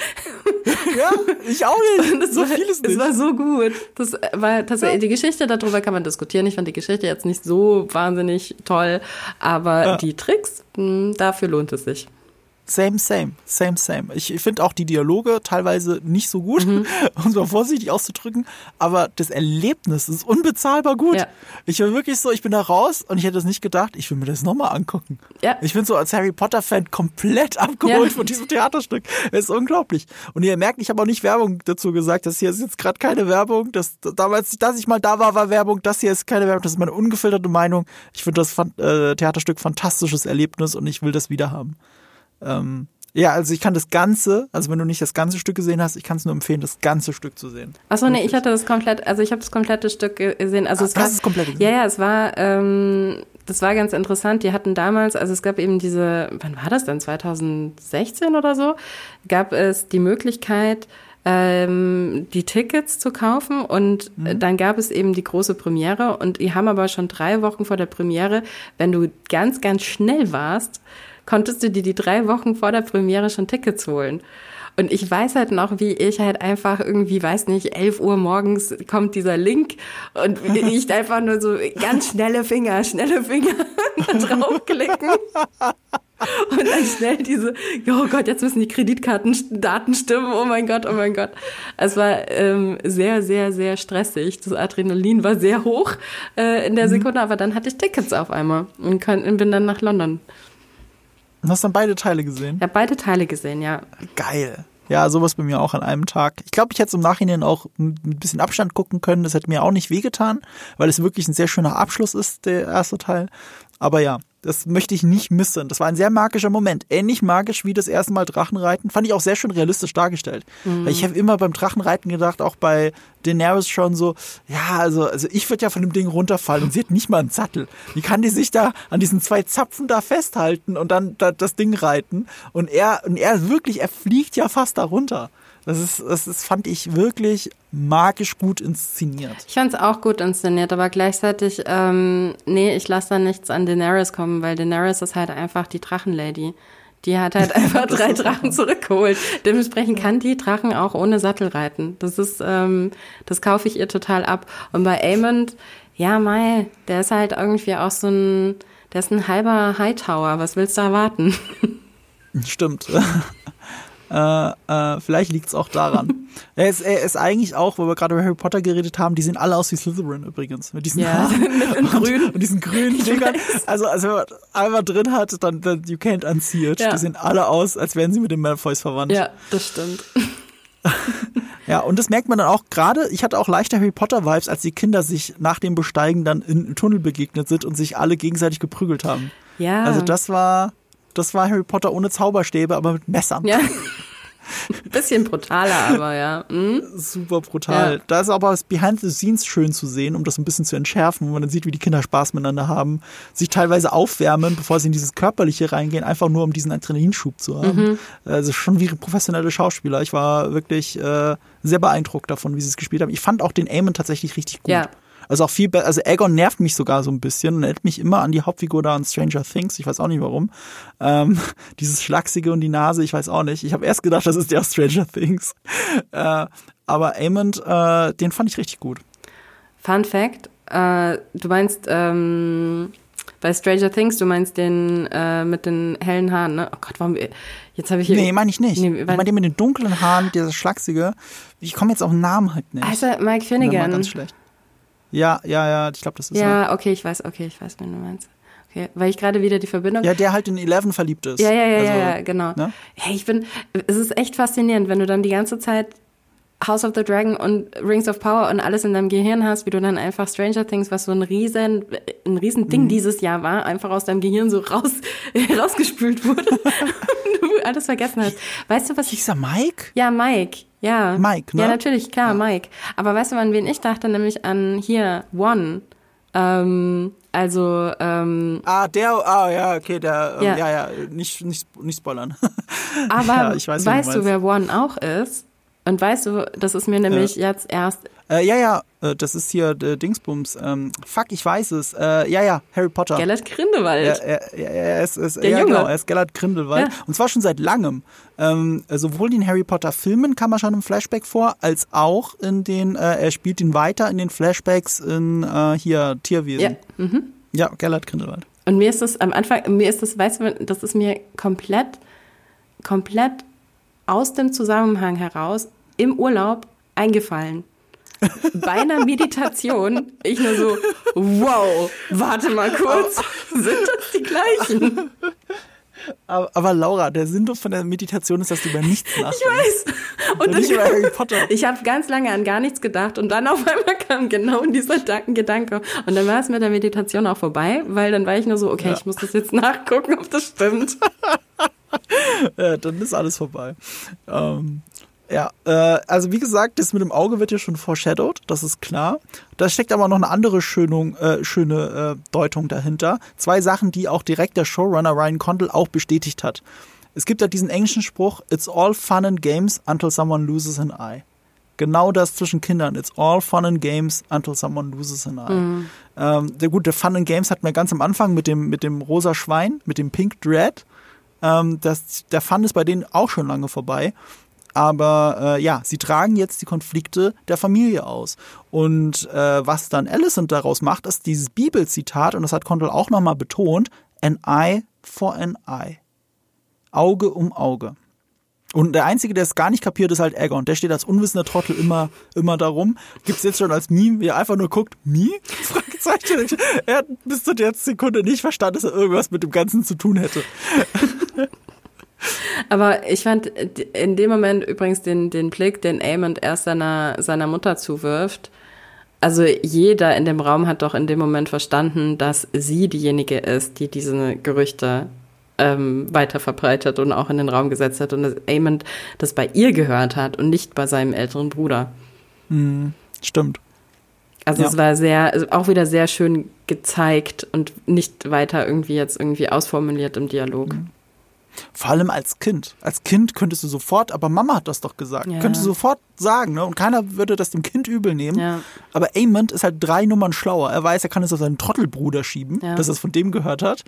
A: Ja, ich auch nicht. Das
B: so
A: war, vieles nicht.
B: Es war so gut. Das war tatsächlich, ja. die Geschichte darüber kann man diskutieren. Ich fand die Geschichte jetzt nicht so wahnsinnig toll, aber ja. die Tricks, mh, hm, dafür lohnt es sich.
A: Same, same, same, same. Ich finde auch die Dialoge teilweise nicht so gut, mhm. um es mal vorsichtig auszudrücken, aber das Erlebnis ist unbezahlbar gut. Ja. Ich war wirklich so, ich bin da raus und ich hätte es nicht gedacht, ich will mir das nochmal angucken.
B: Ja.
A: Ich bin so als Harry Potter-Fan komplett abgeholt ja. von diesem Theaterstück. Es ist unglaublich. Und ihr merkt, ich habe auch nicht Werbung dazu gesagt. Das hier ist jetzt gerade keine Werbung. Das, damals, dass ich mal da war, war Werbung. Das hier ist keine Werbung. Das ist meine ungefilterte Meinung. Ich finde das äh, Theaterstück fantastisches Erlebnis und ich will das wieder haben. Ähm, ja, also ich kann das Ganze, also wenn du nicht das ganze Stück gesehen hast, ich kann es nur empfehlen, das ganze Stück zu sehen.
B: Achso, nee, ich hatte das komplett, also ich habe das komplette Stück gesehen. Also
A: ah,
B: es war,
A: das komplett
B: gesehen. Ja, ja, es war, ähm, das war ganz interessant. Die hatten damals, also es gab eben diese, wann war das denn? 2016 oder so, gab es die Möglichkeit, ähm, die Tickets zu kaufen und mhm. dann gab es eben die große Premiere und die haben aber schon drei Wochen vor der Premiere, wenn du ganz, ganz schnell warst, konntest du dir die drei Wochen vor der Premiere schon Tickets holen. Und ich weiß halt noch, wie ich halt einfach irgendwie, weiß nicht, 11 Uhr morgens kommt dieser Link und ich einfach nur so ganz schnelle Finger, schnelle Finger draufklicken. Und dann schnell diese, oh Gott, jetzt müssen die Kreditkartendaten stimmen, oh mein Gott, oh mein Gott. Es war ähm, sehr, sehr, sehr stressig. Das Adrenalin war sehr hoch äh, in der mhm. Sekunde, aber dann hatte ich Tickets auf einmal und kann, bin dann nach London.
A: Du hast dann beide Teile gesehen?
B: Habe beide Teile gesehen, ja.
A: Geil. Ja, sowas bei mir auch an einem Tag. Ich glaube, ich hätte es im Nachhinein auch mit ein bisschen Abstand gucken können. Das hätte mir auch nicht wehgetan, weil es wirklich ein sehr schöner Abschluss ist, der erste Teil. Aber ja, das möchte ich nicht missen. Das war ein sehr magischer Moment. Ähnlich magisch wie das erste Mal Drachenreiten. Fand ich auch sehr schön realistisch dargestellt. Mhm. Weil ich habe immer beim Drachenreiten gedacht, auch bei Daenerys schon so, ja, also, also ich würde ja von dem Ding runterfallen und sie hat nicht mal einen Sattel. Wie kann die sich da an diesen zwei Zapfen da festhalten und dann da, das Ding reiten? Und er, und er wirklich, er fliegt ja fast darunter. Das ist, das ist, fand ich wirklich magisch gut inszeniert.
B: Ich fand es auch gut inszeniert, aber gleichzeitig, ähm, nee, ich lasse da nichts an Daenerys kommen, weil Daenerys ist halt einfach die Drachenlady. Die hat halt einfach drei Drachen zurückgeholt. Dementsprechend kann die Drachen auch ohne Sattel reiten. Das ist, ähm, das kaufe ich ihr total ab. Und bei Aemond, ja, Mai, der ist halt irgendwie auch so ein, der ist ein halber Hightower. Was willst du erwarten?
A: Stimmt. Äh, äh, vielleicht liegt es auch daran. er, ist, er ist eigentlich auch, wo wir gerade über Harry Potter geredet haben, die sehen alle aus wie Slytherin übrigens. Mit diesen ja, mit grün. und diesen grünen Dingern. Also, also wenn man einmal drin hat, dann, dann you can't unsee it. Ja. Die sehen alle aus, als wären sie mit den Malfoys verwandt.
B: Ja, das stimmt.
A: ja, und das merkt man dann auch gerade, ich hatte auch leichte Harry Potter Vibes, als die Kinder sich nach dem Besteigen dann im Tunnel begegnet sind und sich alle gegenseitig geprügelt haben. Ja. Also das war, das war Harry Potter ohne Zauberstäbe, aber mit Messern. Ja.
B: Bisschen brutaler, aber ja. Mhm.
A: Super brutal. Ja. Da ist aber das Behind the Scenes schön zu sehen, um das ein bisschen zu entschärfen, wo man dann sieht, wie die Kinder Spaß miteinander haben, sich teilweise aufwärmen, bevor sie in dieses Körperliche reingehen, einfach nur um diesen Adrenalinschub zu haben. Mhm. Also schon wie professionelle Schauspieler. Ich war wirklich äh, sehr beeindruckt davon, wie sie es gespielt haben. Ich fand auch den Aemon tatsächlich richtig gut. Ja. Also auch viel besser. Also Aegon nervt mich sogar so ein bisschen und erinnert mich immer an die Hauptfigur da in Stranger Things. Ich weiß auch nicht warum. Ähm, dieses Schlachsige und die Nase, ich weiß auch nicht. Ich habe erst gedacht, das ist der aus Stranger Things. Äh, aber Amond, äh, den fand ich richtig gut.
B: Fun Fact: äh, Du meinst ähm, bei Stranger Things, du meinst den äh, mit den hellen Haaren, ne? Oh Gott, warum? Jetzt habe ich hier.
A: Nee, meine ich nicht. Nee, ich meine den mit den dunklen Haaren, dieser Schlachsige. Ich komme jetzt auf den Namen halt nicht.
B: Also Mike Finnegan.
A: Ganz schlecht. Ja, ja, ja, ich glaube, das ist
B: Ja, so. okay, ich weiß, okay, ich weiß, wen du meinst. Okay, weil ich gerade wieder die Verbindung.
A: Ja, der halt in Eleven verliebt ist.
B: Ja, ja, ja, also, ja, genau. Ne? Hey, ich bin, es ist echt faszinierend, wenn du dann die ganze Zeit House of the Dragon und Rings of Power und alles in deinem Gehirn hast, wie du dann einfach Stranger Things, was so ein riesen, ein riesen Ding mhm. dieses Jahr war, einfach aus deinem Gehirn so raus, rausgespült wurde und du alles vergessen hast. Weißt du, was
A: ich... Er Mike?
B: Ja, Mike. Ja.
A: Mike, ne?
B: Ja, natürlich, klar, ja. Mike. Aber weißt du, an wen ich dachte? Nämlich an hier, One. Ähm, also, ähm,
A: Ah, der, ah, ja, okay, der, ähm, ja, ja, ja nicht, nicht, nicht spoilern.
B: Aber ja, weiß, weißt du, wer One auch ist? Und weißt du, das ist mir nämlich ja. jetzt erst.
A: Äh, ja, ja, äh, das ist hier äh, Dingsbums. Ähm, fuck, ich weiß es. Äh, ja, ja, Harry Potter.
B: Gellert Grindelwald.
A: Ja, er, er, er ist, ist, Der ja, Junge. genau, er ist Gellert Grindelwald. Ja. Und zwar schon seit langem. Ähm, sowohl in Harry Potter Filmen kam er schon im Flashback vor, als auch in den, äh, er spielt ihn weiter in den Flashbacks in hier Tierwesen. Ja, mhm. ja Gellert Grindelwald.
B: Und mir ist das am Anfang, mir ist das, weißt du, das ist mir komplett, komplett aus dem Zusammenhang heraus im Urlaub eingefallen. Bei einer Meditation, ich nur so, wow, warte mal kurz, sind das die gleichen?
A: Aber, aber, Laura, der Sinn von der Meditation ist, dass du über nichts nachdenkst.
B: Ich weiß. Und nicht über Harry Potter. Ich habe ganz lange an gar nichts gedacht und dann auf einmal kam genau dieser Gedanke. Und dann war es mit der Meditation auch vorbei, weil dann war ich nur so, okay, ja. ich muss das jetzt nachgucken, ob das stimmt.
A: ja, dann ist alles vorbei. Ähm, ja, äh, also wie gesagt, das mit dem Auge wird ja schon foreshadowed, das ist klar. Da steckt aber noch eine andere Schönung, äh, schöne äh, Deutung dahinter. Zwei Sachen, die auch direkt der Showrunner Ryan Condal auch bestätigt hat. Es gibt ja diesen englischen Spruch, It's all fun and games until someone loses an eye. Genau das zwischen Kindern. It's all fun and games until someone loses an eye. Mhm. Ähm, der gute Fun and Games hatten wir ganz am Anfang mit dem, mit dem rosa Schwein, mit dem Pink Dread. Ähm, das, der Fun ist bei denen auch schon lange vorbei. Aber äh, ja, sie tragen jetzt die Konflikte der Familie aus. Und äh, was dann Alicent daraus macht, ist dieses Bibelzitat, und das hat Condell auch nochmal betont, an eye for an eye. Auge um Auge. Und der Einzige, der es gar nicht kapiert, ist halt Aegon. Der steht als unwissender Trottel immer, immer darum. Gibt's jetzt schon als Meme, wie er einfach nur guckt, Meme? Fragezeichen. Er hat bis zu der Sekunde nicht verstanden, dass er irgendwas mit dem Ganzen zu tun hätte.
B: Aber ich fand in dem Moment übrigens den, den Blick, den Aemond erst seiner, seiner Mutter zuwirft. Also jeder in dem Raum hat doch in dem Moment verstanden, dass sie diejenige ist, die diese Gerüchte ähm, weiter verbreitet und auch in den Raum gesetzt hat und dass Aemond das bei ihr gehört hat und nicht bei seinem älteren Bruder.
A: Hm, stimmt.
B: Also ja. es war sehr, also auch wieder sehr schön gezeigt und nicht weiter irgendwie jetzt irgendwie ausformuliert im Dialog. Mhm.
A: Vor allem als Kind. Als Kind könntest du sofort, aber Mama hat das doch gesagt, ja. könntest du sofort sagen, ne? Und keiner würde das dem Kind übel nehmen. Ja. Aber Amond ist halt drei Nummern schlauer. Er weiß, er kann es auf seinen Trottelbruder schieben, ja. dass er es von dem gehört hat.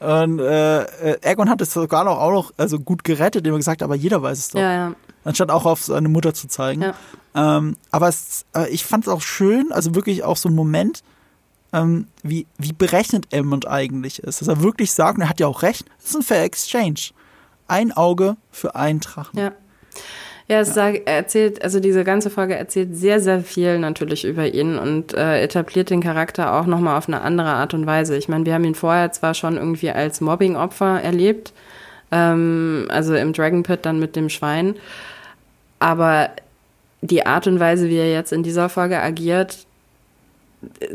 A: Und äh, Ergon hat es sogar noch, auch noch also gut gerettet, indem er gesagt hat, aber jeder weiß es doch. Ja. Anstatt auch auf seine Mutter zu zeigen. Ähm, aber es, äh, ich fand es auch schön, also wirklich auch so ein Moment, ähm, wie, wie berechnet Elmond eigentlich ist. Dass er wirklich sagt, und er hat ja auch recht, es ist ein Fair Exchange. Ein Auge für einen Drachen.
B: Ja. Ja, es ja. erzählt, also diese ganze Folge erzählt sehr, sehr viel natürlich über ihn und äh, etabliert den Charakter auch nochmal auf eine andere Art und Weise. Ich meine, wir haben ihn vorher zwar schon irgendwie als Mobbing-Opfer erlebt, ähm, also im Dragon Pit dann mit dem Schwein, aber die Art und Weise, wie er jetzt in dieser Folge agiert,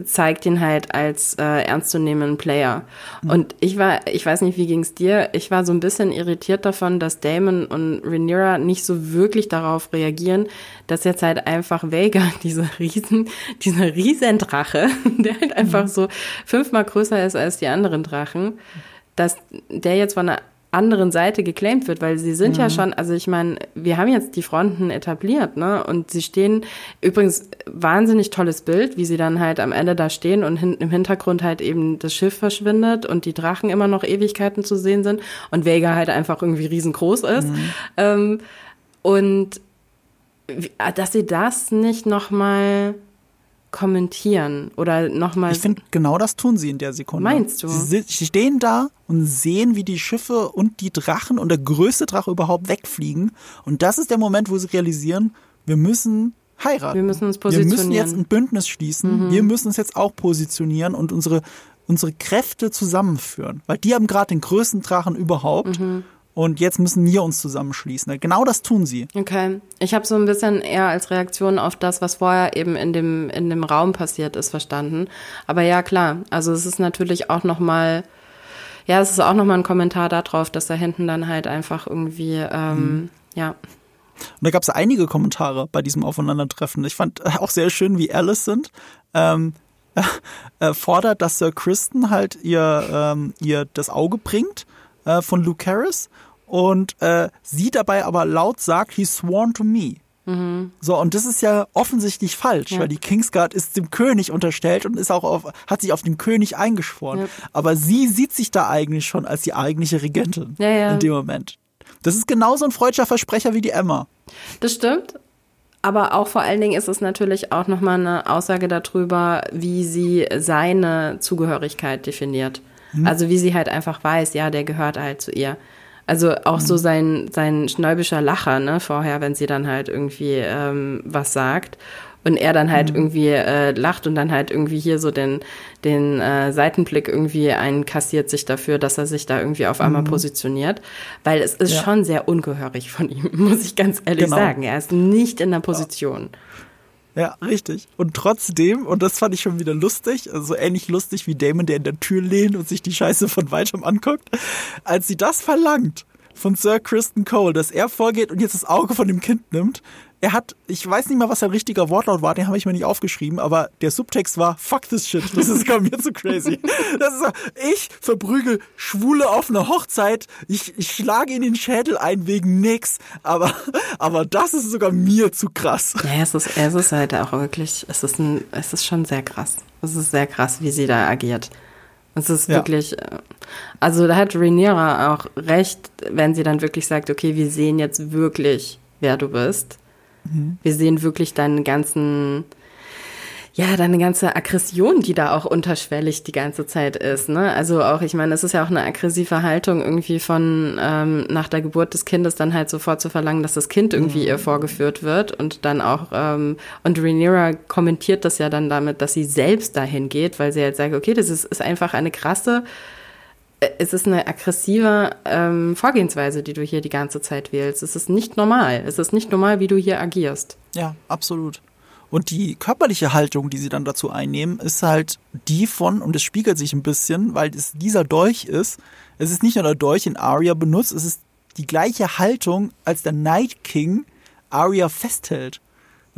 B: zeigt ihn halt als äh, ernstzunehmenden Player. Mhm. Und ich war, ich weiß nicht, wie ging's dir? Ich war so ein bisschen irritiert davon, dass Damon und Rhaenyra nicht so wirklich darauf reagieren, dass jetzt halt einfach Vega, diese riesen, dieser Riesendrache, der halt einfach mhm. so fünfmal größer ist als die anderen Drachen, dass der jetzt von einer anderen Seite geclaimed wird, weil sie sind mhm. ja schon, also ich meine, wir haben jetzt die Fronten etabliert, ne? Und sie stehen, übrigens wahnsinnig tolles Bild, wie sie dann halt am Ende da stehen und hin, im Hintergrund halt eben das Schiff verschwindet und die Drachen immer noch Ewigkeiten zu sehen sind und Vega halt einfach irgendwie riesengroß ist. Mhm. Ähm, und dass sie das nicht nochmal kommentieren oder nochmal.
A: Ich finde, genau das tun sie in der Sekunde.
B: Meinst du?
A: Sie, stehen da und sehen, wie die Schiffe und die Drachen und der größte Drache überhaupt wegfliegen. Und das ist der Moment, wo sie realisieren, wir müssen heiraten.
B: Wir müssen uns positionieren.
A: Wir müssen jetzt ein Bündnis schließen. Mhm. Wir müssen uns jetzt auch positionieren und unsere, unsere Kräfte zusammenführen. Weil die haben gerade den größten Drachen überhaupt. Mhm. Und jetzt müssen wir uns zusammenschließen. Genau das tun sie.
B: Okay. Ich habe so ein bisschen eher als Reaktion auf das, was vorher eben in dem, in dem Raum passiert ist, verstanden. Aber ja, klar. Also es ist natürlich auch nochmal, ja, es ist auch nochmal ein Kommentar darauf, dass da hinten dann halt einfach irgendwie, ähm, mhm. ja.
A: Und da gab es einige Kommentare bei diesem Aufeinandertreffen. Ich fand auch sehr schön, wie Alice sind. Ähm, äh, fordert, dass Sir Kristen halt ihr, ähm, ihr das Auge bringt äh, von Luke Harris und äh, sie dabei aber laut sagt, he sworn to me. Mhm. So, und das ist ja offensichtlich falsch, ja. weil die Kingsguard ist dem König unterstellt und ist auch auf, hat sich auf den König eingeschworen. Ja. Aber sie sieht sich da eigentlich schon als die eigentliche Regentin ja, in dem Moment. Das ist genauso ein freudscher Versprecher wie die Emma.
B: Das stimmt. Aber auch vor allen Dingen ist es natürlich auch nochmal eine Aussage darüber, wie sie seine Zugehörigkeit definiert. Mhm. Also wie sie halt einfach weiß, ja, der gehört halt zu ihr. Also auch mhm. so sein, sein schnäubischer Lacher, ne, vorher, wenn sie dann halt irgendwie ähm, was sagt. Und er dann halt mhm. irgendwie äh, lacht und dann halt irgendwie hier so den, den äh, Seitenblick irgendwie einkassiert sich dafür, dass er sich da irgendwie auf einmal mhm. positioniert. Weil es ist ja. schon sehr ungehörig von ihm, muss ich ganz ehrlich genau. sagen. Er ist nicht in der Position. Ja.
A: Ja, richtig. Und trotzdem, und das fand ich schon wieder lustig, also ähnlich lustig wie Damon, der in der Tür lehnt und sich die Scheiße von weitem anguckt, als sie das verlangt von Sir Kristen Cole, dass er vorgeht und jetzt das Auge von dem Kind nimmt, er hat, ich weiß nicht mal, was sein richtiger Wortlaut war, den habe ich mir nicht aufgeschrieben, aber der Subtext war, fuck this shit, das ist gar mir zu crazy. Das ist, ich verprügel Schwule auf einer Hochzeit, ich, ich schlage in den Schädel ein wegen nix, aber, aber das ist sogar mir zu krass.
B: Ja, es ist, es ist halt auch wirklich, es ist ein, es ist schon sehr krass. Es ist sehr krass, wie sie da agiert. Es ist wirklich, ja. Äh, also da hat Rhaenyra auch recht, wenn sie dann wirklich sagt, okay, wir sehen jetzt wirklich wer du bist. Mhm. Wir sehen wirklich deinen ganzen ja, deine ganze Aggression, die da auch unterschwellig die ganze Zeit ist. Ne? Also auch, ich meine, es ist ja auch eine aggressive Haltung irgendwie von ähm, nach der Geburt des Kindes dann halt sofort zu verlangen, dass das Kind irgendwie mhm. ihr vorgeführt wird und dann auch, ähm, und Rhaenyra kommentiert das ja dann damit, dass sie selbst dahin geht, weil sie halt sagt, okay, das ist, ist einfach eine krasse, äh, es ist eine aggressive ähm, Vorgehensweise, die du hier die ganze Zeit wählst. Es ist nicht normal. Es ist nicht normal, wie du hier agierst.
A: Ja, absolut. Und die körperliche Haltung, die sie dann dazu einnehmen, ist halt die von, und es spiegelt sich ein bisschen, weil es dieser Dolch ist. Es ist nicht nur der Dolch, den Arya benutzt, es ist die gleiche Haltung, als der Night King Arya festhält.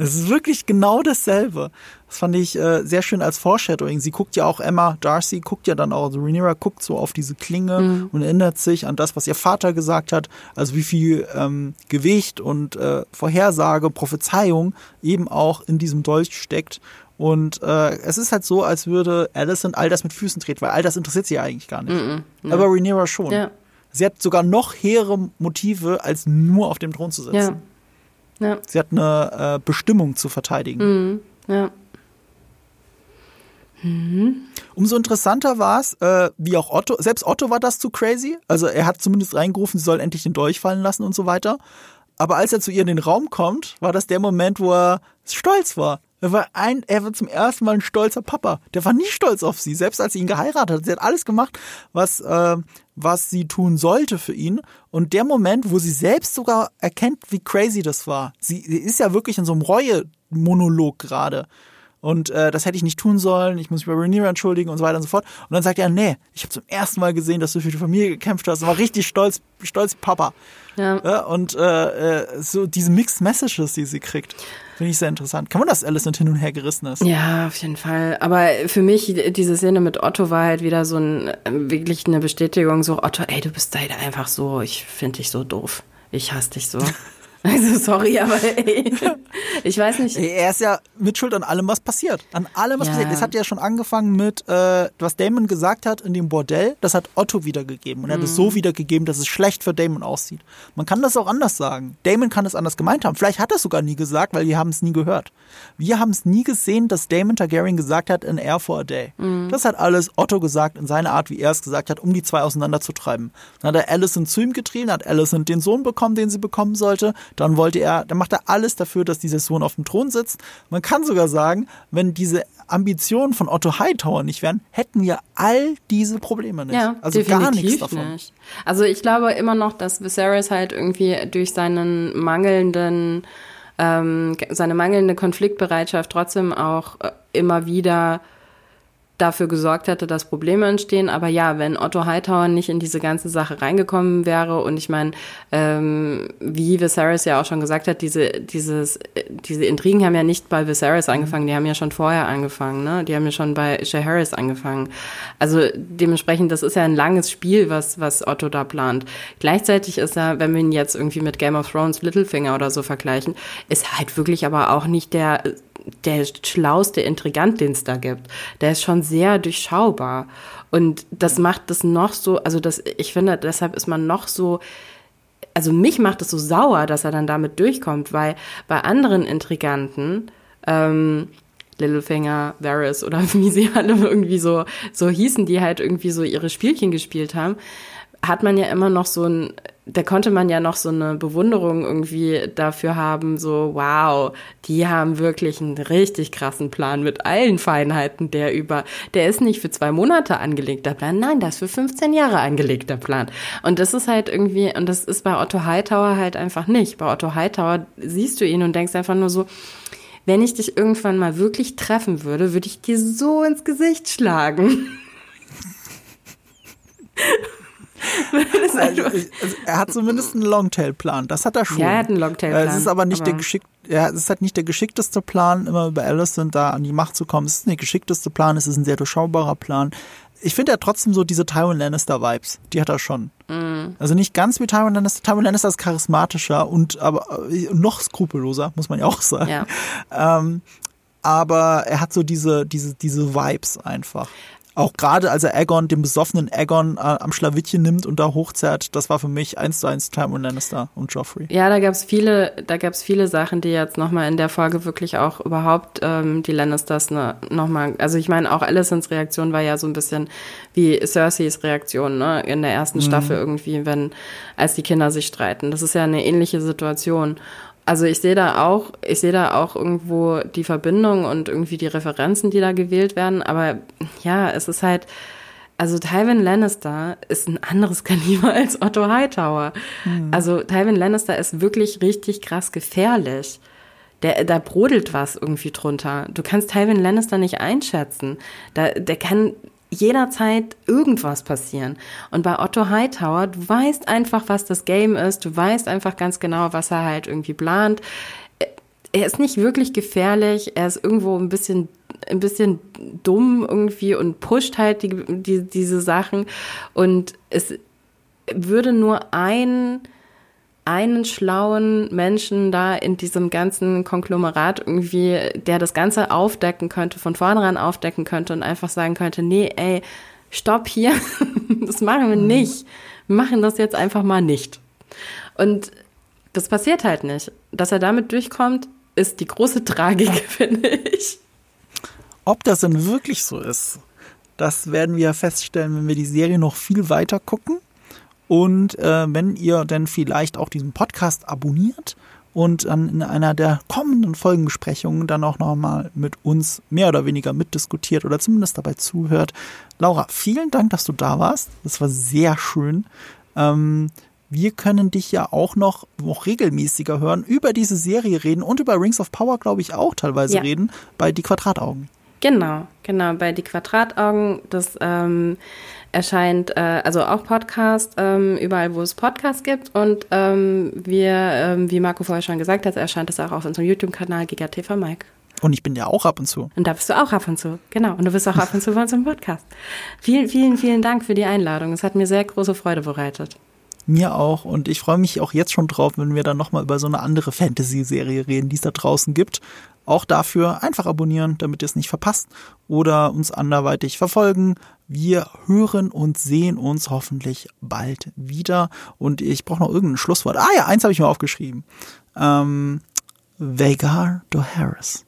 A: Es ist wirklich genau dasselbe. Das fand ich äh, sehr schön als Foreshadowing. Sie guckt ja auch, Emma Darcy guckt ja dann auch, also Rhaenyra guckt so auf diese Klinge mhm. und erinnert sich an das, was ihr Vater gesagt hat, also wie viel ähm, Gewicht und äh, Vorhersage, Prophezeiung eben auch in diesem Dolch steckt. Und äh, es ist halt so, als würde Alison all das mit Füßen treten, weil all das interessiert sie ja eigentlich gar nicht. Mhm, ja. Aber Rhaenyra schon. Ja. Sie hat sogar noch hehre Motive, als nur auf dem Thron zu sitzen. Ja. Ja. Sie hat eine äh, Bestimmung zu verteidigen. Mhm. Ja. Mhm. Umso interessanter war es, äh, wie auch Otto, selbst Otto war das zu crazy. Also er hat zumindest reingerufen, sie soll endlich den Dolch fallen lassen und so weiter. Aber als er zu ihr in den Raum kommt, war das der Moment, wo er stolz war. Er war ein, er war zum ersten Mal ein stolzer Papa. Der war nie stolz auf sie, selbst als sie ihn geheiratet hat. Sie hat alles gemacht, was, äh, was sie tun sollte für ihn. Und der Moment, wo sie selbst sogar erkennt, wie crazy das war. Sie, ist ja wirklich in so einem Reue-Monolog gerade. Und äh, das hätte ich nicht tun sollen, ich muss mich bei Rhaenyra entschuldigen und so weiter und so fort. Und dann sagt er, nee, ich habe zum ersten Mal gesehen, dass du für die Familie gekämpft hast. Und war richtig stolz, stolz Papa. Ja. ja und äh, äh, so diese Mixed Messages, die sie kriegt. Finde ich sehr interessant. Kann man das alles nicht hin und her gerissen ist?
B: Ja, auf jeden Fall. Aber für mich, diese Szene mit Otto war halt wieder so ein, wirklich eine Bestätigung, so, Otto, ey, du bist halt einfach so, ich finde dich so doof. Ich hasse dich so. Also sorry, aber ey, ich weiß nicht.
A: Er ist ja mit Schuld an allem, was passiert. An allem, was ja. passiert. Es hat ja schon angefangen mit, äh, was Damon gesagt hat in dem Bordell, das hat Otto wiedergegeben. Und er hat es so mhm. wiedergegeben, dass es schlecht für Damon aussieht. Man kann das auch anders sagen. Damon kann es anders gemeint haben. Vielleicht hat er es sogar nie gesagt, weil wir haben es nie gehört. Wir haben es nie gesehen, dass Damon Targaryen gesagt hat, in Air for a Day. Mhm. Das hat alles Otto gesagt in seiner Art, wie er es gesagt hat, um die zwei auseinanderzutreiben. Dann hat er Alicent zu ihm getrieben, hat Alicent den Sohn bekommen, den sie bekommen sollte dann wollte er, dann macht er alles dafür, dass dieser Sohn auf dem Thron sitzt. Man kann sogar sagen, wenn diese Ambitionen von Otto Hightower nicht wären, hätten wir all diese Probleme nicht. Ja, also gar nichts davon. Nicht.
B: Also ich glaube immer noch, dass Viserys halt irgendwie durch seinen mangelnden ähm, seine mangelnde Konfliktbereitschaft trotzdem auch äh, immer wieder dafür gesorgt hätte, dass Probleme entstehen. Aber ja, wenn Otto Hightower nicht in diese ganze Sache reingekommen wäre und ich meine, ähm, wie Viserys ja auch schon gesagt hat, diese, dieses, diese Intrigen haben ja nicht bei Viserys angefangen, die haben ja schon vorher angefangen, ne? Die haben ja schon bei Shay Harris angefangen. Also dementsprechend, das ist ja ein langes Spiel, was, was Otto da plant. Gleichzeitig ist er, wenn wir ihn jetzt irgendwie mit Game of Thrones Littlefinger oder so vergleichen, ist halt wirklich aber auch nicht der der schlauste Intrigant, den es da gibt. Der ist schon sehr durchschaubar. Und das macht das noch so, also das, ich finde, deshalb ist man noch so, also mich macht es so sauer, dass er dann damit durchkommt, weil bei anderen Intriganten, ähm, Littlefinger, Varys oder wie sie alle irgendwie so, so hießen, die halt irgendwie so ihre Spielchen gespielt haben, hat man ja immer noch so ein, da konnte man ja noch so eine Bewunderung irgendwie dafür haben, so wow, die haben wirklich einen richtig krassen Plan mit allen Feinheiten, der über, der ist nicht für zwei Monate angelegter Plan, nein, das ist für 15 Jahre angelegter Plan. Und das ist halt irgendwie, und das ist bei Otto Hightower halt einfach nicht. Bei Otto Hightower siehst du ihn und denkst einfach nur so, wenn ich dich irgendwann mal wirklich treffen würde, würde ich dir so ins Gesicht schlagen.
A: also, also, er hat zumindest einen Longtail-Plan. Das hat er schon. Ja,
B: er hat einen Longtail-Plan.
A: Es ist aber nicht aber der geschickt, ja, es ist halt nicht der geschickteste Plan, immer über Alicent da an die Macht zu kommen. Es ist nicht der geschickteste Plan, es ist ein sehr durchschaubarer Plan. Ich finde ja trotzdem so diese Tywin Lannister-Vibes. Die hat er schon. Mm. Also nicht ganz wie Tywin Lannister. Tywin Lannister ist charismatischer und aber äh, noch skrupelloser, muss man ja auch sagen. Ja. Ähm, aber er hat so diese, diese, diese Vibes einfach. Auch gerade als er Aegon, den besoffenen Aegon äh, am Schlawittchen nimmt und da hochzerrt, das war für mich eins zu eins Tywin Lannister und Joffrey.
B: Ja, da gab's viele, da gab's viele Sachen, die jetzt nochmal in der Folge wirklich auch überhaupt ähm, die Lannisters ne, nochmal, also ich meine auch Alicents Reaktion war ja so ein bisschen wie Cerseis Reaktion, ne, in der ersten mhm. Staffel irgendwie, wenn, als die Kinder sich streiten. Das ist ja eine ähnliche Situation. Also ich sehe da auch, ich sehe da auch irgendwo die Verbindung und irgendwie die Referenzen, die da gewählt werden. Aber ja, es ist halt, also Tywin Lannister ist ein anderes Kaliber als Otto Hightower. Mhm. Also Tywin Lannister ist wirklich richtig krass gefährlich. Der, da brodelt was irgendwie drunter. Du kannst Tywin Lannister nicht einschätzen. Da, der kann jederzeit irgendwas passieren. Und bei Otto Hightower, du weißt einfach, was das Game ist, du weißt einfach ganz genau, was er halt irgendwie plant. Er ist nicht wirklich gefährlich, er ist irgendwo ein bisschen ein bisschen dumm irgendwie und pusht halt die, die, diese Sachen und es würde nur ein einen schlauen Menschen da in diesem ganzen Konglomerat irgendwie, der das Ganze aufdecken könnte, von vornherein aufdecken könnte und einfach sagen könnte, nee, ey, stopp hier, das machen wir nicht. Wir machen das jetzt einfach mal nicht. Und das passiert halt nicht. Dass er damit durchkommt, ist die große Tragik, finde ich.
A: Ob das denn wirklich so ist, das werden wir feststellen, wenn wir die Serie noch viel weiter gucken. Und äh, wenn ihr denn vielleicht auch diesen Podcast abonniert und dann in einer der kommenden Folgenbesprechungen dann auch nochmal mit uns mehr oder weniger mitdiskutiert oder zumindest dabei zuhört. Laura, vielen Dank, dass du da warst. Das war sehr schön. Ähm, wir können dich ja auch noch, noch regelmäßiger hören, über diese Serie reden und über Rings of Power, glaube ich, auch teilweise ja. reden bei Die Quadrataugen.
B: Genau, genau, bei Die Quadrataugen. Das ähm, erscheint äh, also auch Podcast, ähm, überall, wo es Podcasts gibt. Und ähm, wir, ähm, wie Marco vorher schon gesagt hat, erscheint es auch auf unserem YouTube-Kanal GigaTV Mike.
A: Und ich bin ja auch ab und zu.
B: Und da bist du auch ab und zu, genau. Und du bist auch ab und zu bei unserem Podcast. Vielen, vielen, vielen Dank für die Einladung. Es hat mir sehr große Freude bereitet.
A: Mir auch. Und ich freue mich auch jetzt schon drauf, wenn wir dann nochmal über so eine andere Fantasy-Serie reden, die es da draußen gibt. Auch dafür einfach abonnieren, damit ihr es nicht verpasst oder uns anderweitig verfolgen. Wir hören und sehen uns hoffentlich bald wieder. Und ich brauche noch irgendein Schlusswort. Ah ja, eins habe ich mir aufgeschrieben. Ähm, Vagar do Harris.